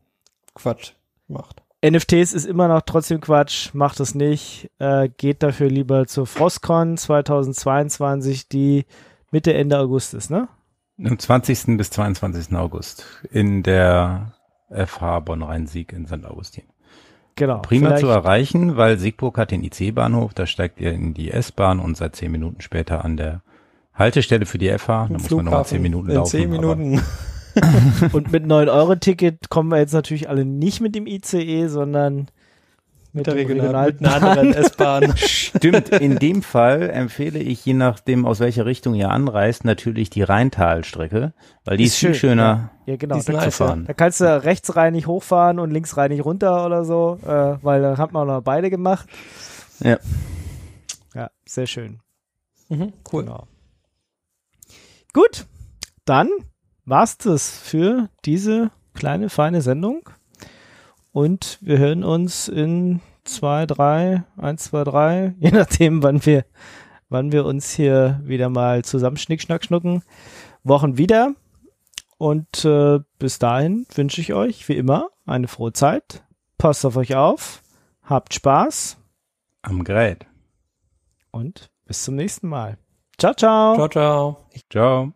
Quatsch macht. NFTs ist immer noch trotzdem Quatsch, macht es nicht. Äh, geht dafür lieber zur Frostcon 2022, die Mitte, Ende August ist, ne? Am 20. bis 22. August in der FH Bonn-Rhein-Sieg in St. Augustin. Genau. Prima zu erreichen, weil Siegburg hat den IC-Bahnhof, da steigt ihr in die S-Bahn und seid zehn Minuten später an der Haltestelle für die FH. Da muss man nochmal zehn Minuten in laufen. zehn Minuten. Und mit 9-Euro-Ticket kommen wir jetzt natürlich alle nicht mit dem ICE, sondern mit, der Regional- mit Regionalbahn. einer anderen S-Bahn. Stimmt, in dem Fall empfehle ich, je nachdem, aus welcher Richtung ihr anreist, natürlich die Rheintalstrecke, weil die ist, Ist viel schön, schöner Ja, genau. Die ist Da, nice, zu fahren. da kannst du rechtsreinig hochfahren und linksreinig runter oder so, äh, weil dann hat man noch beide gemacht. Ja. Ja, sehr schön. Mhm, cool. Genau. Gut, dann war's das für diese kleine, feine Sendung. Und wir hören uns in zwei, drei, eins, zwei, drei, je nachdem, wann wir, wann wir uns hier wieder mal zusammen schnick, schnack, schnucken, Wochen wieder. Und äh, bis dahin wünsche ich euch, wie immer, eine frohe Zeit. Passt auf euch auf, habt Spaß Am Gerät. und bis zum nächsten Mal. Ciao, ciao. Ciao, ciao. Ciao.